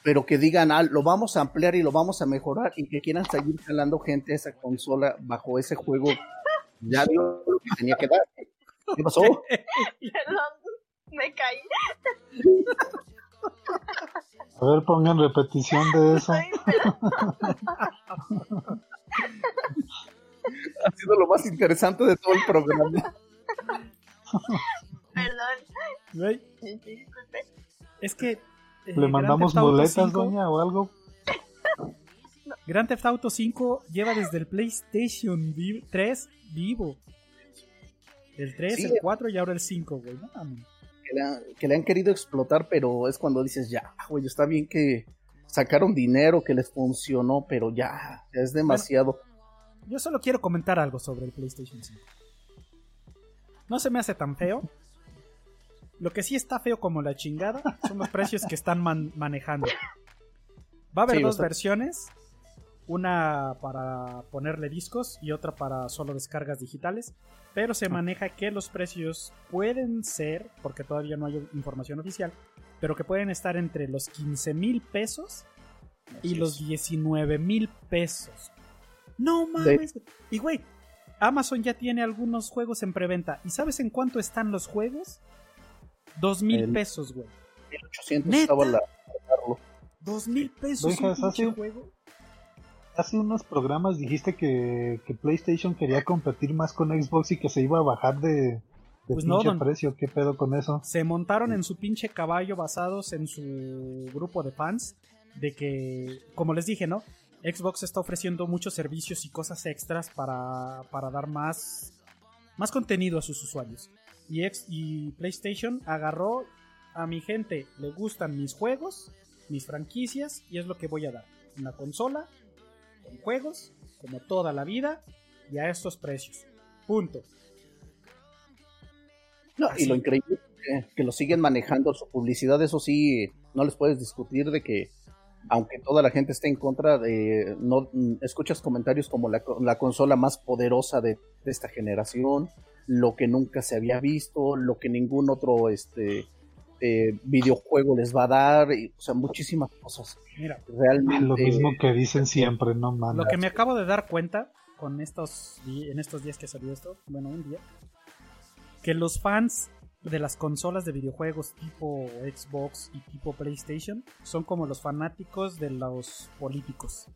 pero que digan, ah, lo vamos a ampliar y lo vamos a mejorar y que quieran seguir jalando gente a esa consola bajo ese juego. Ya dio lo que tenía que dar. ¿Qué pasó? Perdón, me caí. A ver, pongan repetición de eso. ha sido lo más interesante de todo el programa. Perdón. Es que. Eh, ¿Le mandamos muletas, doña, o algo? Grand Theft Auto 5 lleva desde el PlayStation 3 vivo. El 3, el 4 y ahora el 5, güey. que, le han querido explotar, pero es cuando dices, ya, güey, está bien que sacaron dinero, que les funcionó, pero ya, ya es demasiado. yo solo quiero comentar algo sobre el PlayStation 5. No se me hace tan feo. Lo que sí está feo como la chingada son los precios que están manejando. Va a haber dos versiones. Una para ponerle discos y otra para solo descargas digitales. Pero se maneja que los precios pueden ser, porque todavía no hay información oficial, pero que pueden estar entre los 15 mil pesos y los 19 mil pesos. No mames. Y güey, Amazon ya tiene algunos juegos en preventa. ¿Y sabes en cuánto están los juegos? Dos mil pesos, güey. 1800 estaba la. Dos mil pesos. hace, juego? Hace unos programas dijiste que, PlayStation quería competir más con Xbox y que se iba a bajar de, pues pinche precio. ¿Qué pedo con eso? Se montaron en su pinche caballo basados en su grupo de fans. De que, como les dije, ¿no? Xbox está ofreciendo muchos servicios y cosas extras para, dar más, más contenido a sus usuarios. Y, y PlayStation agarró a mi gente, le gustan mis juegos, mis franquicias, y es lo que voy a dar. Una consola con juegos, como toda la vida, y a estos precios. Punto. No, y lo increíble es que, que lo siguen manejando su publicidad, eso sí, no les puedes discutir de que aunque toda la gente esté en contra de, no escuchas comentarios como la, consola más poderosa de, esta generación, lo que nunca se había visto, lo que ningún otro este eh, videojuego les va a dar, o sea, muchísimas cosas. Mira, realmente lo mismo que dicen siempre, no mames. Lo que me acabo de dar cuenta con estos en estos días que salió esto, bueno, un día, que los fans de las consolas de videojuegos tipo Xbox y tipo PlayStation son como los fanáticos de los políticos.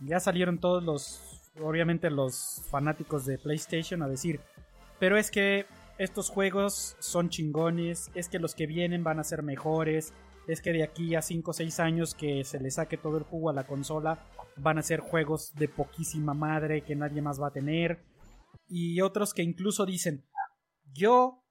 Ya salieron todos los, obviamente los fanáticos de PlayStation a decir, pero es que estos juegos son chingones, es que los que vienen van a ser mejores, es que de aquí a 5 o 6 años que se le saque todo el jugo a la consola van a ser juegos de poquísima madre que nadie más va a tener. Y otros que incluso dicen, yo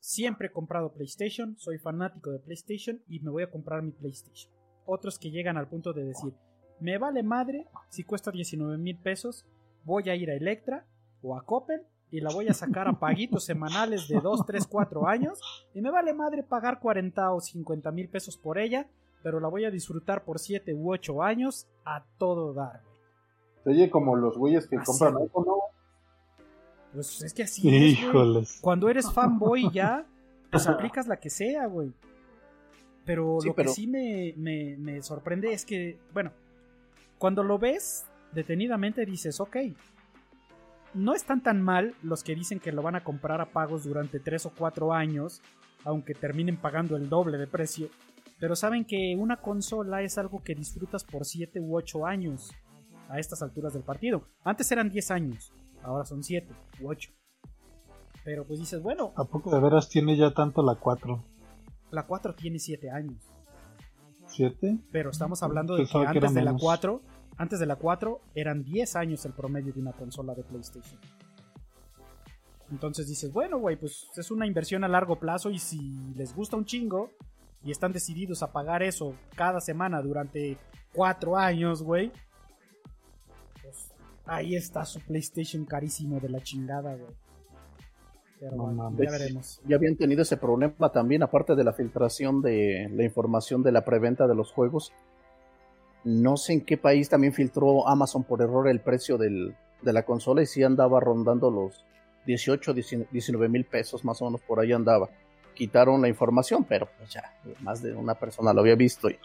siempre he comprado PlayStation, soy fanático de PlayStation y me voy a comprar mi PlayStation. Otros que llegan al punto de decir, me vale madre si cuesta 19 mil pesos, voy a ir a Electra o a Coppel y la voy a sacar a paguitos semanales de 2, 3, 4 años y me vale madre pagar 40 o 50 mil pesos por ella, pero la voy a disfrutar por 7 u 8 años a todo dar. Oye, como los güeyes que compran iPhone, ¿no? Pues es que así Es, Cuando eres fanboy ya, pues aplicas la que sea, güey. Pero lo que sí me, me, sorprende es que, bueno, cuando lo ves detenidamente dices, ok, no están tan mal los que dicen que lo van a comprar a pagos durante 3 o 4 años, aunque terminen pagando el doble de precio. Pero saben que una consola es algo que disfrutas por 7 u 8 años a estas alturas del partido. Antes eran 10 años ahora son 7 u 8. Pero pues dices, bueno. ¿A poco de veras tiene ya tanto la 4? La 4 tiene 7 años. ¿7? Pero estamos hablando de que antes de la 4, antes de la 4 eran 10 años el promedio de una consola de PlayStation. Entonces dices, bueno, güey, pues es una inversión a largo plazo y si les gusta un chingo y están decididos a pagar eso cada semana durante cuatro años, güey, pues ahí está su PlayStation carísimo de la chingada, güey. Pero bueno, ya veremos. Ya habían tenido ese problema también, aparte de la filtración de la información de la preventa de los juegos. No sé en qué país también filtró Amazon por error el precio del, de la consola y sí andaba rondando los 18, 19 mil pesos, más o menos por ahí andaba. Quitaron la información, pero pues ya, más de una persona lo había visto. Y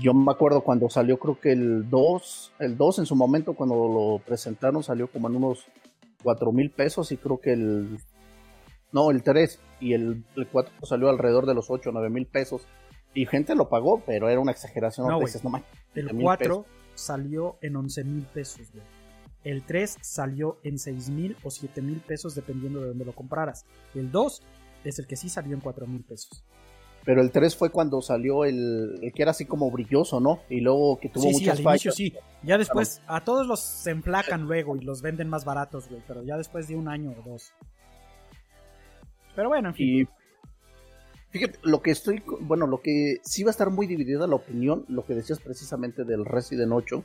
yo me acuerdo cuando salió, creo que el 2, el 2 en su momento, cuando lo presentaron, salió como en unos 4 mil pesos y creo que el. No, el 3 y el, 4 salió alrededor de los 8 o 9 mil pesos. Y gente lo pagó, pero era una exageración. No, el 4 salió en 11 mil pesos, güey. El 3 salió en 6 mil o 7 mil pesos dependiendo de dónde lo compraras. El 2 es el que sí salió en 4 mil pesos. Pero el 3 fue cuando salió el, que era así como brilloso, ¿no? Y luego que tuvo sí, muchas sí, al inicio sí. Ya después, a todos los se emplacan luego y los venden más baratos, güey. Pero ya después de un año o dos. Pero bueno, en fin. Fíjate, lo que estoy, bueno, lo que sí va a estar muy dividida la opinión, lo que decías precisamente del Resident 8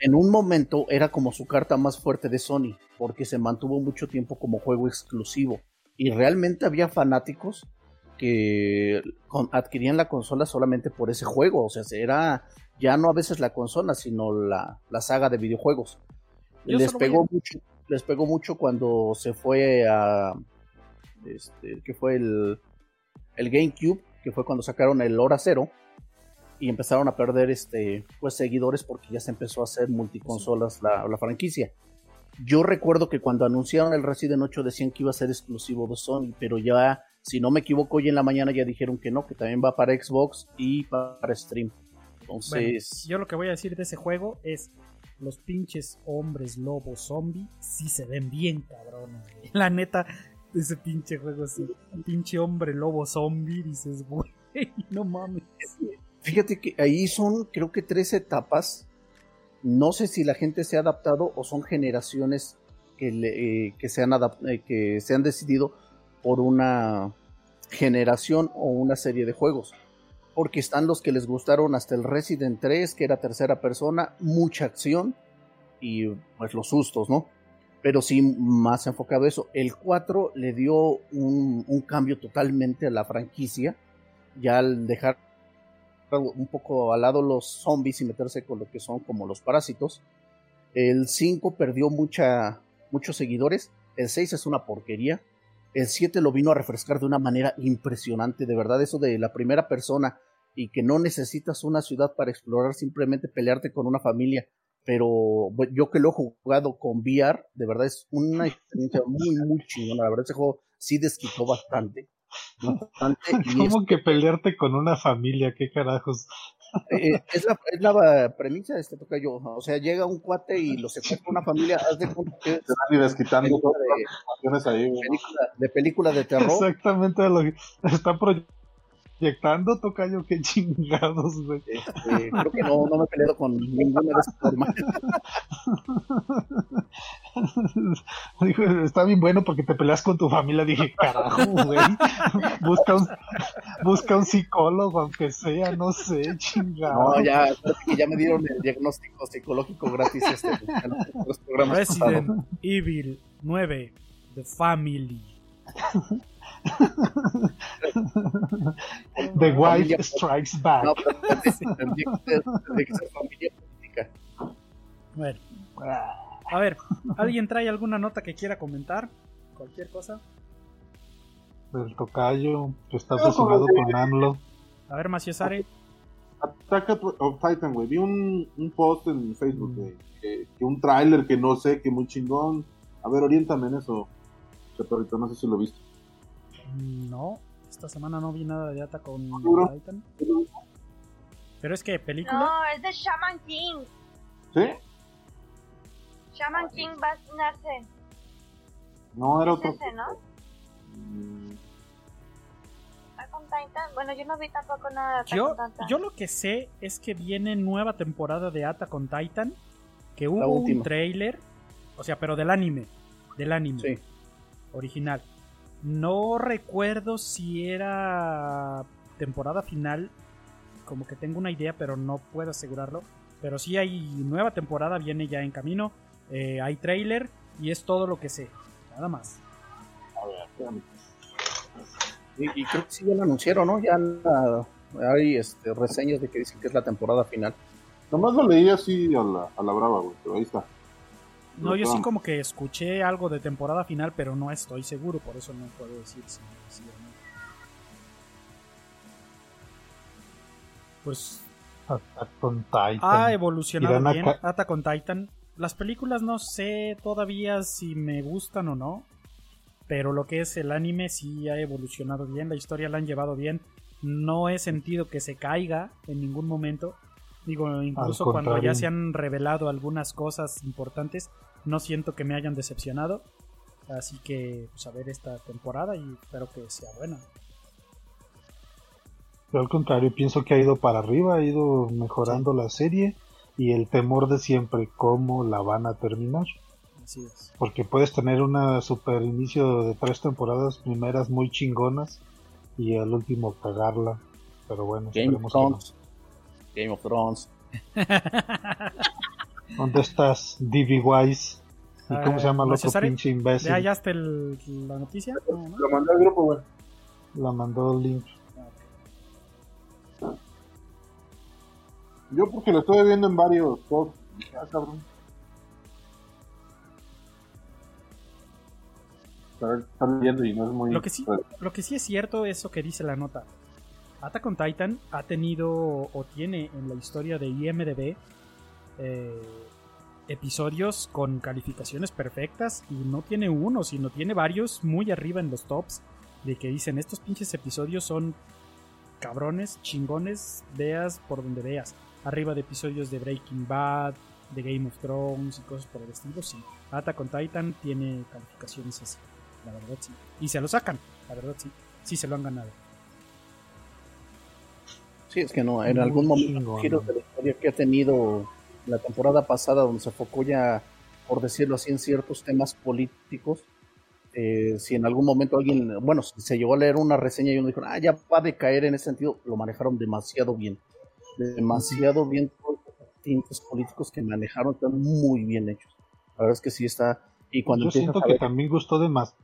en un momento era como su carta más fuerte de Sony, porque se mantuvo mucho tiempo como juego exclusivo. Y realmente había fanáticos que adquirían la consola solamente por ese juego. O sea, era ya no a veces la consola, sino la, saga de videojuegos. les pegó mucho, les pegó mucho cuando se fue a este, que fue el, el GameCube, que fue cuando sacaron el Hora Cero y empezaron a perder este, pues, seguidores porque ya se empezó a hacer multiconsolas la, la franquicia. Yo recuerdo que cuando anunciaron el Resident 8 decían que iba a ser exclusivo de Sony, pero ya, si no me equivoco, hoy en la mañana ya dijeron que no, que también va para Xbox y para Stream. Entonces. yo lo que voy a decir de ese juego es: los pinches hombres lobo zombie sí se ven bien cabrones. La neta, ese pinche juego así, pinche hombre lobo zombie, dices, güey, no mames. Fíjate que ahí son, creo que tres etapas. No sé si la gente se ha adaptado o son generaciones que, eh, que, se, han eh, que se han decidido por una generación o una serie de juegos. Porque están los que les gustaron hasta el Resident 3, que era tercera persona, mucha acción y pues los sustos, ¿no? Pero sí más enfocado a eso. El 4 le dio un, un cambio totalmente a la franquicia, ya al dejar un poco al lado los zombies y meterse con lo que son como los parásitos. El 5 perdió mucha, muchos seguidores. El 6 es una porquería. El 7 lo vino a refrescar de una manera impresionante. De verdad, eso de la primera persona y que no necesitas una ciudad para explorar, simplemente pelearte con una familia. Pero yo que lo he jugado con VR, de verdad es una experiencia muy, muy chingona. La verdad, ese juego sí desquitó bastante. ¿Cómo que pelearte con una familia? ¿Qué carajos? Eh, es, la, es la premisa de este toca yo. O sea, llega un cuate y lo secuestra una familia. Haz de cuenta que es desquitando de, ahí, película, de película de terror. Exactamente lo que está proyectando Proyectando, tocayo, qué chingados, güey. Este, creo que no, no me he peleado con ninguna de esas formas. está bien bueno porque te peleas con tu familia. Dije, carajo, güey. Busca un, busca un psicólogo, aunque sea, no sé, chingado. No, ya, ya me dieron el diagnóstico psicológico gratis este, los programas Resident Evil 9, The Family. The Wife Strikes Back. No, Bueno. A ver, ¿alguien trae alguna nota que quiera comentar? Cualquier cosa. El tocayo, que está obsesionado con AMLO. A ver, Maciosare. Attack of Titan, güey. Vi un, un post en Facebook, güey. Que, un tráiler que no sé, que muy chingón. A ver, oriéntame en eso. Chaparrito, no sé si lo viste. No, esta semana no vi nada de Ata con Titan. ¿Pero es que película? No, es de Shaman King. ¿Sí? Shaman King va a estrenarse. No, era otro. Ese, ¿no? Mm. con Titan? Bueno, yo no vi tampoco nada de yo, Yo lo que sé es que viene nueva temporada de Ata con Titan. Que hubo un trailer, o sea, pero del anime del anime original. No recuerdo si era temporada final, como que tengo una idea, pero no puedo asegurarlo. Pero sí hay nueva temporada, viene ya en camino, eh, hay trailer y es todo lo que sé, nada más. y, creo que sí ya lo anunciaron, ¿no? Ya hay este, reseñas de que dicen que es la temporada final. Nomás lo leí así a la, a la brava, güey, pero ahí está. No, yo sí como que escuché algo de temporada final, pero no estoy seguro, por eso no puedo decir si, si o no. Pues Attack on Titan. Ha evolucionado bien. Attack on Titan. Las películas no sé todavía si me gustan o no. Pero lo que es el anime sí ha evolucionado bien. La historia la han llevado bien. No he sentido que se caiga en ningún momento. Digo, incluso cuando ya se han revelado algunas cosas importantes, no siento que me hayan decepcionado. Así que, pues a ver esta temporada y espero que sea buena. Yo al contrario, pienso que ha ido para arriba, ha ido mejorando la serie y el temor de siempre, cómo la van a terminar. Así es. Porque puedes tener una super inicio de tres temporadas primeras muy chingonas y al último cagarla. Pero bueno, Game of Thrones. Game of Thrones. ¿Dónde estás, D.B. Wise? ¿Y cómo se llama el otro pinche imbécil? ¿Ya hallaste la noticia? Lo mandó al grupo, güey. La mandó el link. Yo porque lo estoy viendo en varios posts. Ah, cabrón. leyendo y no es muy... Lo que, sí, lo que sí es cierto, eso que dice la nota. Attack on Titan ha tenido o tiene en la historia de IMDB eh, episodios con calificaciones perfectas y no tiene uno, sino tiene varios muy arriba en los tops de que dicen estos pinches episodios son cabrones, chingones, veas por donde veas. Arriba de episodios de Breaking Bad, de Game of Thrones y cosas por el estilo, sí. Attack on Titan tiene calificaciones así, la verdad sí. Y se lo sacan, la verdad sí. Sí se lo han ganado. Sí, es que no, en algún momento giro de la historia que ha tenido la temporada pasada, donde se enfocó ya, por decirlo así, en ciertos temas políticos, eh, si en algún momento alguien, bueno, se llegó a leer una reseña y uno dijo, ah, ya va a decaer en ese sentido, lo manejaron demasiado bien. Demasiado bien todos los tintes políticos que manejaron, están muy bien hechos. La verdad es que sí está. Y cuando Yo siento que también gustó de más.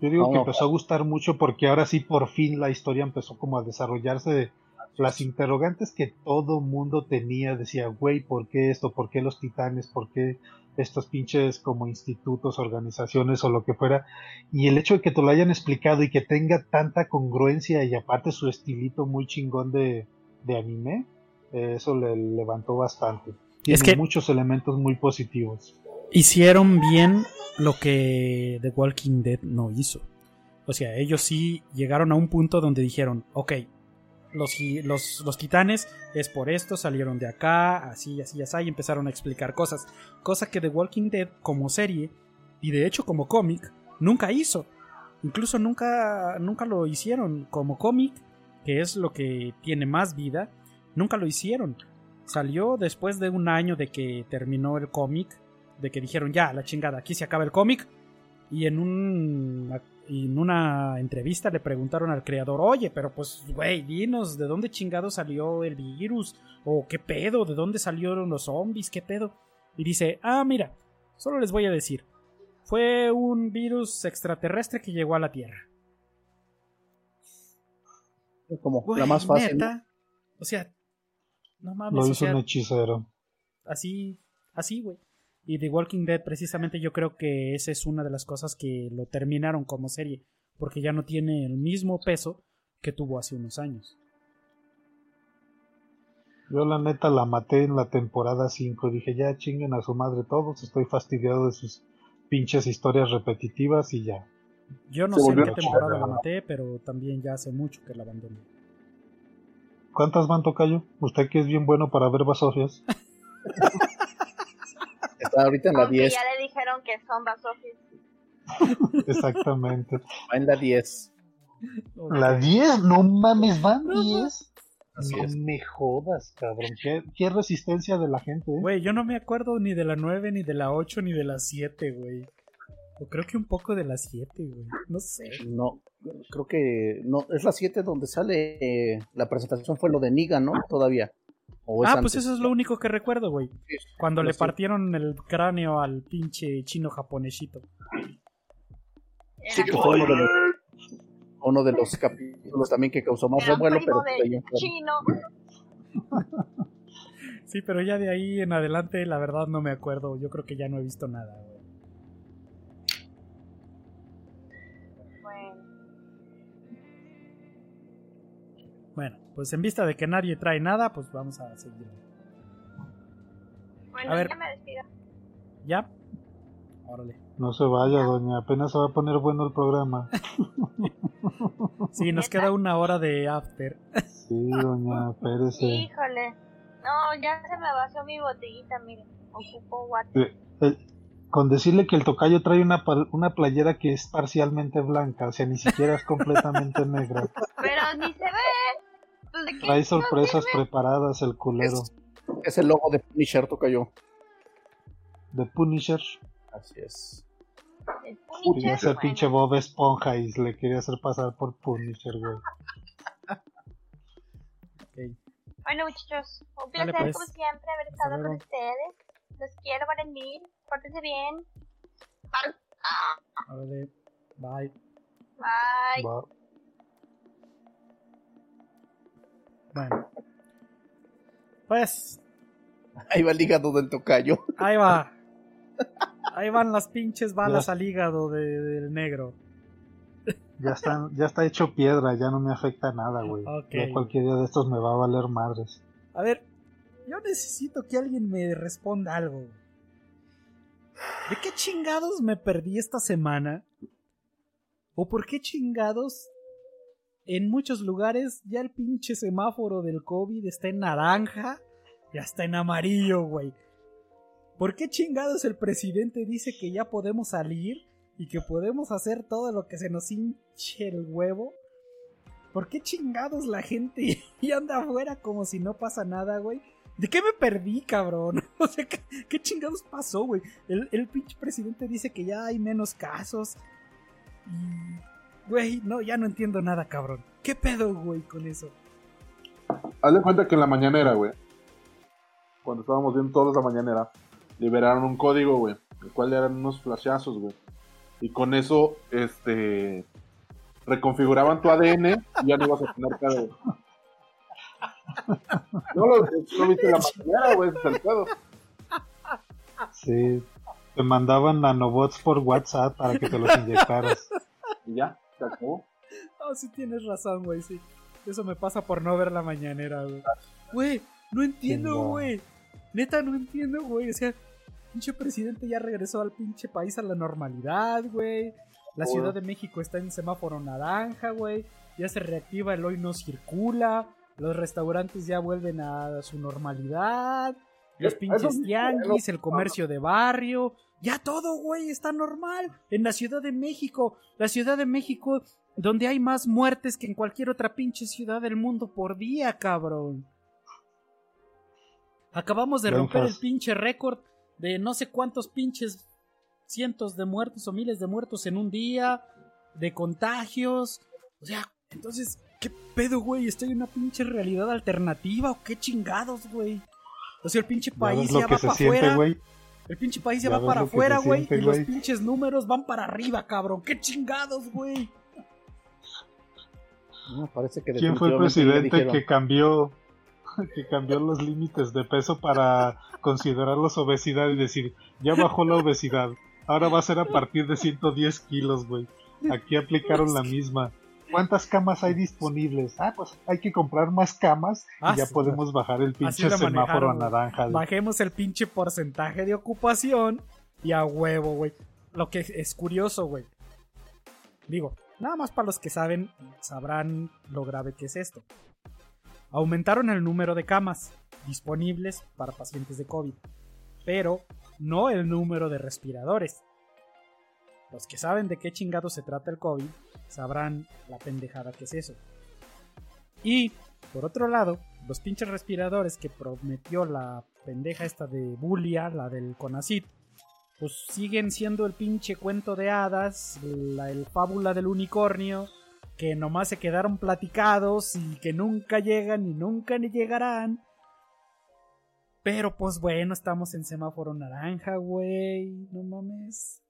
Yo digo que empezó a gustar mucho porque ahora sí por fin la historia empezó como a desarrollarse las interrogantes que todo mundo tenía, decía, güey, ¿por qué esto? ¿Por qué los titanes? ¿Por qué estos pinches como institutos, organizaciones o lo que fuera? Y el hecho de que te lo hayan explicado y que tenga tanta congruencia y aparte su estilito muy chingón de, de anime, eh, eso le levantó bastante. Tiene que muchos elementos muy positivos. Hicieron bien lo que The Walking Dead no hizo. O sea, ellos sí llegaron a un punto donde dijeron, ok, los, los, titanes es por esto, salieron de acá, así, así, así, y empezaron a explicar cosas. Cosa que The Walking Dead como serie, y de hecho como cómic, nunca hizo. Incluso nunca, nunca lo hicieron como cómic, que es lo que tiene más vida, nunca lo hicieron. Salió después de un año de que terminó el cómic, de que dijeron ya, la chingada, aquí se acaba el cómic, y en un y en una entrevista le preguntaron al creador, oye, pero pues, güey, dinos, ¿de dónde chingado salió el virus? ¿O qué pedo? ¿De dónde salieron los zombies? ¿Qué pedo? Y dice, ah, mira, solo les voy a decir, fue un virus extraterrestre que llegó a la Tierra. Como la más fácil. O sea, no mames. Lo hizo un hechicero. Así, así, güey. Y The Walking Dead, precisamente, yo creo que esa es una de las cosas que lo terminaron como serie, porque ya no tiene el mismo peso que tuvo hace unos años. Yo la neta la maté en la temporada 5. Dije, ya chinguen a su madre todos. Estoy fastidiado de sus pinches historias repetitivas y ya. Yo no sé en qué temporada la maté, pero también ya hace mucho que la abandoné. ¿Cuántas van, Tocayo? Usted que es bien bueno para ver basofias. Está ahorita en la 10. ya le dijeron que son basofias. Exactamente. Va en la 10. ¿La 10? No mames, van 10. no me jodas, cabrón. ¿Qué, resistencia de la gente, eh? Güey, yo no me acuerdo ni de la 9, ni de la 8, ni de la 7, güey. O creo que un poco de la 7, güey. No sé. No, creo que. No, es la 7 donde sale. Eh, la presentación fue lo de Niga, ¿no? Todavía. Ah, pues eso es lo único que recuerdo, güey. Cuando le partieron el cráneo al pinche chino japonesito. Sí, que fue uno de, los, uno de los capítulos también que causó más revuelo, pero. Chino. sí, pero ya de ahí en adelante, la verdad no me acuerdo. Yo creo que ya no he visto nada, güey. Bueno, pues en vista de que nadie trae nada, pues vamos a seguir. Bueno, a ver. ya me despido. ¿Ya? Órale. No se vaya, doña. Apenas se va a poner bueno el programa. sí, nos queda una hora de after. sí, doña, espérese. Híjole. No, ya se me vació mi botellita, mire. Ocupo water. Eh, eh, con decirle que el tocayo trae una, una playera que es parcialmente blanca, o sea, ni siquiera es completamente negra. Pero ni se ve. Hay sorpresas preparadas el culero. Es, el logo de Punisher, cayó. De Punisher. Así es. Quería ser pinche Bob Esponja y le quería hacer pasar por Punisher, güey. Bueno, muchachos, un placer pues. como siempre haber estado con ustedes. Los quiero, Valentín. Pórtense bien. Bye. Bye. Bye. Bueno. Pues. Ahí va el hígado del tocayo. Ahí va. Ahí van las pinches balas al hígado del negro. Ya está, ya está hecho piedra, ya no me afecta nada, güey. cualquier día de estos me va a valer madres. A ver, yo necesito que alguien me responda algo. ¿De qué chingados me perdí esta semana? ¿O por qué chingados en muchos lugares ya el pinche semáforo del COVID está en naranja, ya está en amarillo, güey. ¿Por qué chingados el presidente dice que ya podemos salir y que podemos hacer todo lo que se nos hinche el huevo? ¿Por qué chingados la gente ya anda afuera como si no pasa nada, güey? ¿De qué me perdí, cabrón? O sea, ¿qué, chingados pasó, güey? El, el pinche presidente dice que ya hay menos casos. Y Güey, no, ya no entiendo nada, cabrón. ¿Qué pedo, güey, con eso? Haz cuenta que en la mañanera, güey, cuando estábamos viendo todos la mañanera, liberaron un código, güey, el cual eran unos flashazos, güey. Y con eso, este, reconfiguraban tu ADN y ya no ibas a tener pedo. No lo, no viste la mañanera, güey, es el pedo. Sí, te mandaban nanobots por WhatsApp para que te los inyectaras. Y ya. ¿No? Oh, sí tienes razón, güey, sí. Eso me pasa por no ver la mañanera, güey. Güey, no entiendo, güey. Neta, no entiendo, güey. O sea, pinche presidente ya regresó al pinche país a la normalidad, güey. La Ciudad de México está en semáforo naranja, güey. Ya se reactiva el hoy no circula. Los restaurantes ya vuelven a su normalidad. Los pinches tianguis, el comercio de barrio. Ya todo, güey, está normal. En la Ciudad de México. La Ciudad de México, donde hay más muertes que en cualquier otra pinche ciudad del mundo por día, cabrón. Acabamos de romper el pinche récord de no sé cuántos pinches cientos de muertos o miles de muertos en un día. De contagios. O sea, entonces, ¿qué pedo, güey? ¿Estoy en una pinche realidad alternativa o qué chingados, güey? O sea, el pinche país ya, va para afuera. El pinche país ya, va para afuera, güey. Y los pinches números van para arriba, cabrón. ¡Qué chingados, güey! parece que ¿Quién fue el presidente que cambió que cambió los límites de peso para considerarlos obesidad y decir, ya bajó la obesidad, ahora va a ser a partir de 110 kilos, güey. Aquí aplicaron la misma. ¿Cuántas camas hay disponibles? Ah, pues hay que comprar más camas y ah, ya podemos bajar el pinche semáforo a naranja. Bajemos el pinche porcentaje de ocupación y a huevo, güey. Lo que es curioso, güey. Digo, nada más para los que saben, sabrán lo grave que es esto. Aumentaron el número de camas disponibles para pacientes de COVID, pero no el número de respiradores. Los que saben de qué chingado se trata el COVID sabrán la pendejada que es eso. Y Por otro lado, los pinches respiradores que prometió la pendeja esta de Bulia, la del Conacit, pues siguen siendo el pinche cuento de hadas, la el fábula del unicornio, que nomás se quedaron platicados y que nunca llegan y nunca ni llegarán. Pero pues bueno, estamos en semáforo naranja, güey, no mames.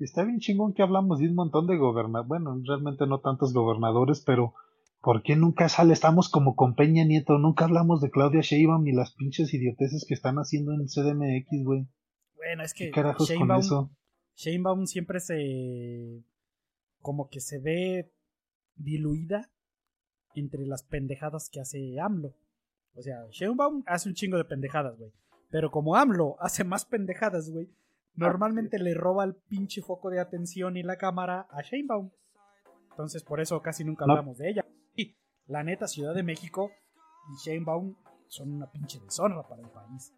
Está bien chingón que hablamos de un montón de gobernadores, bueno, realmente no tantos gobernadores, pero ¿por qué nunca sale? Estamos como con Peña Nieto, nunca hablamos de Claudia Sheinbaum ni las pinches idioteces que están haciendo en CDMX, güey. Bueno, es que Sheinbaum, Sheinbaum siempre se como que se ve diluida entre las pendejadas que hace AMLO. O sea, Sheinbaum hace un chingo de pendejadas, güey. Pero como AMLO hace más pendejadas, güey, normalmente le roba el pinche foco de atención y la cámara a Sheinbaum. Entonces, por eso casi nunca hablamos de ella. Y la neta, Ciudad de México y Sheinbaum son una pinche deshonra para el país.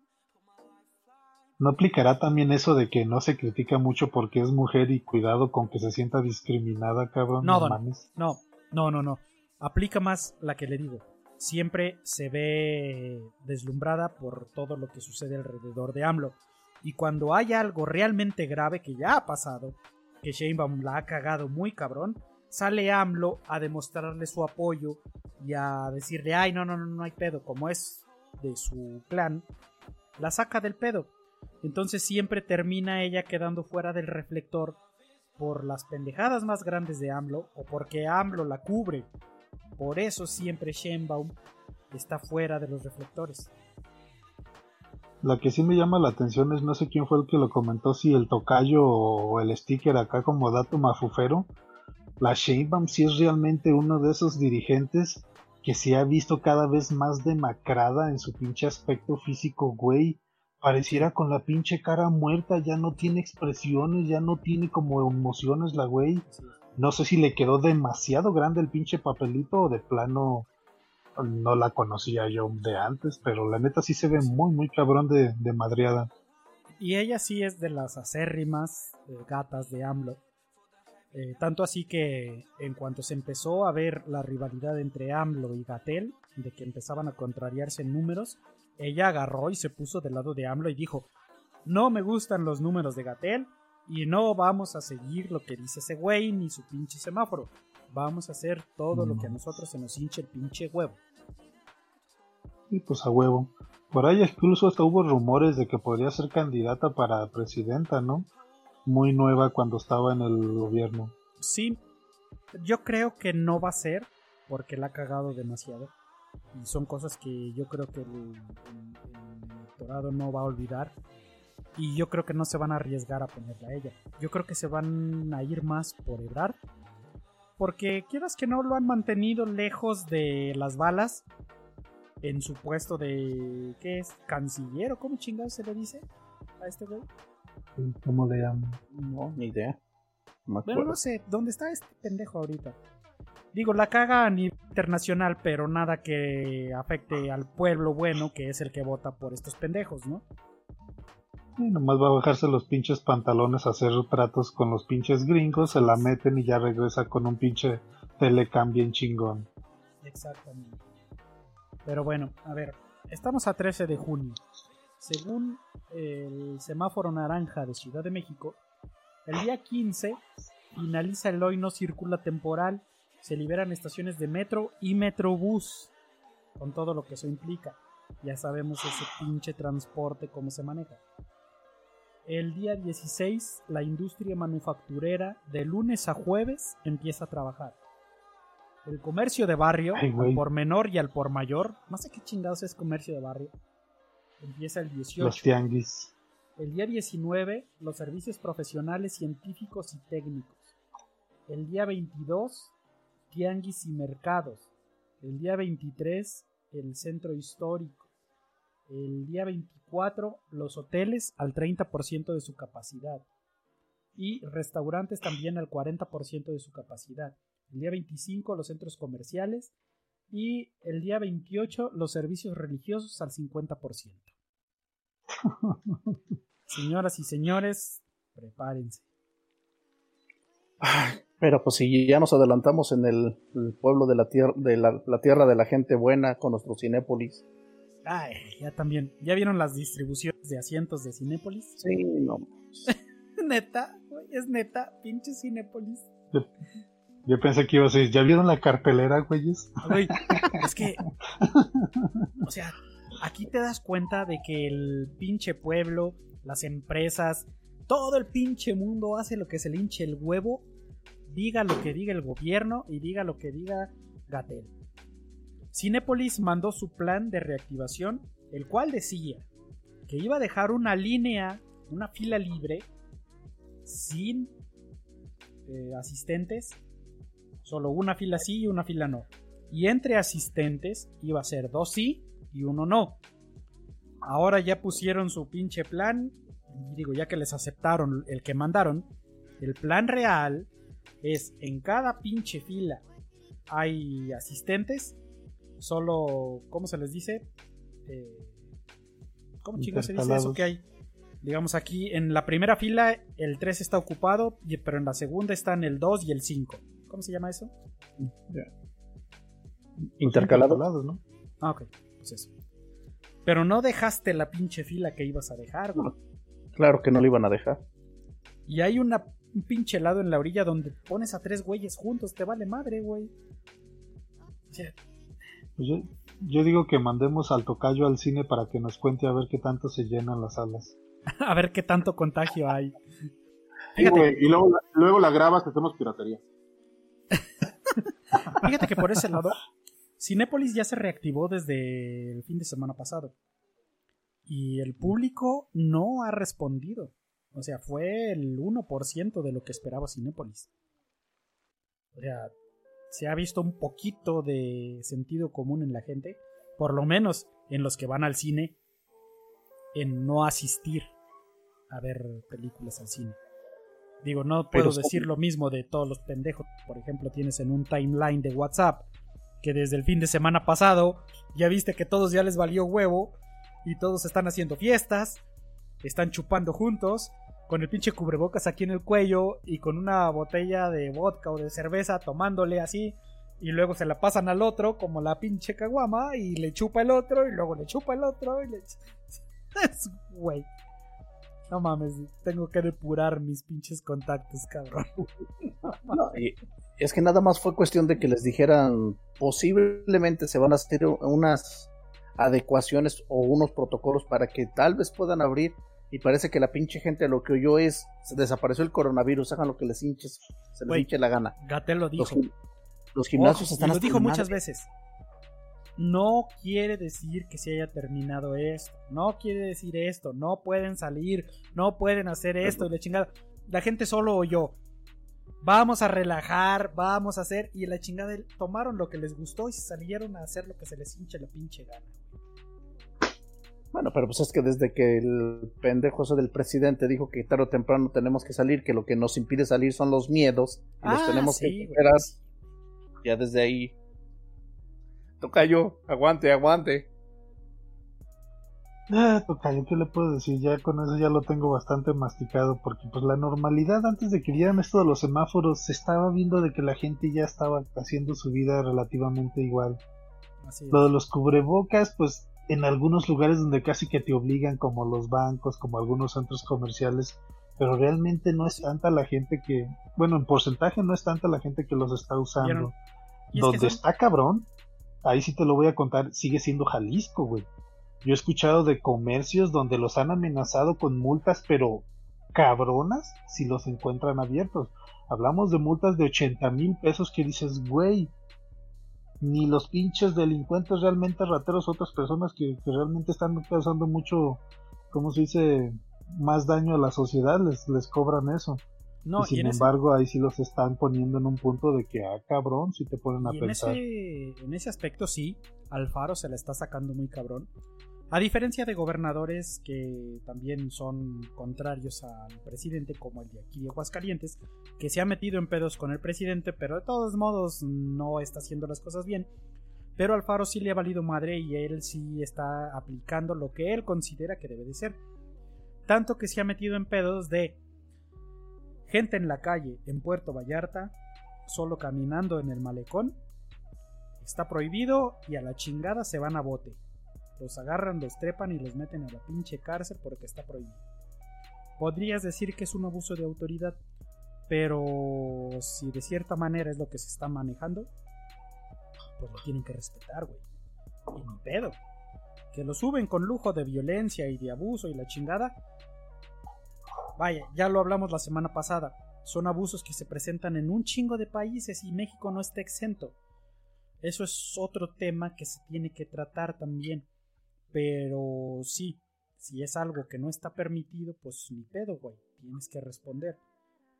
¿No aplicará también eso de que no se critica mucho porque es mujer y cuidado con que se sienta discriminada, cabrón? No, no, no, no, no. Aplica más la que le digo. Siempre se ve deslumbrada por todo lo que sucede alrededor de AMLO. Y cuando hay algo realmente grave que ya ha pasado, que Sheinbaum la ha cagado muy cabrón, sale AMLO a demostrarle su apoyo y a decirle, ay, no, no, no, no hay pedo, como es de su clan, la saca del pedo. Entonces siempre termina ella quedando fuera del reflector por las pendejadas más grandes de AMLO o porque AMLO la cubre. Por eso siempre Shenbaum está fuera de los reflectores. La que sí me llama la atención es no sé quién fue el que lo comentó, si el tocayo o el sticker acá como dato mafufero. La Sheinbaum sí es realmente uno de esos dirigentes que se ha visto cada vez más demacrada en su pinche aspecto físico, güey pareciera con la pinche cara muerta, ya no tiene expresiones, ya no tiene como emociones la güey. No sé si le quedó demasiado grande el pinche papelito o de plano no la conocía yo de antes, pero la neta sí se ve muy, muy cabrón de, de madreada. Y ella sí es de las acérrimas eh, gatas de AMLO. Eh, tanto así que en cuanto se empezó a ver la rivalidad entre AMLO y Gatel, de que empezaban a contrariarse en números, ella agarró y se puso del lado de AMLO y dijo, no me gustan los números de Gatel y no vamos a seguir lo que dice ese güey ni su pinche semáforo. Vamos a hacer todo lo que a nosotros se nos hinche el pinche huevo. Y pues a huevo. Por ahí incluso hasta hubo rumores de que podría ser candidata para presidenta, ¿no? Muy nueva cuando estaba en el gobierno. Sí, yo creo que no va a ser porque la ha cagado demasiado. Y son cosas que yo creo que el, electorado no va a olvidar. Y yo creo que no se van a arriesgar a ponerla a ella. Yo creo que se van a ir más por Ebrard. Porque quieras que no lo han mantenido lejos de las balas. En su puesto de. ¿Qué es? ¿Canciller o cómo chingados se le dice a este güey? ¿Cómo le llaman? No, ni idea. bueno, no sé. ¿Dónde está este pendejo ahorita? Digo, la caga a nivel internacional, pero nada que afecte al pueblo bueno, que es el que vota por estos pendejos, ¿no? Y nomás va a bajarse los pinches pantalones a hacer tratos con los pinches gringos, se la meten y ya regresa con un pinche telecam bien chingón. Exactamente. Pero bueno, a ver, estamos a 13 de junio. Según el semáforo naranja de Ciudad de México, el día 15 finaliza el hoy no circula temporal se liberan estaciones de metro y metrobús, con todo lo que eso implica. Ya sabemos ese pinche transporte cómo se maneja. El día 16, la industria manufacturera de lunes a jueves empieza a trabajar. El comercio de barrio, al por menor y al por mayor, no sé qué chingados es comercio de barrio, empieza el 18. Los tianguis. El día 19, los servicios profesionales, científicos y técnicos. El día 22, tianguis y mercados. El día 23, el centro histórico. El día 24, los hoteles al 30% de su capacidad. Y restaurantes también al 40% de su capacidad. El día 25, los centros comerciales. Y el día 28, los servicios religiosos al 50%. Señoras y señores, prepárense. Pero pues si ya nos adelantamos en el, pueblo de la tierra de la, tierra de la gente buena con nuestro Cinépolis. Ay, ya también. ¿Ya vieron las distribuciones de asientos de Cinépolis? Sí, no. neta, es neta, pinche Cinépolis. Yo, pensé que iba a decir, ¿ya vieron la cartelera, güeyes? Güey, es que. o sea, aquí te das cuenta de que el pinche pueblo, las empresas, todo el pinche mundo hace lo que se le hinche el huevo, diga lo que diga el gobierno y diga lo que diga Gatel. Cinepolis mandó su plan de reactivación, el cual decía que iba a dejar una línea, una fila libre, sin eh, asistentes, solo una fila sí y una fila no. Y entre asistentes iba a ser dos sí y uno no. Ahora ya pusieron su pinche plan, digo, ya que les aceptaron el que mandaron, el plan real es en cada pinche fila hay asistentes solo, ¿cómo se les dice? Eh, ¿Cómo chicos se dice eso que hay? Digamos aquí, en la primera fila el 3 está ocupado, pero en la segunda están el 2 y el 5. ¿Cómo se llama eso? Intercalados, ¿no? Ah, ok. Pues eso. Pero no dejaste la pinche fila que ibas a dejar, güey. Claro que no lo iban a dejar. Y hay una, un pinche lado en la orilla donde pones a tres güeyes juntos, te vale madre, güey. O sea, pues yo, digo que mandemos al tocayo al cine para que nos cuente a ver qué tanto se llenan las salas. a ver qué tanto contagio hay. y luego, luego la grabas, te hacemos piratería. Fíjate que por ese lado, Cinépolis ya se reactivó desde el fin de semana pasado. Y el público no ha respondido. O sea, fue el 1% de lo que esperaba Cinépolis. O sea, se ha visto un poquito de sentido común en la gente, por lo menos en los que van al cine, en no asistir a ver películas al cine. Digo, no puedo decir lo mismo de todos los pendejos. Por ejemplo, tienes en un timeline de WhatsApp que desde el fin de semana pasado ya viste que todos ya les valió huevo y todos están haciendo fiestas, están chupando juntos con el pinche cubrebocas aquí en el cuello y con una botella de vodka o de cerveza tomándole así y luego se la pasan al otro como la pinche caguama y le chupa el otro y luego le chupa el otro y le... es güey. No mames, tengo que depurar mis pinches contactos, cabrón. Es que nada más fue cuestión de que les dijeran posiblemente se van a hacer unas adecuaciones o unos protocolos para que tal vez puedan abrir y parece que la pinche gente lo que oyó es, se desapareció el coronavirus, hagan lo que les hinches, se les hinche la gana. Gatel lo dijo. Los, gimnasios están... Lo dijo muchas veces. No quiere decir que se haya terminado esto. No quiere decir esto. No pueden salir. No pueden hacer esto. Y la chingada. La gente solo oyó. Vamos a relajar. Vamos a hacer. Y la chingada tomaron lo que les gustó y se salieron a hacer lo que se les hinche la pinche gana. Bueno, pero pues es que desde que el pendejo ese del presidente dijo que tarde o temprano tenemos que salir, que lo que nos impide salir son los miedos, y los ah, tenemos que esperar. Ya desde ahí. Toca yo, aguante, aguante. Ah, tocayo, ¿qué le puedo decir? Ya con eso ya lo tengo bastante masticado, porque pues la normalidad antes de que dieran esto de los semáforos, se estaba viendo de que la gente ya estaba haciendo su vida relativamente igual. lo de los cubrebocas, pues en algunos lugares donde casi que te obligan, como los bancos, como algunos centros comerciales, pero realmente no es tanta la gente que, bueno, en porcentaje no es tanta la gente que los está usando. Donde está cabrón, ahí sí te lo voy a contar, sigue siendo Jalisco, güey. Yo he escuchado de comercios donde los han amenazado con multas, pero cabronas si los encuentran abiertos. Hablamos de multas de 80 mil pesos que dices, güey, ni los pinches delincuentes realmente rateros, otras personas que, realmente están causando mucho, ¿cómo se dice? Más daño a la sociedad, les, les cobran eso. No, y sin embargo, ahí sí los están poniendo en un punto de que, ah, cabrón, si te ponen a pensar. En ese, en ese aspecto sí, Alfaro se la está sacando muy cabrón. A diferencia de gobernadores que también son contrarios al presidente, como el de aquí de Aguascalientes, que se ha metido en pedos con el presidente, pero de todos modos no está haciendo las cosas bien. Pero Alfaro sí le ha valido madre y él sí está aplicando lo que él considera que debe de ser. Tanto que se ha metido en pedos de gente en la calle en Puerto Vallarta solo caminando en el malecón. Está prohibido y a la chingada se van a bote. Los agarran, los trepan y los meten a la pinche cárcel porque está prohibido. Podrías decir que es un abuso de autoridad, pero si de cierta manera es lo que se está manejando, pues lo tienen que respetar, güey. Y ni pedo. Que lo suben con lujo de violencia y de abuso y la chingada. Vaya, ya lo hablamos la semana pasada. Son abusos que se presentan en un chingo de países y México no está exento. Eso es otro tema que se tiene que tratar también. Pero sí, si es algo que no está permitido, pues ni pedo, güey. Tienes que responder.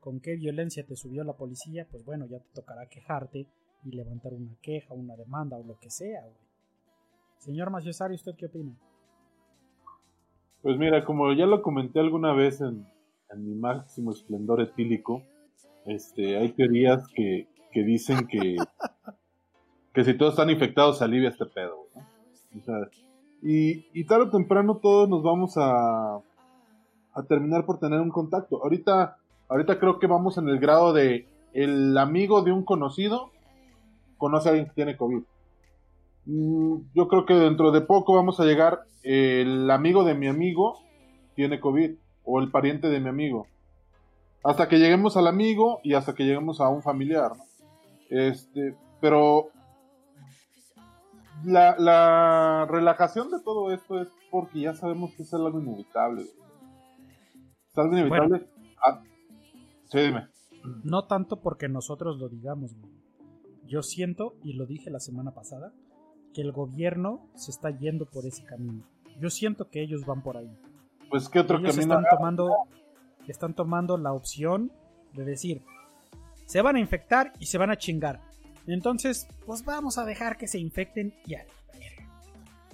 ¿Con qué violencia te subió la policía? Pues bueno, ya te tocará quejarte y levantar una queja, una demanda o lo que sea, güey. Señor Maciosari, ¿usted qué opina? Pues mira, como ya lo comenté alguna vez en, mi máximo esplendor etílico, este, hay teorías que, que dicen que, que si todos están infectados se alivia este pedo, ¿no? O sea, y, y tarde o temprano todos nos vamos a, a terminar por tener un contacto. Ahorita, ahorita creo que vamos en el grado de el amigo de un conocido conoce a alguien que tiene COVID. Mm, yo creo que dentro de poco vamos a llegar el amigo de mi amigo tiene COVID o el pariente de mi amigo. Hasta que lleguemos al amigo y hasta que lleguemos a un familiar. Este, pero la, la, relajación de todo esto es porque ya sabemos que es algo inevitable. Es algo inevitable. Ah, sí, dime. No tanto porque nosotros lo digamos, Yo siento, y lo dije la semana pasada, que el gobierno se está yendo por ese camino. Yo siento que ellos van por ahí. Pues qué otro ellos camino. Están tomando, están tomando la opción de decir, se van a infectar y se van a chingar. Entonces, pues vamos a dejar que se infecten y a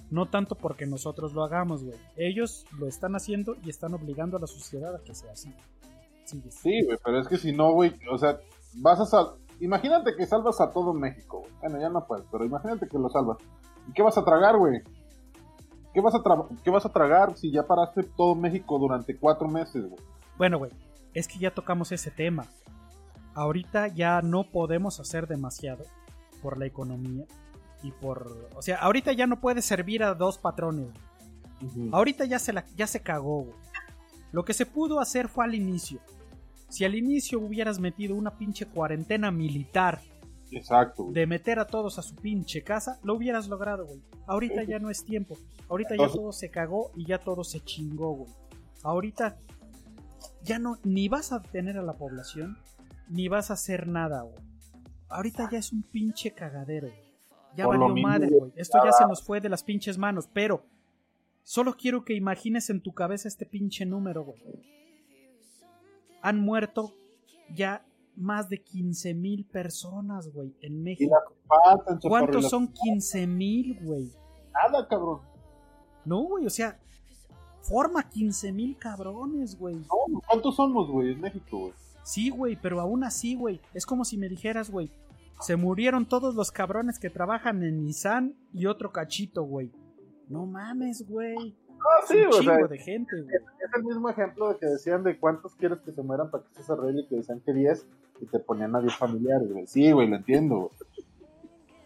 No tanto porque nosotros lo hagamos, güey. Ellos lo están haciendo y están obligando a la sociedad a que sea así. Sí, güey, pero es que si no, güey, o sea, vas a sal imagínate que salvas a todo México. Bueno, ya no puedes, pero imagínate que lo salvas. ¿Y qué vas a tragar, güey? ¿Qué vas a, ¿Qué vas a tragar si ya paraste todo México durante cuatro meses, güey? Bueno, güey, es que ya tocamos ese tema. Ahorita ya no podemos hacer demasiado por la economía y por... O sea, ahorita ya no puedes servir a dos patrones. Ahorita ya se, la, ya se cagó, güey. Lo que se pudo hacer fue al inicio si al inicio hubieras metido una pinche cuarentena militar Exacto. De meter a todos a su pinche casa, lo hubieras logrado, güey. Ahorita ya no es tiempo. Ahorita ya todo se cagó y ya todo se chingó, güey. Ahorita ya no, ni vas a detener a la población, ni vas a hacer nada, güey. Ahorita ya es un pinche cagadero, güey. Ya valió madre, güey. Esto ya se nos fue de las pinches manos, pero solo quiero que imagines en tu cabeza este pinche número, güey han muerto ya más de 15 mil personas, güey, en México. ¿Cuántos son 15 mil, güey? Nada, cabrón. No, güey, o sea, forma 15 mil cabrones, güey. No, ¿cuántos somos, güey, en México, güey? Sí, güey, pero aún así, güey, es como si me dijeras, güey, se murieron todos los cabrones que trabajan en Nissan y otro cachito, güey. No mames, güey. Ah, sí, un chingo de gente, güey. Es el mismo ejemplo de que decían de cuántos quieres que se mueran para que se arregle y que decían que 10 y te ponían a 10 familiares, güey. Sí, güey, lo entiendo,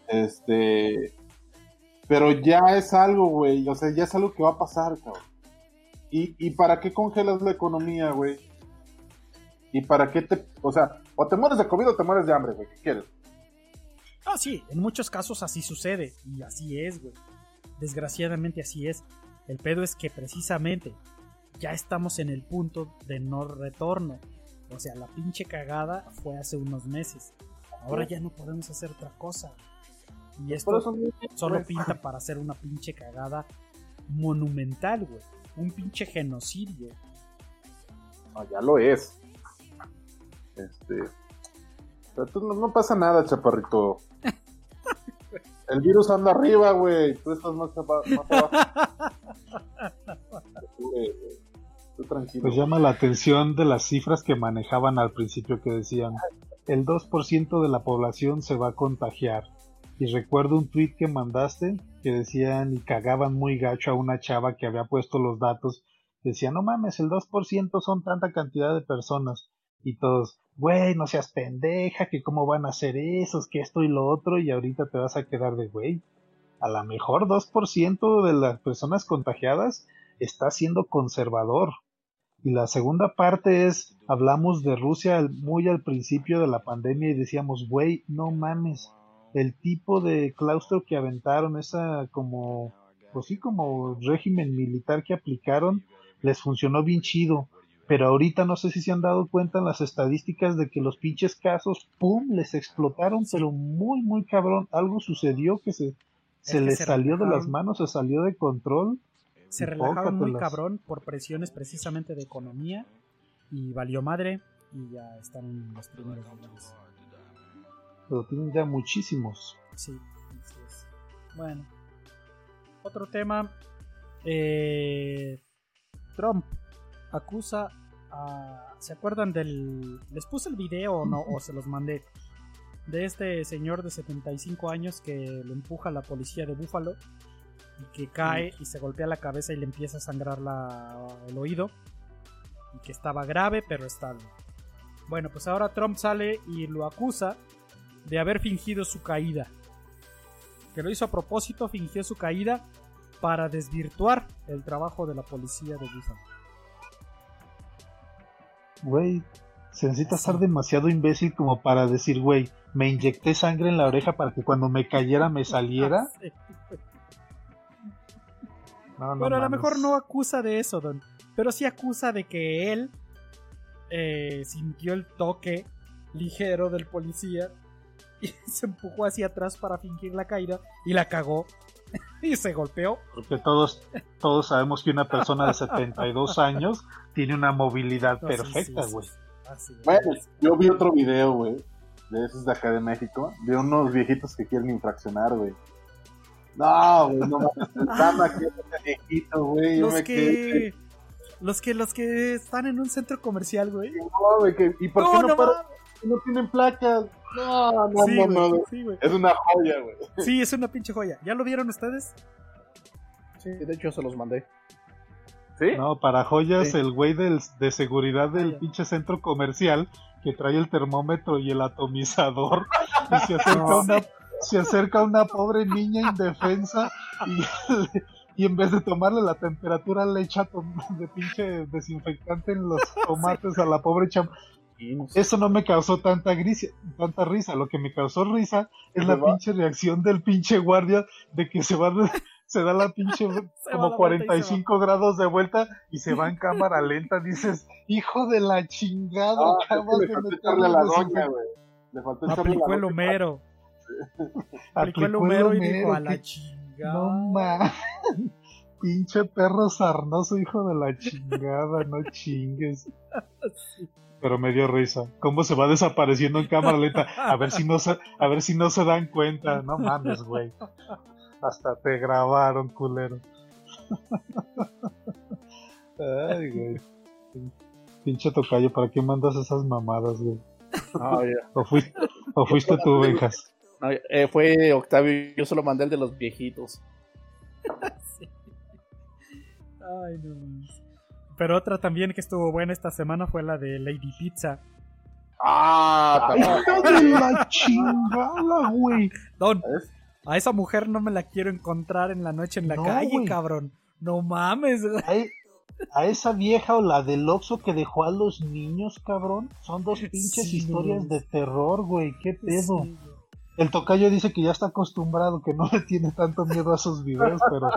Este. Pero ya es algo, güey. O sea, ya es algo que va a pasar, cabrón. ¿Y, y para qué congelas la economía, güey? ¿Y para qué te.? O sea, o te mueres de COVID o te mueres de hambre, güey. ¿Qué quieres? Ah, sí, en muchos casos así sucede. Y así es, güey. Desgraciadamente así es. El pedo es que precisamente ya estamos en el punto de no retorno. O sea, la pinche cagada fue hace unos meses. Ahora ya no podemos hacer otra cosa. Y esto solo pinta para hacer una pinche cagada monumental, güey. Un pinche genocidio. No, ya lo es. Este. Pero no pasa nada, chaparrito. El virus anda arriba, güey. Tú estás más, abajo. tranquilo. Pues llama la atención de las cifras que manejaban al principio que decían el 2% de la población se va a contagiar. Y recuerdo un tweet que mandaste que decían y cagaban muy gacho a una chava que había puesto los datos. Decía, no mames, el 2% son tanta cantidad de personas. Y todos, güey, no seas pendeja, que cómo van a hacer esos, que esto y lo otro, y ahorita te vas a quedar de, güey, a lo mejor 2% de las personas contagiadas está siendo conservador. Y la segunda parte es, hablamos de Rusia muy al principio de la pandemia y decíamos, güey, no mames, el tipo de claustro que aventaron, esa como, pues sí, como régimen militar que aplicaron, les funcionó bien chido. Pero ahorita no sé si se han dado cuenta en las estadísticas de que los pinches casos, ¡pum!, les explotaron, pero muy, muy cabrón. Algo sucedió que se, se les salió de las manos, se salió de control. Se relajaron muy cabrón por presiones precisamente de economía y valió madre y ya están los primeros lugares. Pero tienen ya muchísimos. Sí, Bueno, otro tema. Eh, Trump acusa a... ¿Se acuerdan del... Les puse el video o no? O se los mandé. De este señor de 75 años que lo empuja a la policía de Búfalo y que cae y se golpea la cabeza y le empieza a sangrar la, el oído. Y que estaba grave pero estable. Bueno, pues ahora Trump sale y lo acusa de haber fingido su caída. Que lo hizo a propósito, fingió su caída para desvirtuar el trabajo de la policía de Búfalo güey, se necesita estar demasiado imbécil como para decir, güey, me inyecté sangre en la oreja para que cuando me cayera me saliera. bueno, a lo mejor no acusa de eso, Don. Pero sí acusa de que él eh, sintió el toque ligero del policía y se empujó hacia atrás para fingir la caída y la cagó y se golpeó. Porque todos, todos sabemos que una persona de 72 años tiene una movilidad perfecta, güey. bueno, yo vi otro video, güey, de esos de acá de México, de unos viejitos que quieren infraccionar, güey. No, güey, no mames, que es viejito, güey. Los que... Los que, los que están en un centro comercial, güey. No, güey, que... ¿y por qué no, no, no tienen placas? No, no, no, no. es una joya, güey. Sí, es una pinche joya. ¿Ya lo vieron ustedes? Sí, de hecho se los mandé. ¿Sí? No, para joyas, el güey de seguridad del pinche centro comercial que trae el termómetro y el atomizador y se acerca, una, se acerca una pobre niña indefensa y, y en vez de tomarle la temperatura le echa de pinche desinfectante en los tomates a la pobre chama. Eso no me causó tanta, tanta risa. Lo que me causó risa es la pinche reacción del pinche guardia de que se va se da la pinche como 45 grados de vuelta y se va en cámara lenta. Dices, hijo de la chingada, ah, le faltó a la doña, güey. Le faltó Aplicó el Homero. Aplicó el Homero y dijo, a la chingada. No mames. Pinche perro sarnoso, hijo de la chingada, no chingues. Pero me dio risa. Cómo se va desapareciendo en cámara lenta. A ver si no se, a ver si no se dan cuenta. No mames, güey. Hasta te grabaron, culero. Ay, güey. Pinche tocayo, ¿para qué mandas esas mamadas, güey? o, fuiste, o fuiste tú, Benjas. Eh, fue Octavio, yo solo mandé el de los viejitos. Ay, no Pero otra también que estuvo buena esta semana fue la de Lady Pizza. Ah, también. la chingada, güey. Don, a esa mujer no me la quiero encontrar en la noche en la calle, cabrón. No mames. A, esa vieja o la del Oxxo que dejó a los niños, cabrón. Son dos pinches historias de terror, güey. ¿Qué pedo? El tocayo dice que ya está acostumbrado, que no le tiene tanto miedo a sus videos, pero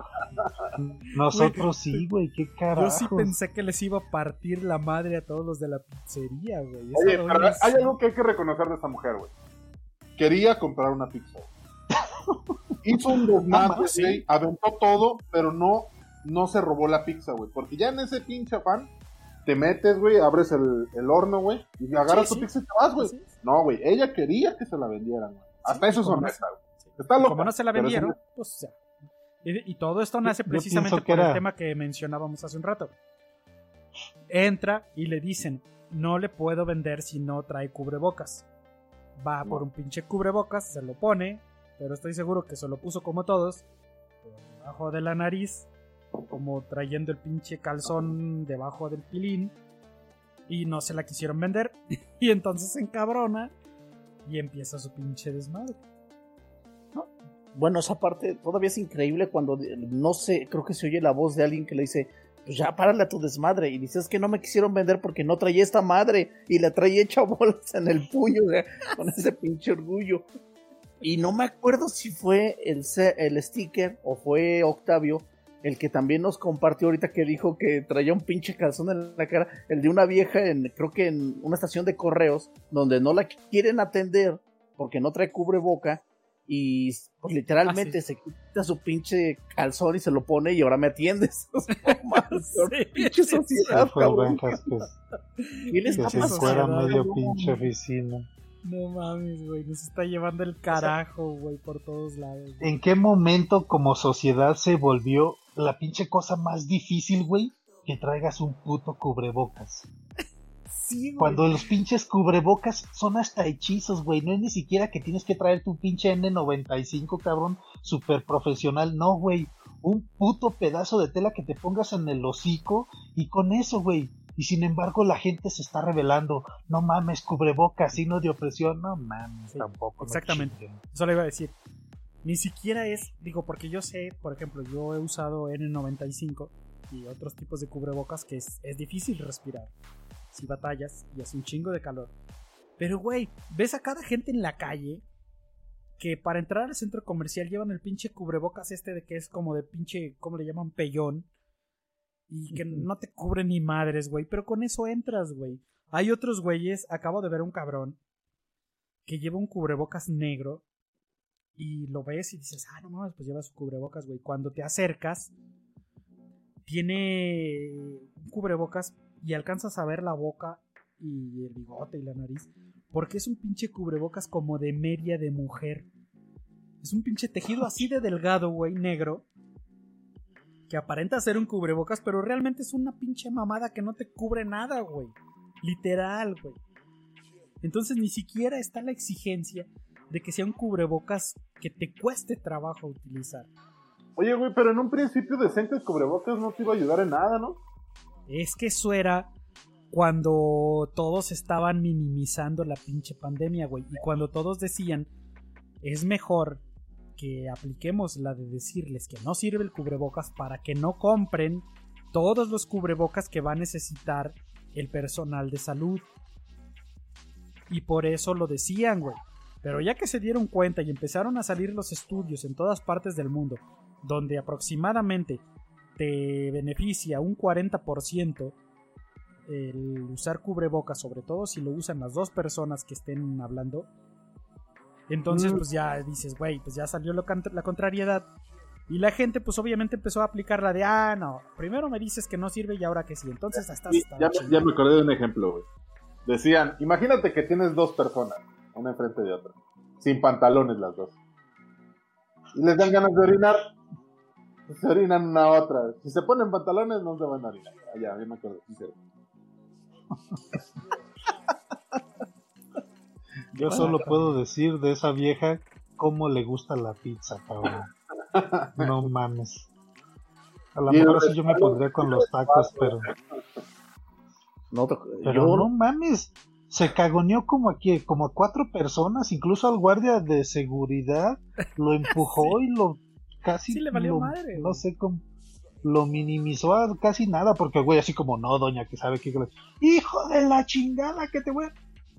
nosotros sí, güey, qué carajo. Yo sí pensé que les iba a partir la madre a todos los de la pizzería, güey. Oye, hay algo que hay que reconocer de esta mujer, güey. Quería comprar una pizza. Hizo un desmadre, ¿sí? aventó todo, pero no, no se robó la pizza, güey. Porque ya en ese pinche afán te metes, güey, abres el, el horno, güey, y agarras tu pizza y te vas, güey. No, güey, ella quería que se la vendieran, güey. Hasta eso es honesta. Está Como no se la vendieron, pues, o sea. Y, todo esto nace precisamente por el tema que mencionábamos hace un rato. Entra y le dicen, no le puedo vender si no trae cubrebocas. Va por un pinche cubrebocas, se lo pone, pero estoy seguro que se lo puso como todos, debajo de la nariz, como trayendo el pinche calzón debajo del pilín. Y no se la quisieron vender. Y entonces se encabrona y empieza su pinche desmadre. Bueno, esa parte todavía es increíble cuando no sé, creo que se oye la voz de alguien que le dice, pues ya párale a tu desmadre. Y dices que no me quisieron vender porque no traía esta madre y la traía hecha bolas en el puño, con ese pinche orgullo. Y no me acuerdo si fue el, el sticker o fue Octavio el que también nos compartió ahorita que dijo que traía un pinche calzón en la cara, el de una vieja en, creo que en una estación de correos, donde no la quieren atender porque no trae cubreboca y pues literalmente ah, se quita su pinche calzón y se lo pone y ahora me atiendes. pinche sociedad, cabrón. ¿Qué les está pasando? medio pinche oficina. No mames, güey, nos está llevando el carajo, güey, por todos lados. ¿En qué momento como sociedad se volvió la pinche cosa más difícil, güey? Que traigas un puto cubrebocas. Cuando los pinches cubrebocas son hasta hechizos, güey. No es ni siquiera que tienes que traer tu pinche N95, cabrón, super profesional. No, güey. Un puto pedazo de tela que te pongas en el hocico y con eso, güey. Y sin embargo la gente se está revelando. No mames, cubrebocas, signo de opresión. No mames, tampoco. Exactamente. Eso le iba a decir. Ni siquiera es, digo, porque yo sé, por ejemplo, yo he usado N95 y otros tipos de cubrebocas que es, es difícil respirar si batallas y hace un chingo de calor. Pero, güey, ves a cada gente en la calle que para entrar al centro comercial llevan el pinche cubrebocas este de que es como de pinche, ¿cómo le llaman? Pellón. Y que no te cubre ni madres, güey. Pero con eso entras, güey. Hay otros güeyes, acabo de ver un cabrón que lleva un cubrebocas negro y lo ves y dices, ah, no mames, pues lleva su cubrebocas, güey. Cuando te acercas, tiene un cubrebocas y alcanzas a ver la boca y el bigote y la nariz. Porque es un pinche cubrebocas como de media de mujer. Es un pinche tejido así de delgado, güey, negro. Que aparenta ser un cubrebocas, pero realmente es una pinche mamada que no te cubre nada, güey. Literal, güey. Entonces ni siquiera está la exigencia de que sea un cubrebocas que te cueste trabajo utilizar. Oye, güey, pero en un principio decente el cubrebocas no te iba a ayudar en nada, ¿no? Es que eso era cuando todos estaban minimizando la pinche pandemia, güey. Y cuando todos decían, es mejor que apliquemos la de decirles que no sirve el cubrebocas para que no compren todos los cubrebocas que va a necesitar el personal de salud. Y por eso lo decían, güey. Pero ya que se dieron cuenta y empezaron a salir los estudios en todas partes del mundo, donde aproximadamente te beneficia un 40% el usar cubrebocas, sobre todo si lo usan las dos personas que estén hablando. Entonces, mm. pues ya dices, güey, pues ya salió la contrariedad. Y la gente, pues obviamente empezó a aplicar la de, ah, no, primero me dices que no sirve y ahora que sí. Entonces, hasta. ya, ya, me acordé de un ejemplo, güey. Decían, imagínate que tienes dos personas, una enfrente de otra, sin pantalones las dos. Y les dan ganas de orinar, se orinan una otra. Si se ponen pantalones, no se van a orinar. Ah, ya, me acuerdo. Yo solo puedo decir de esa vieja cómo le gusta la pizza, cabrón. No mames. A lo mejor sí yo me pondría con los tacos, pero. No, pero no mames. Se cagoneó como aquí, como cuatro personas, incluso al guardia de seguridad lo empujó y lo casi le valió madre. No sé cómo lo minimizó a casi nada porque el güey así como no doña que sabe que hijo de la chingada que te voy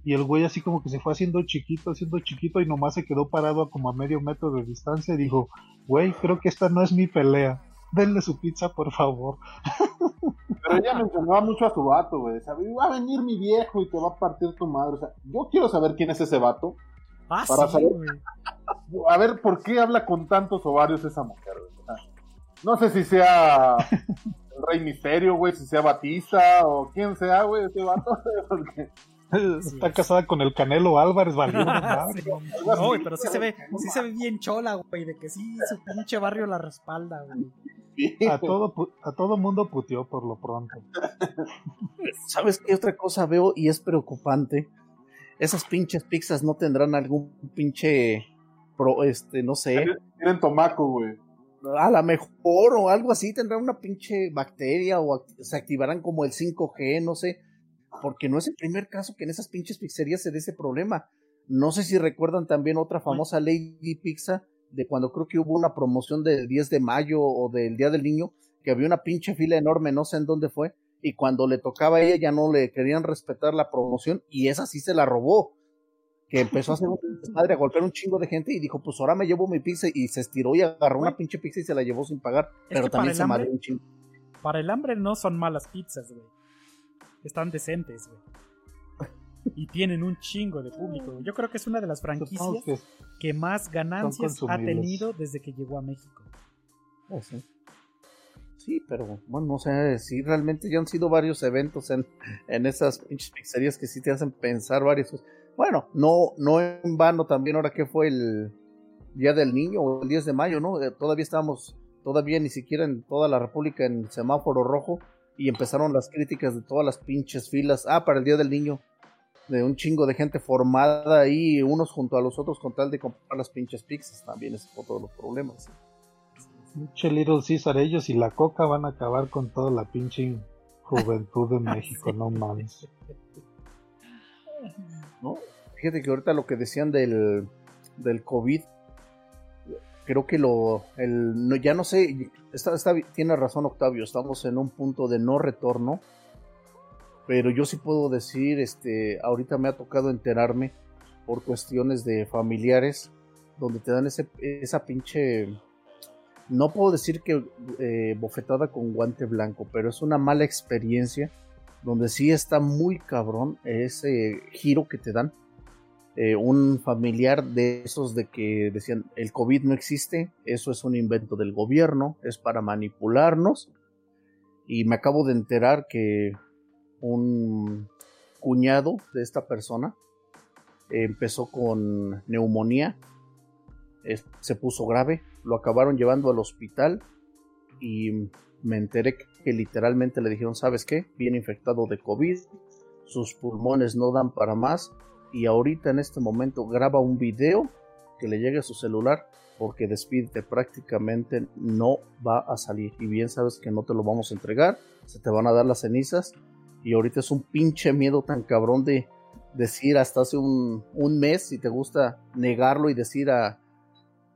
y el güey así como que se fue haciendo chiquito haciendo chiquito y nomás se quedó parado como a medio metro de distancia y dijo güey creo que esta no es mi pelea denle su pizza por favor pero ella mencionaba mucho a su vato güey sabía va a venir mi viejo y te va a partir tu madre o sea yo quiero saber quién es ese vato ah, para saber a ver, ¿por qué habla con tantos ovarios esa mujer? No sé si sea el Rey Misterio, güey, si sea Batista o quién sea, güey, ese vato. Está casada con el Canelo Álvarez, ¿vale? No, pero sí se ve, sí se ve bien chola, güey, de que sí, su pinche barrio la respalda, güey. A todo, a todo mundo puteó por lo pronto. ¿Sabes qué otra cosa veo y es preocupante? Esas pinches pizzas no tendrán algún pinche este, no sé. Tienen tomaco, güey. A lo mejor o algo así tendrán una pinche bacteria o se activarán como el 5G, no sé. Porque no es el primer caso que en esas pinches pizzerías se dé ese problema. No sé si recuerdan también otra famosa Lady Pizza de cuando creo que hubo una promoción del 10 de mayo o del Día del Niño, que había una pinche fila enorme, no sé en dónde fue, y cuando le tocaba a ella ya no le querían respetar la promoción y esa sí se la robó. Que empezó a hacer un madre a golpear un chingo de gente y dijo, pues ahora me llevo mi pizza y se estiró y agarró una pinche pizza y se la llevó sin pagar. pero también se madre un chingo. Para el hambre no son malas pizzas, güey. Están decentes, güey. Y tienen un chingo de público. Yo creo que es una de las franquicias que más ganancias ha tenido desde que llegó a México. Oh, sí. pero bueno, no sé si realmente ya han sido varios eventos en, en esas pinches pizzerías que sí te hacen pensar varios. Bueno, no, no en vano también ahora que fue el Día del Niño o el 10 de mayo, ¿no? Eh, todavía estábamos, todavía ni siquiera en toda la República en semáforo rojo y empezaron las críticas de todas las pinches filas. Ah, para el Día del Niño de un chingo de gente formada ahí, unos junto a los otros, con tal de comprar las pinches pizzas. También es otro de los problemas. Pinche Little Caesar, ellos y la coca van a acabar con toda la pinche juventud de México, no mames. ¿No? Fíjate que ahorita lo que decían del, del COVID, creo que lo. El, no, ya no sé, está, está, tiene razón Octavio, estamos en un punto de no retorno pero yo sí puedo decir, este, ahorita me ha tocado enterarme por cuestiones de familiares, donde te dan ese, esa pinche, no puedo decir que eh, bofetada con guante blanco, pero es una mala experiencia, donde sí está muy cabrón ese giro que te dan. Eh, un familiar de esos de que decían el COVID no existe, eso es un invento del gobierno, es para manipularnos. Y me acabo de enterar que un cuñado de esta persona empezó con neumonía, se puso grave, lo acabaron llevando al hospital y me enteré que literalmente le dijeron, ¿sabes qué? Viene infectado de COVID, sus pulmones no dan para más y ahorita en este momento graba un video que le llegue a su celular porque despídete prácticamente no va a salir y bien sabes que no te lo vamos a entregar, se te van a dar las cenizas y ahorita es un pinche miedo tan cabrón de decir hasta hace un, mes, si te gusta negarlo y decir a,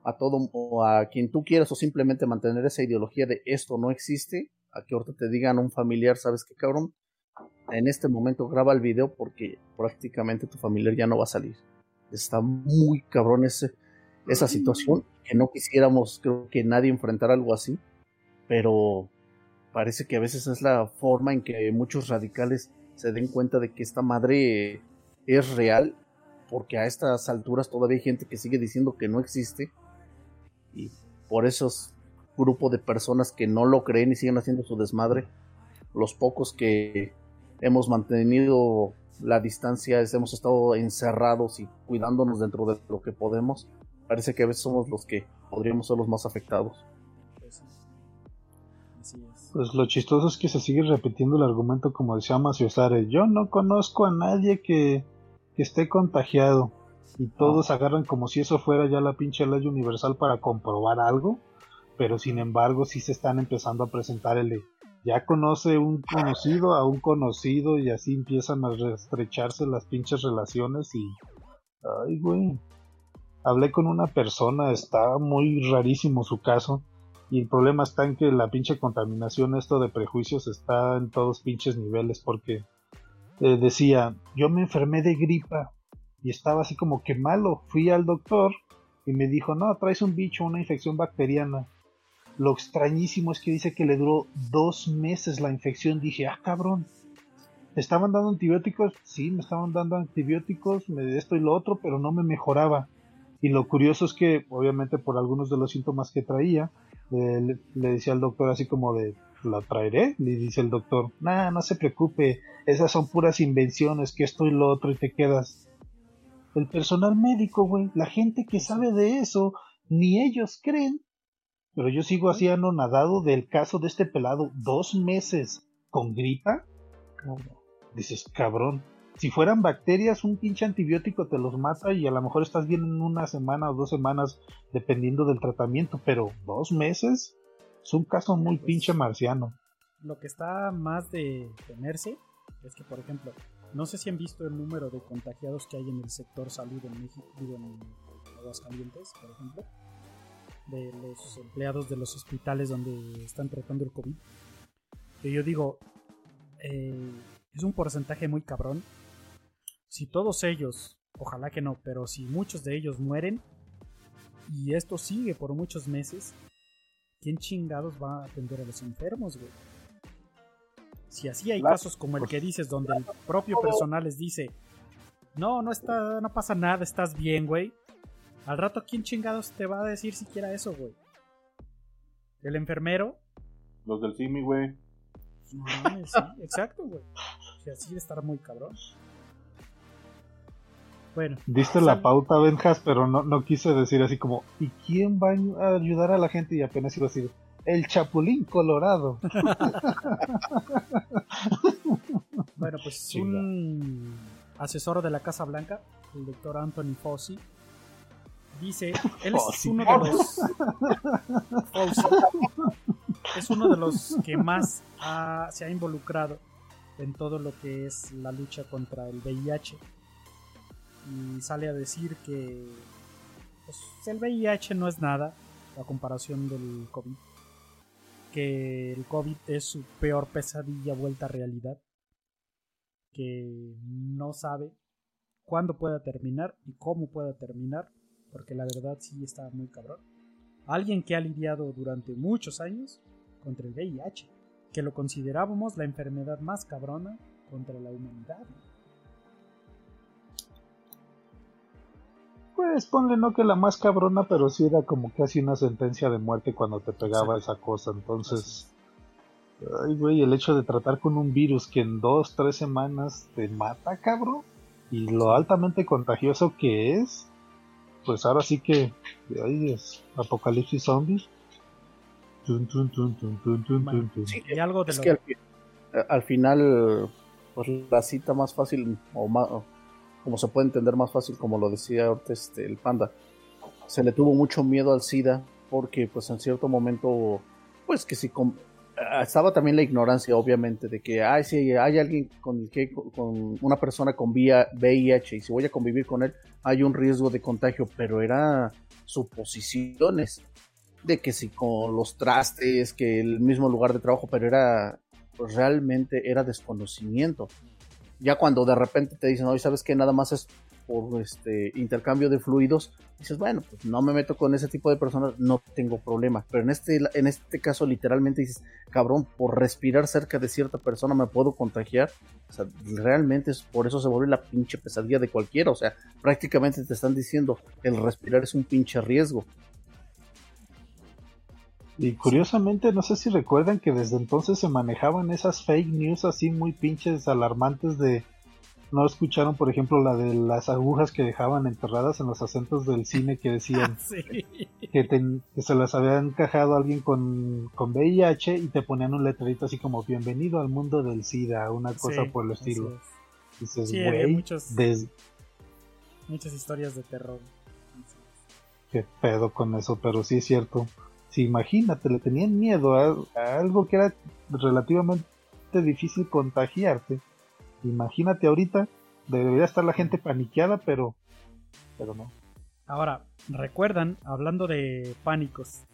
a todo o a quien tú quieras o simplemente mantener esa ideología de esto no existe, a que ahorita te digan un familiar, ¿sabes qué cabrón? En este momento graba el video porque prácticamente tu familiar ya no va a salir. Está muy cabrón ese, esa situación, que no quisiéramos, creo que nadie enfrentar algo así, pero parece que a veces es la forma en que muchos radicales se den cuenta de que esta madre es real, porque a estas alturas todavía hay gente que sigue diciendo que no existe, y por esos grupos de personas que no lo creen y siguen haciendo su desmadre, los pocos que hemos mantenido la distancia, hemos estado encerrados y cuidándonos dentro de lo que podemos, parece que a veces somos los que podríamos ser los más afectados. Pues lo chistoso es que se sigue repitiendo el argumento como decía Maciosare. Yo no conozco a nadie que, esté contagiado. Y todos agarran como si eso fuera ya la pinche ley universal para comprobar algo. Pero sin embargo sí se están empezando a presentar el ya conoce un conocido a un conocido y así empiezan a estrecharse las pinches relaciones y... Ay, güey. Hablé con una persona, está muy rarísimo su caso y el problema está en que la pinche contaminación, esto de prejuicios, está en todos pinches niveles. Porque eh, decía, yo me enfermé de gripa y estaba así como que malo. Fui al doctor y me dijo, no, traes un bicho, una infección bacteriana. Lo extrañísimo es que dice que le duró dos meses la infección. Dije, ah, cabrón. ¿Me estaban dando antibióticos? Sí, me estaban dando antibióticos, me esto y lo otro, pero no me mejoraba. Y lo curioso es que, obviamente, por algunos de los síntomas que traía, le, decía al doctor así como de, ¿la traeré? Le dice el doctor, nah, no se preocupe, esas son puras invenciones, que esto y lo otro y te quedas. El personal médico, güey, la gente que sabe de eso, ni ellos creen. Pero yo sigo así anonadado del caso de este pelado, dos meses con gripa. Dices, cabrón, si fueran bacterias, un pinche antibiótico te los mata y a lo mejor estás bien en una semana o dos semanas, dependiendo del tratamiento, pero dos meses es un caso muy pues, pinche marciano. Lo que está más de temerse es que, por ejemplo, no sé si han visto el número de contagiados que hay en el sector salud en México, digo en Aguascalientes, por ejemplo, de los empleados de los hospitales donde están tratando el COVID. Que yo digo, eh, es un porcentaje muy cabrón. Si todos ellos, ojalá que no, pero si muchos de ellos mueren y esto sigue por muchos meses, ¿quién chingados va a atender a los enfermos, güey? Si así hay casos como el que dices, donde el propio personal les dice, no, no está, no pasa nada, estás bien, güey. Al rato, ¿quién chingados te va a decir siquiera eso, güey? ¿El enfermero? Los del CIMI, güey. No sí, exacto, güey. O así de estar muy cabrón. Bueno. Diste la pauta, Benjas, pero no, no quise decir así como, ¿y quién va a ayudar a la gente? Y apenas iba a decir, el Chapulín Colorado. bueno, pues un asesor de la Casa Blanca, el doctor Anthony Fauci, dice, él es uno de los... es uno de los que más se ha involucrado en todo lo que es la lucha contra el VIH. Y sale a decir que pues, el VIH no es nada a comparación del COVID. Que el COVID es su peor pesadilla vuelta a realidad, que no sabe cuándo pueda terminar y cómo pueda terminar, porque la verdad sí está muy cabrón. Alguien que ha lidiado durante muchos años contra el VIH, que lo considerábamos la enfermedad más cabrona contra la humanidad. Pues ponle no que la más cabrona, pero sí era como casi una sentencia de muerte cuando te pegaba esa cosa. Entonces, ay, güey, el hecho de tratar con un virus que en dos, tres semanas te mata, cabrón, y lo altamente contagioso que es, pues ahora sí que, ahí es, apocalipsis zombies. y algo de es que al, final, pues la cita más fácil o más como se puede entender más fácil, como lo decía ahorita este, el panda, se le tuvo mucho miedo al SIDA porque pues en cierto momento, pues que si estaba también la ignorancia obviamente de que ay, si hay alguien con el que con una persona con VIH y si voy a convivir con él hay un riesgo de contagio, pero era suposiciones de que si con los trastes, que el mismo lugar de trabajo, pero era pues realmente era desconocimiento ya cuando de repente te dicen, ¿sabes qué? Nada más es por este intercambio de fluidos, dices, bueno, pues no me meto con ese tipo de personas, no tengo problema. Pero en este, en este caso, literalmente dices, cabrón, por respirar cerca de cierta persona me puedo contagiar. O sea, realmente es por eso se vuelve la pinche pesadilla de cualquiera. O sea, prácticamente te están diciendo, el respirar es un pinche riesgo. Y curiosamente, no sé si recuerdan que desde entonces se manejaban esas fake news así muy pinches alarmantes de... ¿No escucharon, por ejemplo, la de las agujas que dejaban enterradas en los acentos del cine que decían que, se las había encajado alguien con, con VIH y te ponían un letrerito así como bienvenido al mundo del SIDA, una cosa por el estilo. Dices, güey, muchas historias de terror. Qué pedo con eso, pero sí es cierto. Si imagínate, le tenían miedo a, algo que era relativamente difícil contagiarte. Imagínate ahorita, debería estar la gente paniqueada, pero, pero no. Ahora, ¿recuerdan, hablando de pánicos,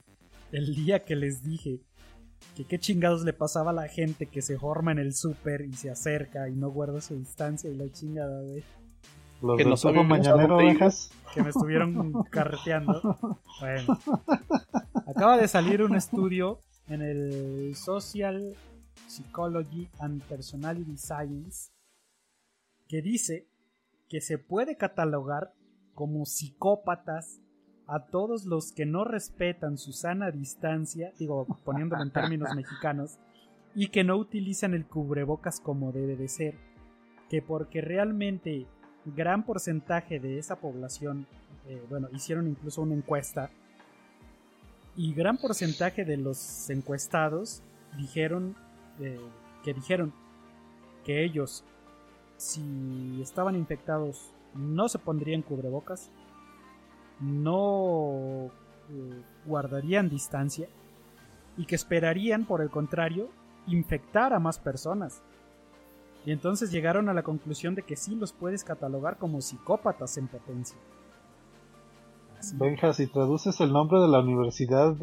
el día que les dije que qué chingados le pasaba a la gente que se forma en el súper y se acerca y no guarda su distancia y la chingada, güey? Los que nos mañanero, Que me estuvieron carreteando. Bueno. Acaba de salir un estudio en el Social Psychology and Personality Science que dice que se puede catalogar como psicópatas a todos los que no respetan su sana distancia, digo, poniéndolo en términos mexicanos, y que no utilizan el cubrebocas como debe de ser, que porque realmente gran porcentaje de esa población, eh, bueno, hicieron incluso una encuesta, y gran porcentaje de los encuestados dijeron eh, que dijeron que ellos, si estaban infectados, no se pondrían cubrebocas, no eh, guardarían distancia y que esperarían, por el contrario, infectar a más personas Y entonces llegaron a la conclusión de que sí los puedes catalogar como psicópatas en potencia. Benja, si traduces el nombre de la universidad,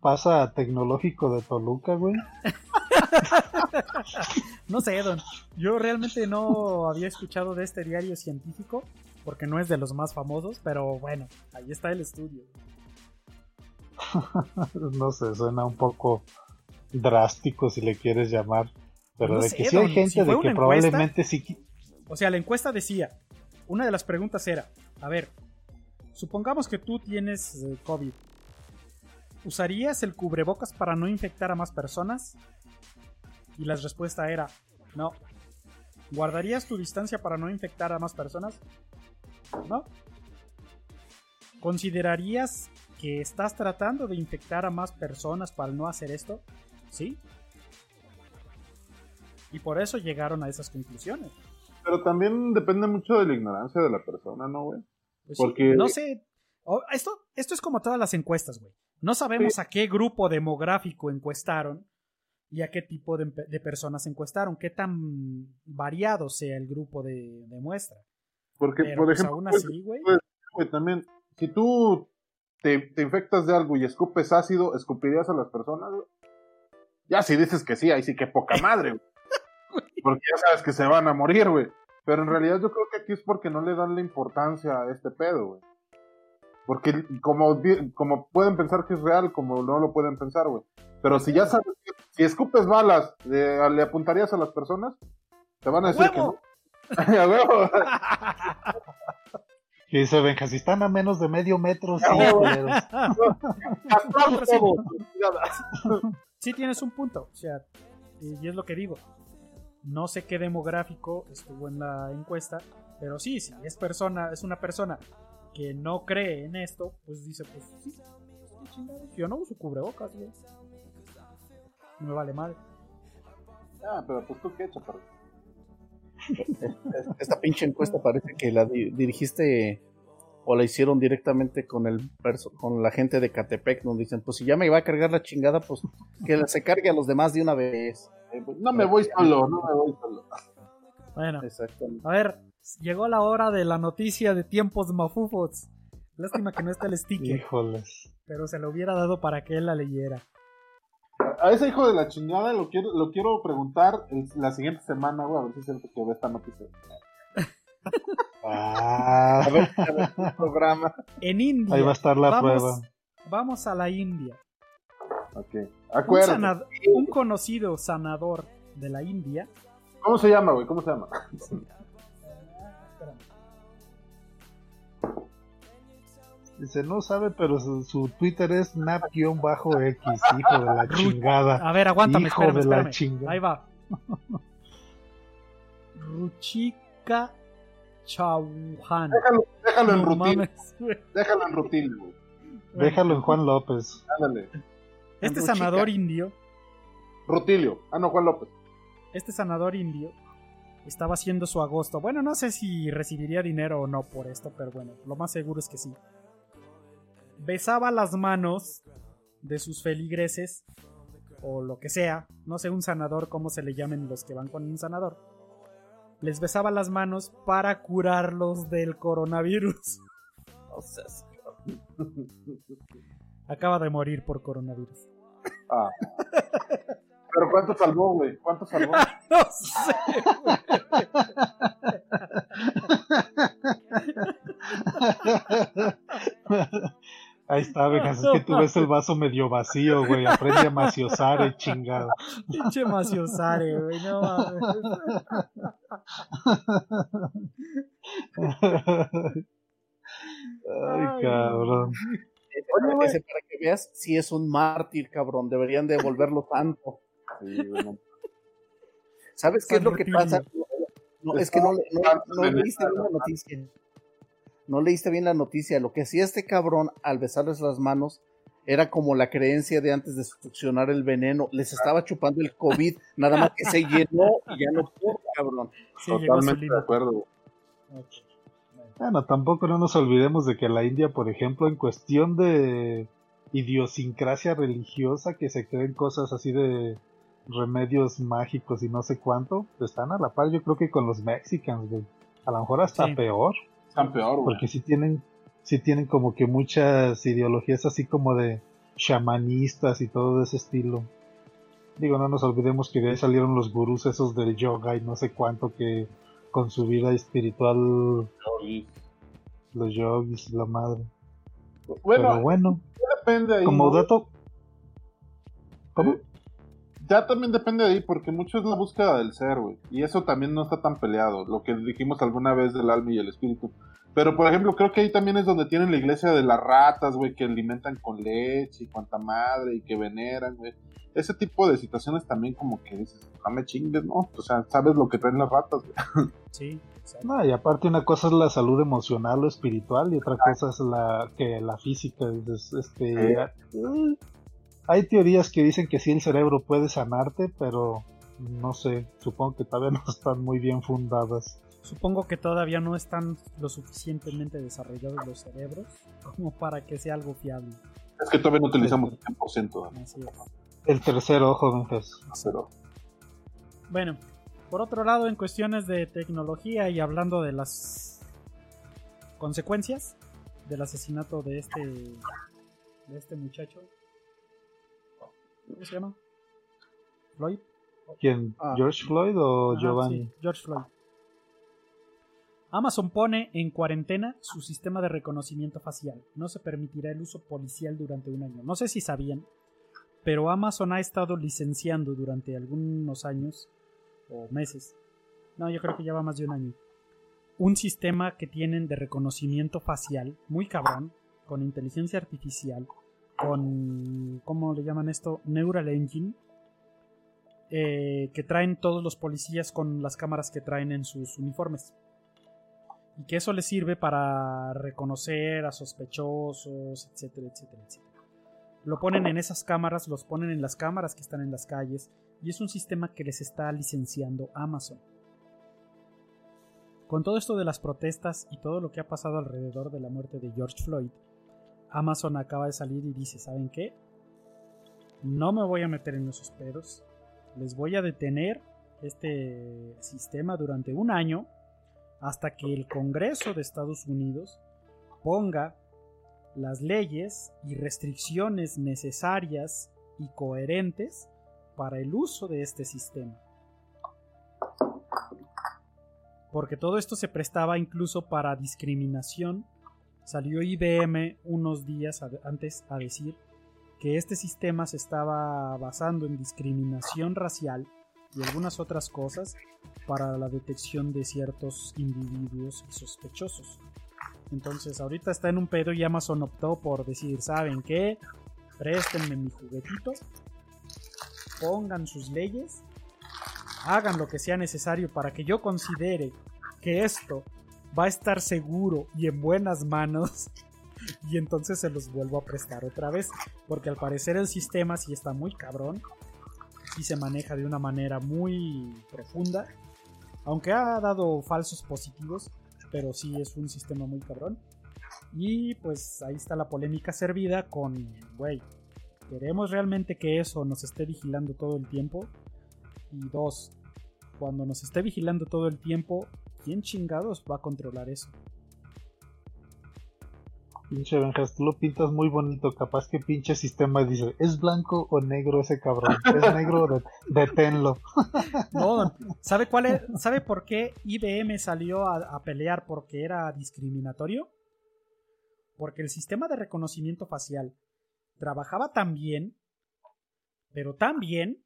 pasa a Tecnológico de Toluca, güey. no sé, Don. Yo realmente no había escuchado de este diario científico, porque no es de los más famosos, pero bueno, ahí está el estudio. no sé, suena un poco drástico si le quieres llamar. Pero de que sí hay gente de que probablemente sí. O sea, la encuesta decía: una de las preguntas era: A ver, supongamos que tú tienes eh, COVID. ¿Usarías el cubrebocas para no infectar a más personas? Y la respuesta era: No. ¿Guardarías tu distancia para no infectar a más personas? ¿No? ¿Considerarías que estás tratando de infectar a más personas para no hacer esto? ¿Sí? Y por eso llegaron a esas conclusiones. Pero también depende mucho de la ignorancia de la persona, ¿no, güey? Pues Porque... no sé. Esto, esto es como todas las encuestas, güey. No sabemos a qué grupo demográfico encuestaron y a qué tipo de, personas encuestaron, qué tan variado sea el grupo de, muestra. Porque, por pues, ejemplo, güey. también, si tú te, te, infectas de algo y escupes ácido, ¿escupirías a las personas? Ya si dices que sí, ahí sí que poca madre, güey. Porque ya sabes que se van a morir, güey. Pero en realidad yo creo que aquí es porque no le dan la importancia a este pedo, güey. Porque como, como pueden pensar que es real, como no lo pueden pensar, güey. Pero si ya sabes que si escupes balas, ¿le apuntarías a las personas? Te van a decir que no. ¡A huevo! Y dice Benja, si están a menos de medio metro, sí, sí tienes un punto. O sea, y es lo que digo. No sé qué demográfico estuvo en la encuesta, pero sí, si es persona, es una persona que no cree en esto, pues dice, pues sí, yo no uso cubrebocas, güey. Me vale mal. Ah, pero pues tú qué, chaparro. Esta pinche encuesta parece que la dirigiste o la hicieron directamente con el con la gente de Catepec, donde dicen, pues si ya me iba a cargar la chingada, pues que se cargue a los demás de una vez. Eh, pues, no me voy solo, no me voy solo. Bueno, a ver, llegó la hora de la noticia de tiempos mafufos. Lástima que no está el sticker. Híjoles. Pero se lo hubiera dado para que él la leyera. A ese hijo de la chingada lo quiero, lo quiero preguntar la siguiente semana, güey, a ver si es cierto que ve esta noticia. ah. a ver, a ver, programa. En India. Ahí va a estar la prueba. Vamos a la India. Ok. Un, un, conocido sanador de la India. ¿Cómo se llama, güey? ¿Cómo se llama? Dice, no sabe, pero su, Twitter es nap-x, hijo de la chingada. A ver, aguántame, hijo de la chingada. Ahí va. Ruchika Chauhan. Déjalo, déjalo en Rutil. Déjalo en güey. Déjalo en Juan López. Ándale. Este sanador indio. Rutilio. Ah, no, Juan López. Este sanador indio estaba haciendo su agosto. Bueno, no sé si recibiría dinero o no por esto, pero bueno, lo más seguro es que sí. Besaba las manos de sus feligreses o lo que sea, no sé un sanador, cómo se le llamen los que van con un sanador. Les besaba las manos para curarlos del coronavirus. Acaba de morir por coronavirus. Ah. Pero ¿cuánto salvó, güey? ¿Cuánto salvó? no sé. Ahí está, vejas, es que tú ves el vaso medio vacío, güey. Aprende a maciosare, chingado. Pinche maciosare, güey, no mames. Ay, cabrón. Oye, para, que, para que veas si es un mártir, cabrón. Deberían devolverlo tanto. ¿Sabes qué es lo que pasa? No, es que no, no, bien la noticia. No leíste bien la noticia. Lo que hacía este cabrón al besarles las manos era como la creencia de antes de succionar el veneno. Les estaba chupando el COVID, nada más que se llenó y ya no pudo, cabrón. Totalmente de acuerdo. Bueno, tampoco no nos olvidemos de que la India, por ejemplo, en cuestión de idiosincrasia religiosa, que se creen cosas así de remedios mágicos y no sé cuánto, están a la par yo creo que con los mexicanos, güey. A lo mejor hasta peor. Están peor, güey. Porque sí tienen, sí tienen como que muchas ideologías así como de chamanistas y todo de ese estilo. Digo, no nos olvidemos que de ahí salieron los gurús esos del yoga y no sé cuánto que con su vida espiritual los yogis, la madre. Bueno, Pero bueno, depende ahí. como dato, ¿cómo? Ya también depende de ahí, porque mucho es la búsqueda del ser, güey. Y eso también no está tan peleado, lo que dijimos alguna vez del alma y el espíritu. Pero, por ejemplo, creo que ahí también es donde tienen la iglesia de las ratas, güey, que alimentan con leche y cuanta madre y que veneran, güey. Ese tipo de situaciones también como que dices, no me chingues, ¿no? O sea, sabes lo que traen las ratas, güey. Sí, exacto. No, y aparte una cosa es la salud emocional o espiritual y otra cosa es la que la física. Es, este, eh, hay teorías que dicen que sí el cerebro puede sanarte, pero no sé, supongo que todavía no están muy bien fundadas. Supongo que todavía no están lo suficientemente desarrollados los cerebros como para que sea algo fiable. Es que todavía no utilizamos el 100%, ¿no? Así es. El tercer ojo, pero Bueno, por otro lado, en cuestiones de tecnología y hablando de las consecuencias del asesinato de este de este muchacho, ¿cómo se llama? Floyd. ¿Quién? Ah. ¿George Floyd o Ajá, Giovanni? sí, George Floyd. Amazon pone en cuarentena su sistema de reconocimiento facial. No se permitirá el uso policial durante un año. No sé si sabían, pero Amazon ha estado licenciando durante algunos años o meses. No, yo creo que ya va más de un año. Un sistema que tienen de reconocimiento facial muy cabrón, con inteligencia artificial, con ¿cómo le llaman esto? Neural Engine, eh, que traen todos los policías con las cámaras que traen en sus uniformes. Y que eso les sirve para reconocer a sospechosos, etcétera, etcétera, etcétera. Lo ponen en esas cámaras, los ponen en las cámaras que están en las calles, y es un sistema que les está licenciando Amazon. Con todo esto de las protestas y todo lo que ha pasado alrededor de la muerte de George Floyd, Amazon acaba de salir y dice, ¿saben qué? No me voy a meter en esos pedos. Les voy a detener este sistema durante un año hasta que el Congreso de Estados Unidos ponga las leyes y restricciones necesarias y coherentes para el uso de este sistema. Porque todo esto se prestaba incluso para discriminación. Salió IBM unos días antes a decir que este sistema se estaba basando en discriminación racial y algunas otras cosas para la detección de ciertos individuos sospechosos. Entonces ahorita está en un pedo y Amazon optó por decir, ¿saben qué? Préstenme mi juguetito, pongan sus leyes, hagan lo que sea necesario para que yo considere que esto va a estar seguro y en buenas manos y entonces se los vuelvo a prestar otra vez porque al parecer el sistema sí está muy cabrón sí se maneja de una manera muy profunda aunque ha dado falsos positivos pero sí es un sistema muy cabrón. Y pues ahí está la polémica servida con güey queremos realmente que eso nos esté vigilando todo el tiempo y dos cuando nos esté vigilando todo el tiempo ¿quién chingados va a controlar eso? Pinche Benjas, tú lo pintas muy bonito. Capaz que pinche sistema dice, ¿es blanco o negro ese cabrón? Es negro, de, deténlo. No, ¿sabe cuál es? ¿Sabe por qué IBM salió a, a pelear porque era discriminatorio? Porque el sistema de reconocimiento facial trabajaba tan bien, pero tan bien,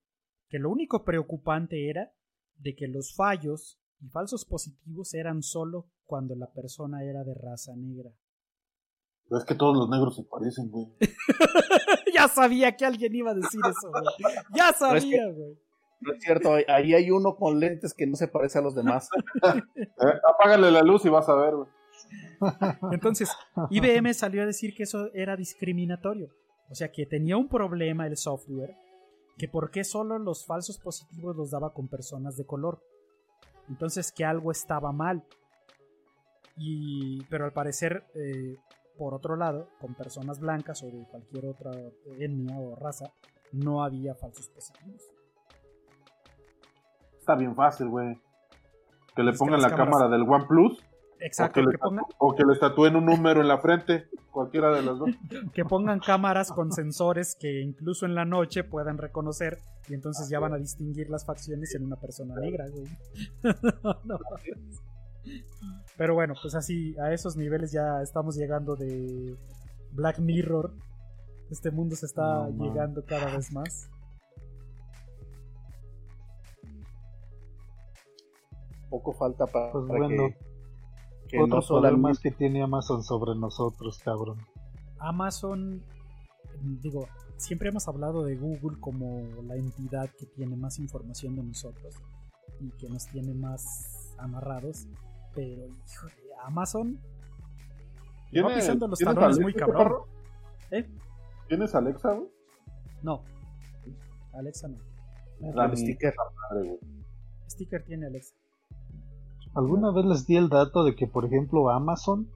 que lo único preocupante era de que los fallos y falsos positivos eran solo cuando la persona era de raza negra. Pero es que todos los negros se parecen, güey. ya sabía que alguien iba a decir eso, güey. Ya sabía, güey. No es cierto, ahí- ahí hay uno con lentes que no se parece a los demás. Eh, apágale la luz y vas a ver, güey. Entonces, IBM salió a decir que eso era discriminatorio. O sea, que tenía un problema el software, que por qué solo los falsos positivos los daba con personas de color. Entonces, que algo estaba mal. Y, pero al parecer, eh, por otro lado, con personas blancas o de cualquier otra etnia o raza, no había falsos positivos. está bien fácil, güey. Que le pongan la cámara del OnePlus. Exacto. O que, le, o que le estatúen un número en la frente, cualquiera de las dos. Que pongan cámaras con sensores que incluso en la noche puedan reconocer y entonces ya van a distinguir las facciones en una persona negra, güey. no, Pero bueno, pues así, a esos niveles ya estamos llegando de Black Mirror. Este mundo se está llegando cada vez más. Poco falta para, pues bueno, que, otros problemas que tiene Amazon sobre nosotros, cabrón. Amazon, digo, siempre hemos hablado de Google como la entidad que tiene más información de nosotros y que nos tiene más amarrados. Pero, hijo Amazon va pisando los talones muy cabrón. ¿Eh? ¿Tienes Alexa, güey? No. Alexa no. La sticker. Sticker tiene Alexa. Alguna vez les di el dato de que, por ejemplo, Amazon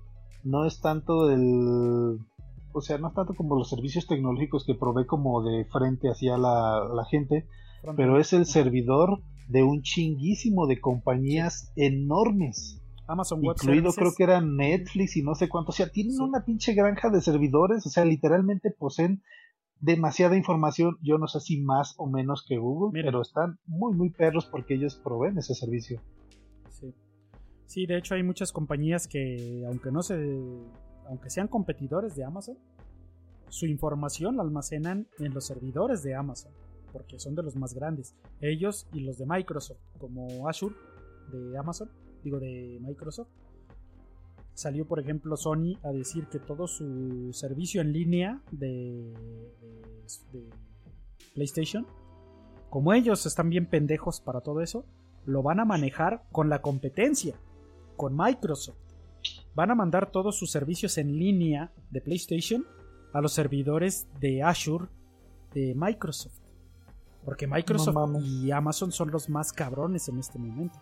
no es tanto el. O sea, no es tanto como los servicios tecnológicos que provee como de frente hacia la, la gente, pero es el servidor de un chinguísimo de compañías enormes. Amazon Web Incluido creo que era Netflix y no sé cuánto. O sea, tienen una pinche granja de servidores. O sea, literalmente poseen demasiada información. Yo no sé si más o menos que Google, pero están muy, muy perros porque ellos proveen ese servicio. Sí. De hecho hay muchas compañías que, aunque no se. aunque sean competidores de Amazon, su información la almacenan en los servidores de Amazon. Porque son de los más grandes. Ellos y los de Microsoft, como Azure de Amazon digo de Microsoft. Salió, por ejemplo, Sony a decir que todo su servicio en línea de, PlayStation, como ellos están bien pendejos para todo eso, lo van a manejar con la competencia, con Microsoft. Van a mandar todos sus servicios en línea de PlayStation a los servidores de Azure de Microsoft. Porque Microsoft y Amazon son los más cabrones en este momento.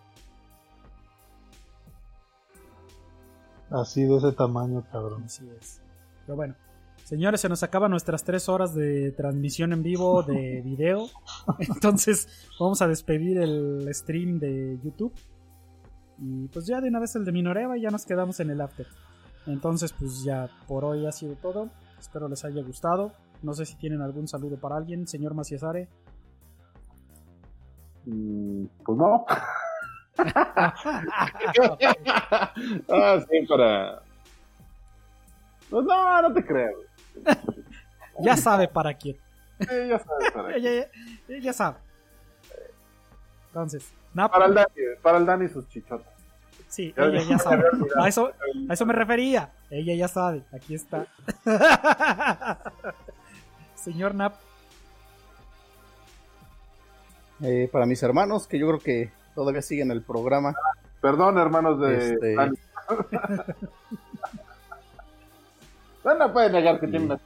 Así de ese tamaño, cabrón. Así es. Pero bueno, señores, se nos acaban nuestras tres horas de transmisión en vivo de video. Entonces, vamos a despedir el stream de YouTube. Y pues ya de una vez el de Minoreva y ya nos quedamos en el after. Entonces, pues ya por hoy ha sido todo. Espero les haya gustado. No sé si tienen algún saludo para alguien, señor Maciasare. Mm, pues no. ah, sí, para. Pues no, no te creo. ya sabe para quién. ya sabe para quién. ya sabe. Entonces, para, el Dani, para el Dani y sus chichotas. Sí, ella ya sabe. A eso, a eso me refería. Ella ya sabe. Aquí está. Señor Nap. Eh, para mis hermanos, que yo creo que todavía siguen el programa. Perdón, hermanos de. Este... no puede negar que tiene una.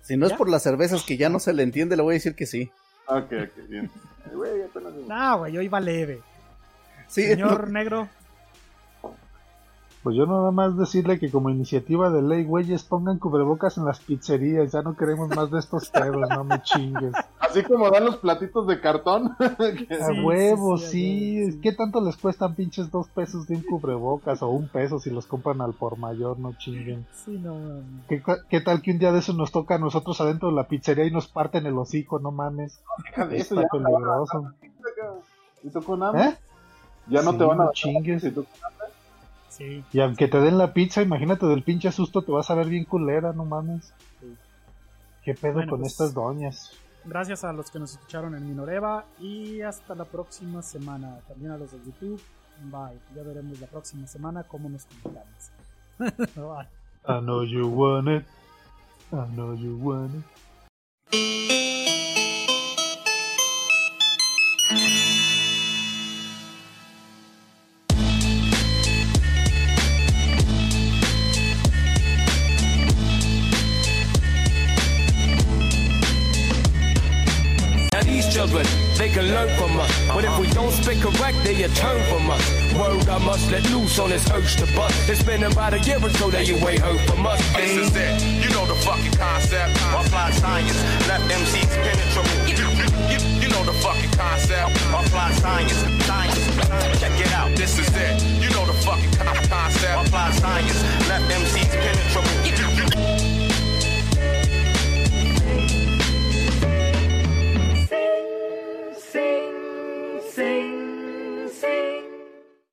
si no es por las cervezas que ya no se le entiende, le voy a decir que sí. Ok, ok, bien. no, güey, yo iba leve. Señor Negro. Pues yo nada más decirle que como iniciativa de ley, güeyes, pongan cubrebocas en las pizzerías, ya no queremos más de estos pedos, no me chingues. Así como dan los platitos de cartón. A huevo, sí, ¿Qué tanto les cuestan pinches dos pesos de un cubrebocas o un peso si los compran al por mayor? No chinguen. Sí, no, ¿Qué, ¿Qué, tal que un día de eso nos toca a nosotros adentro de la pizzería y nos parten el hocico? No mames. Eso Está peligroso. ¿Y tú con hambre? ¿Eh? Ya no te van a... No chingues. ¿Y tú y aunque te den la pizza, imagínate del pinche susto, te vas a ver bien culera, no mames. ¿Qué pedo con pues, estas doñas? Gracias a los que nos escucharon en Minoreva y hasta la próxima semana. También a los de YouTube. Bye. Ya veremos la próxima semana cómo nos comunicamos. Bye. I know you want it. I know you want it. Word I must let loose on this urge to bust. It's been about a year or so that you ain't heard from us. This is it, you know the fucking concept. Apply science, let MCs penetrate. You, you, you, know the fucking concept. Apply science, science. Check it out, this is it. You know the fucking concept. Apply science, let MCs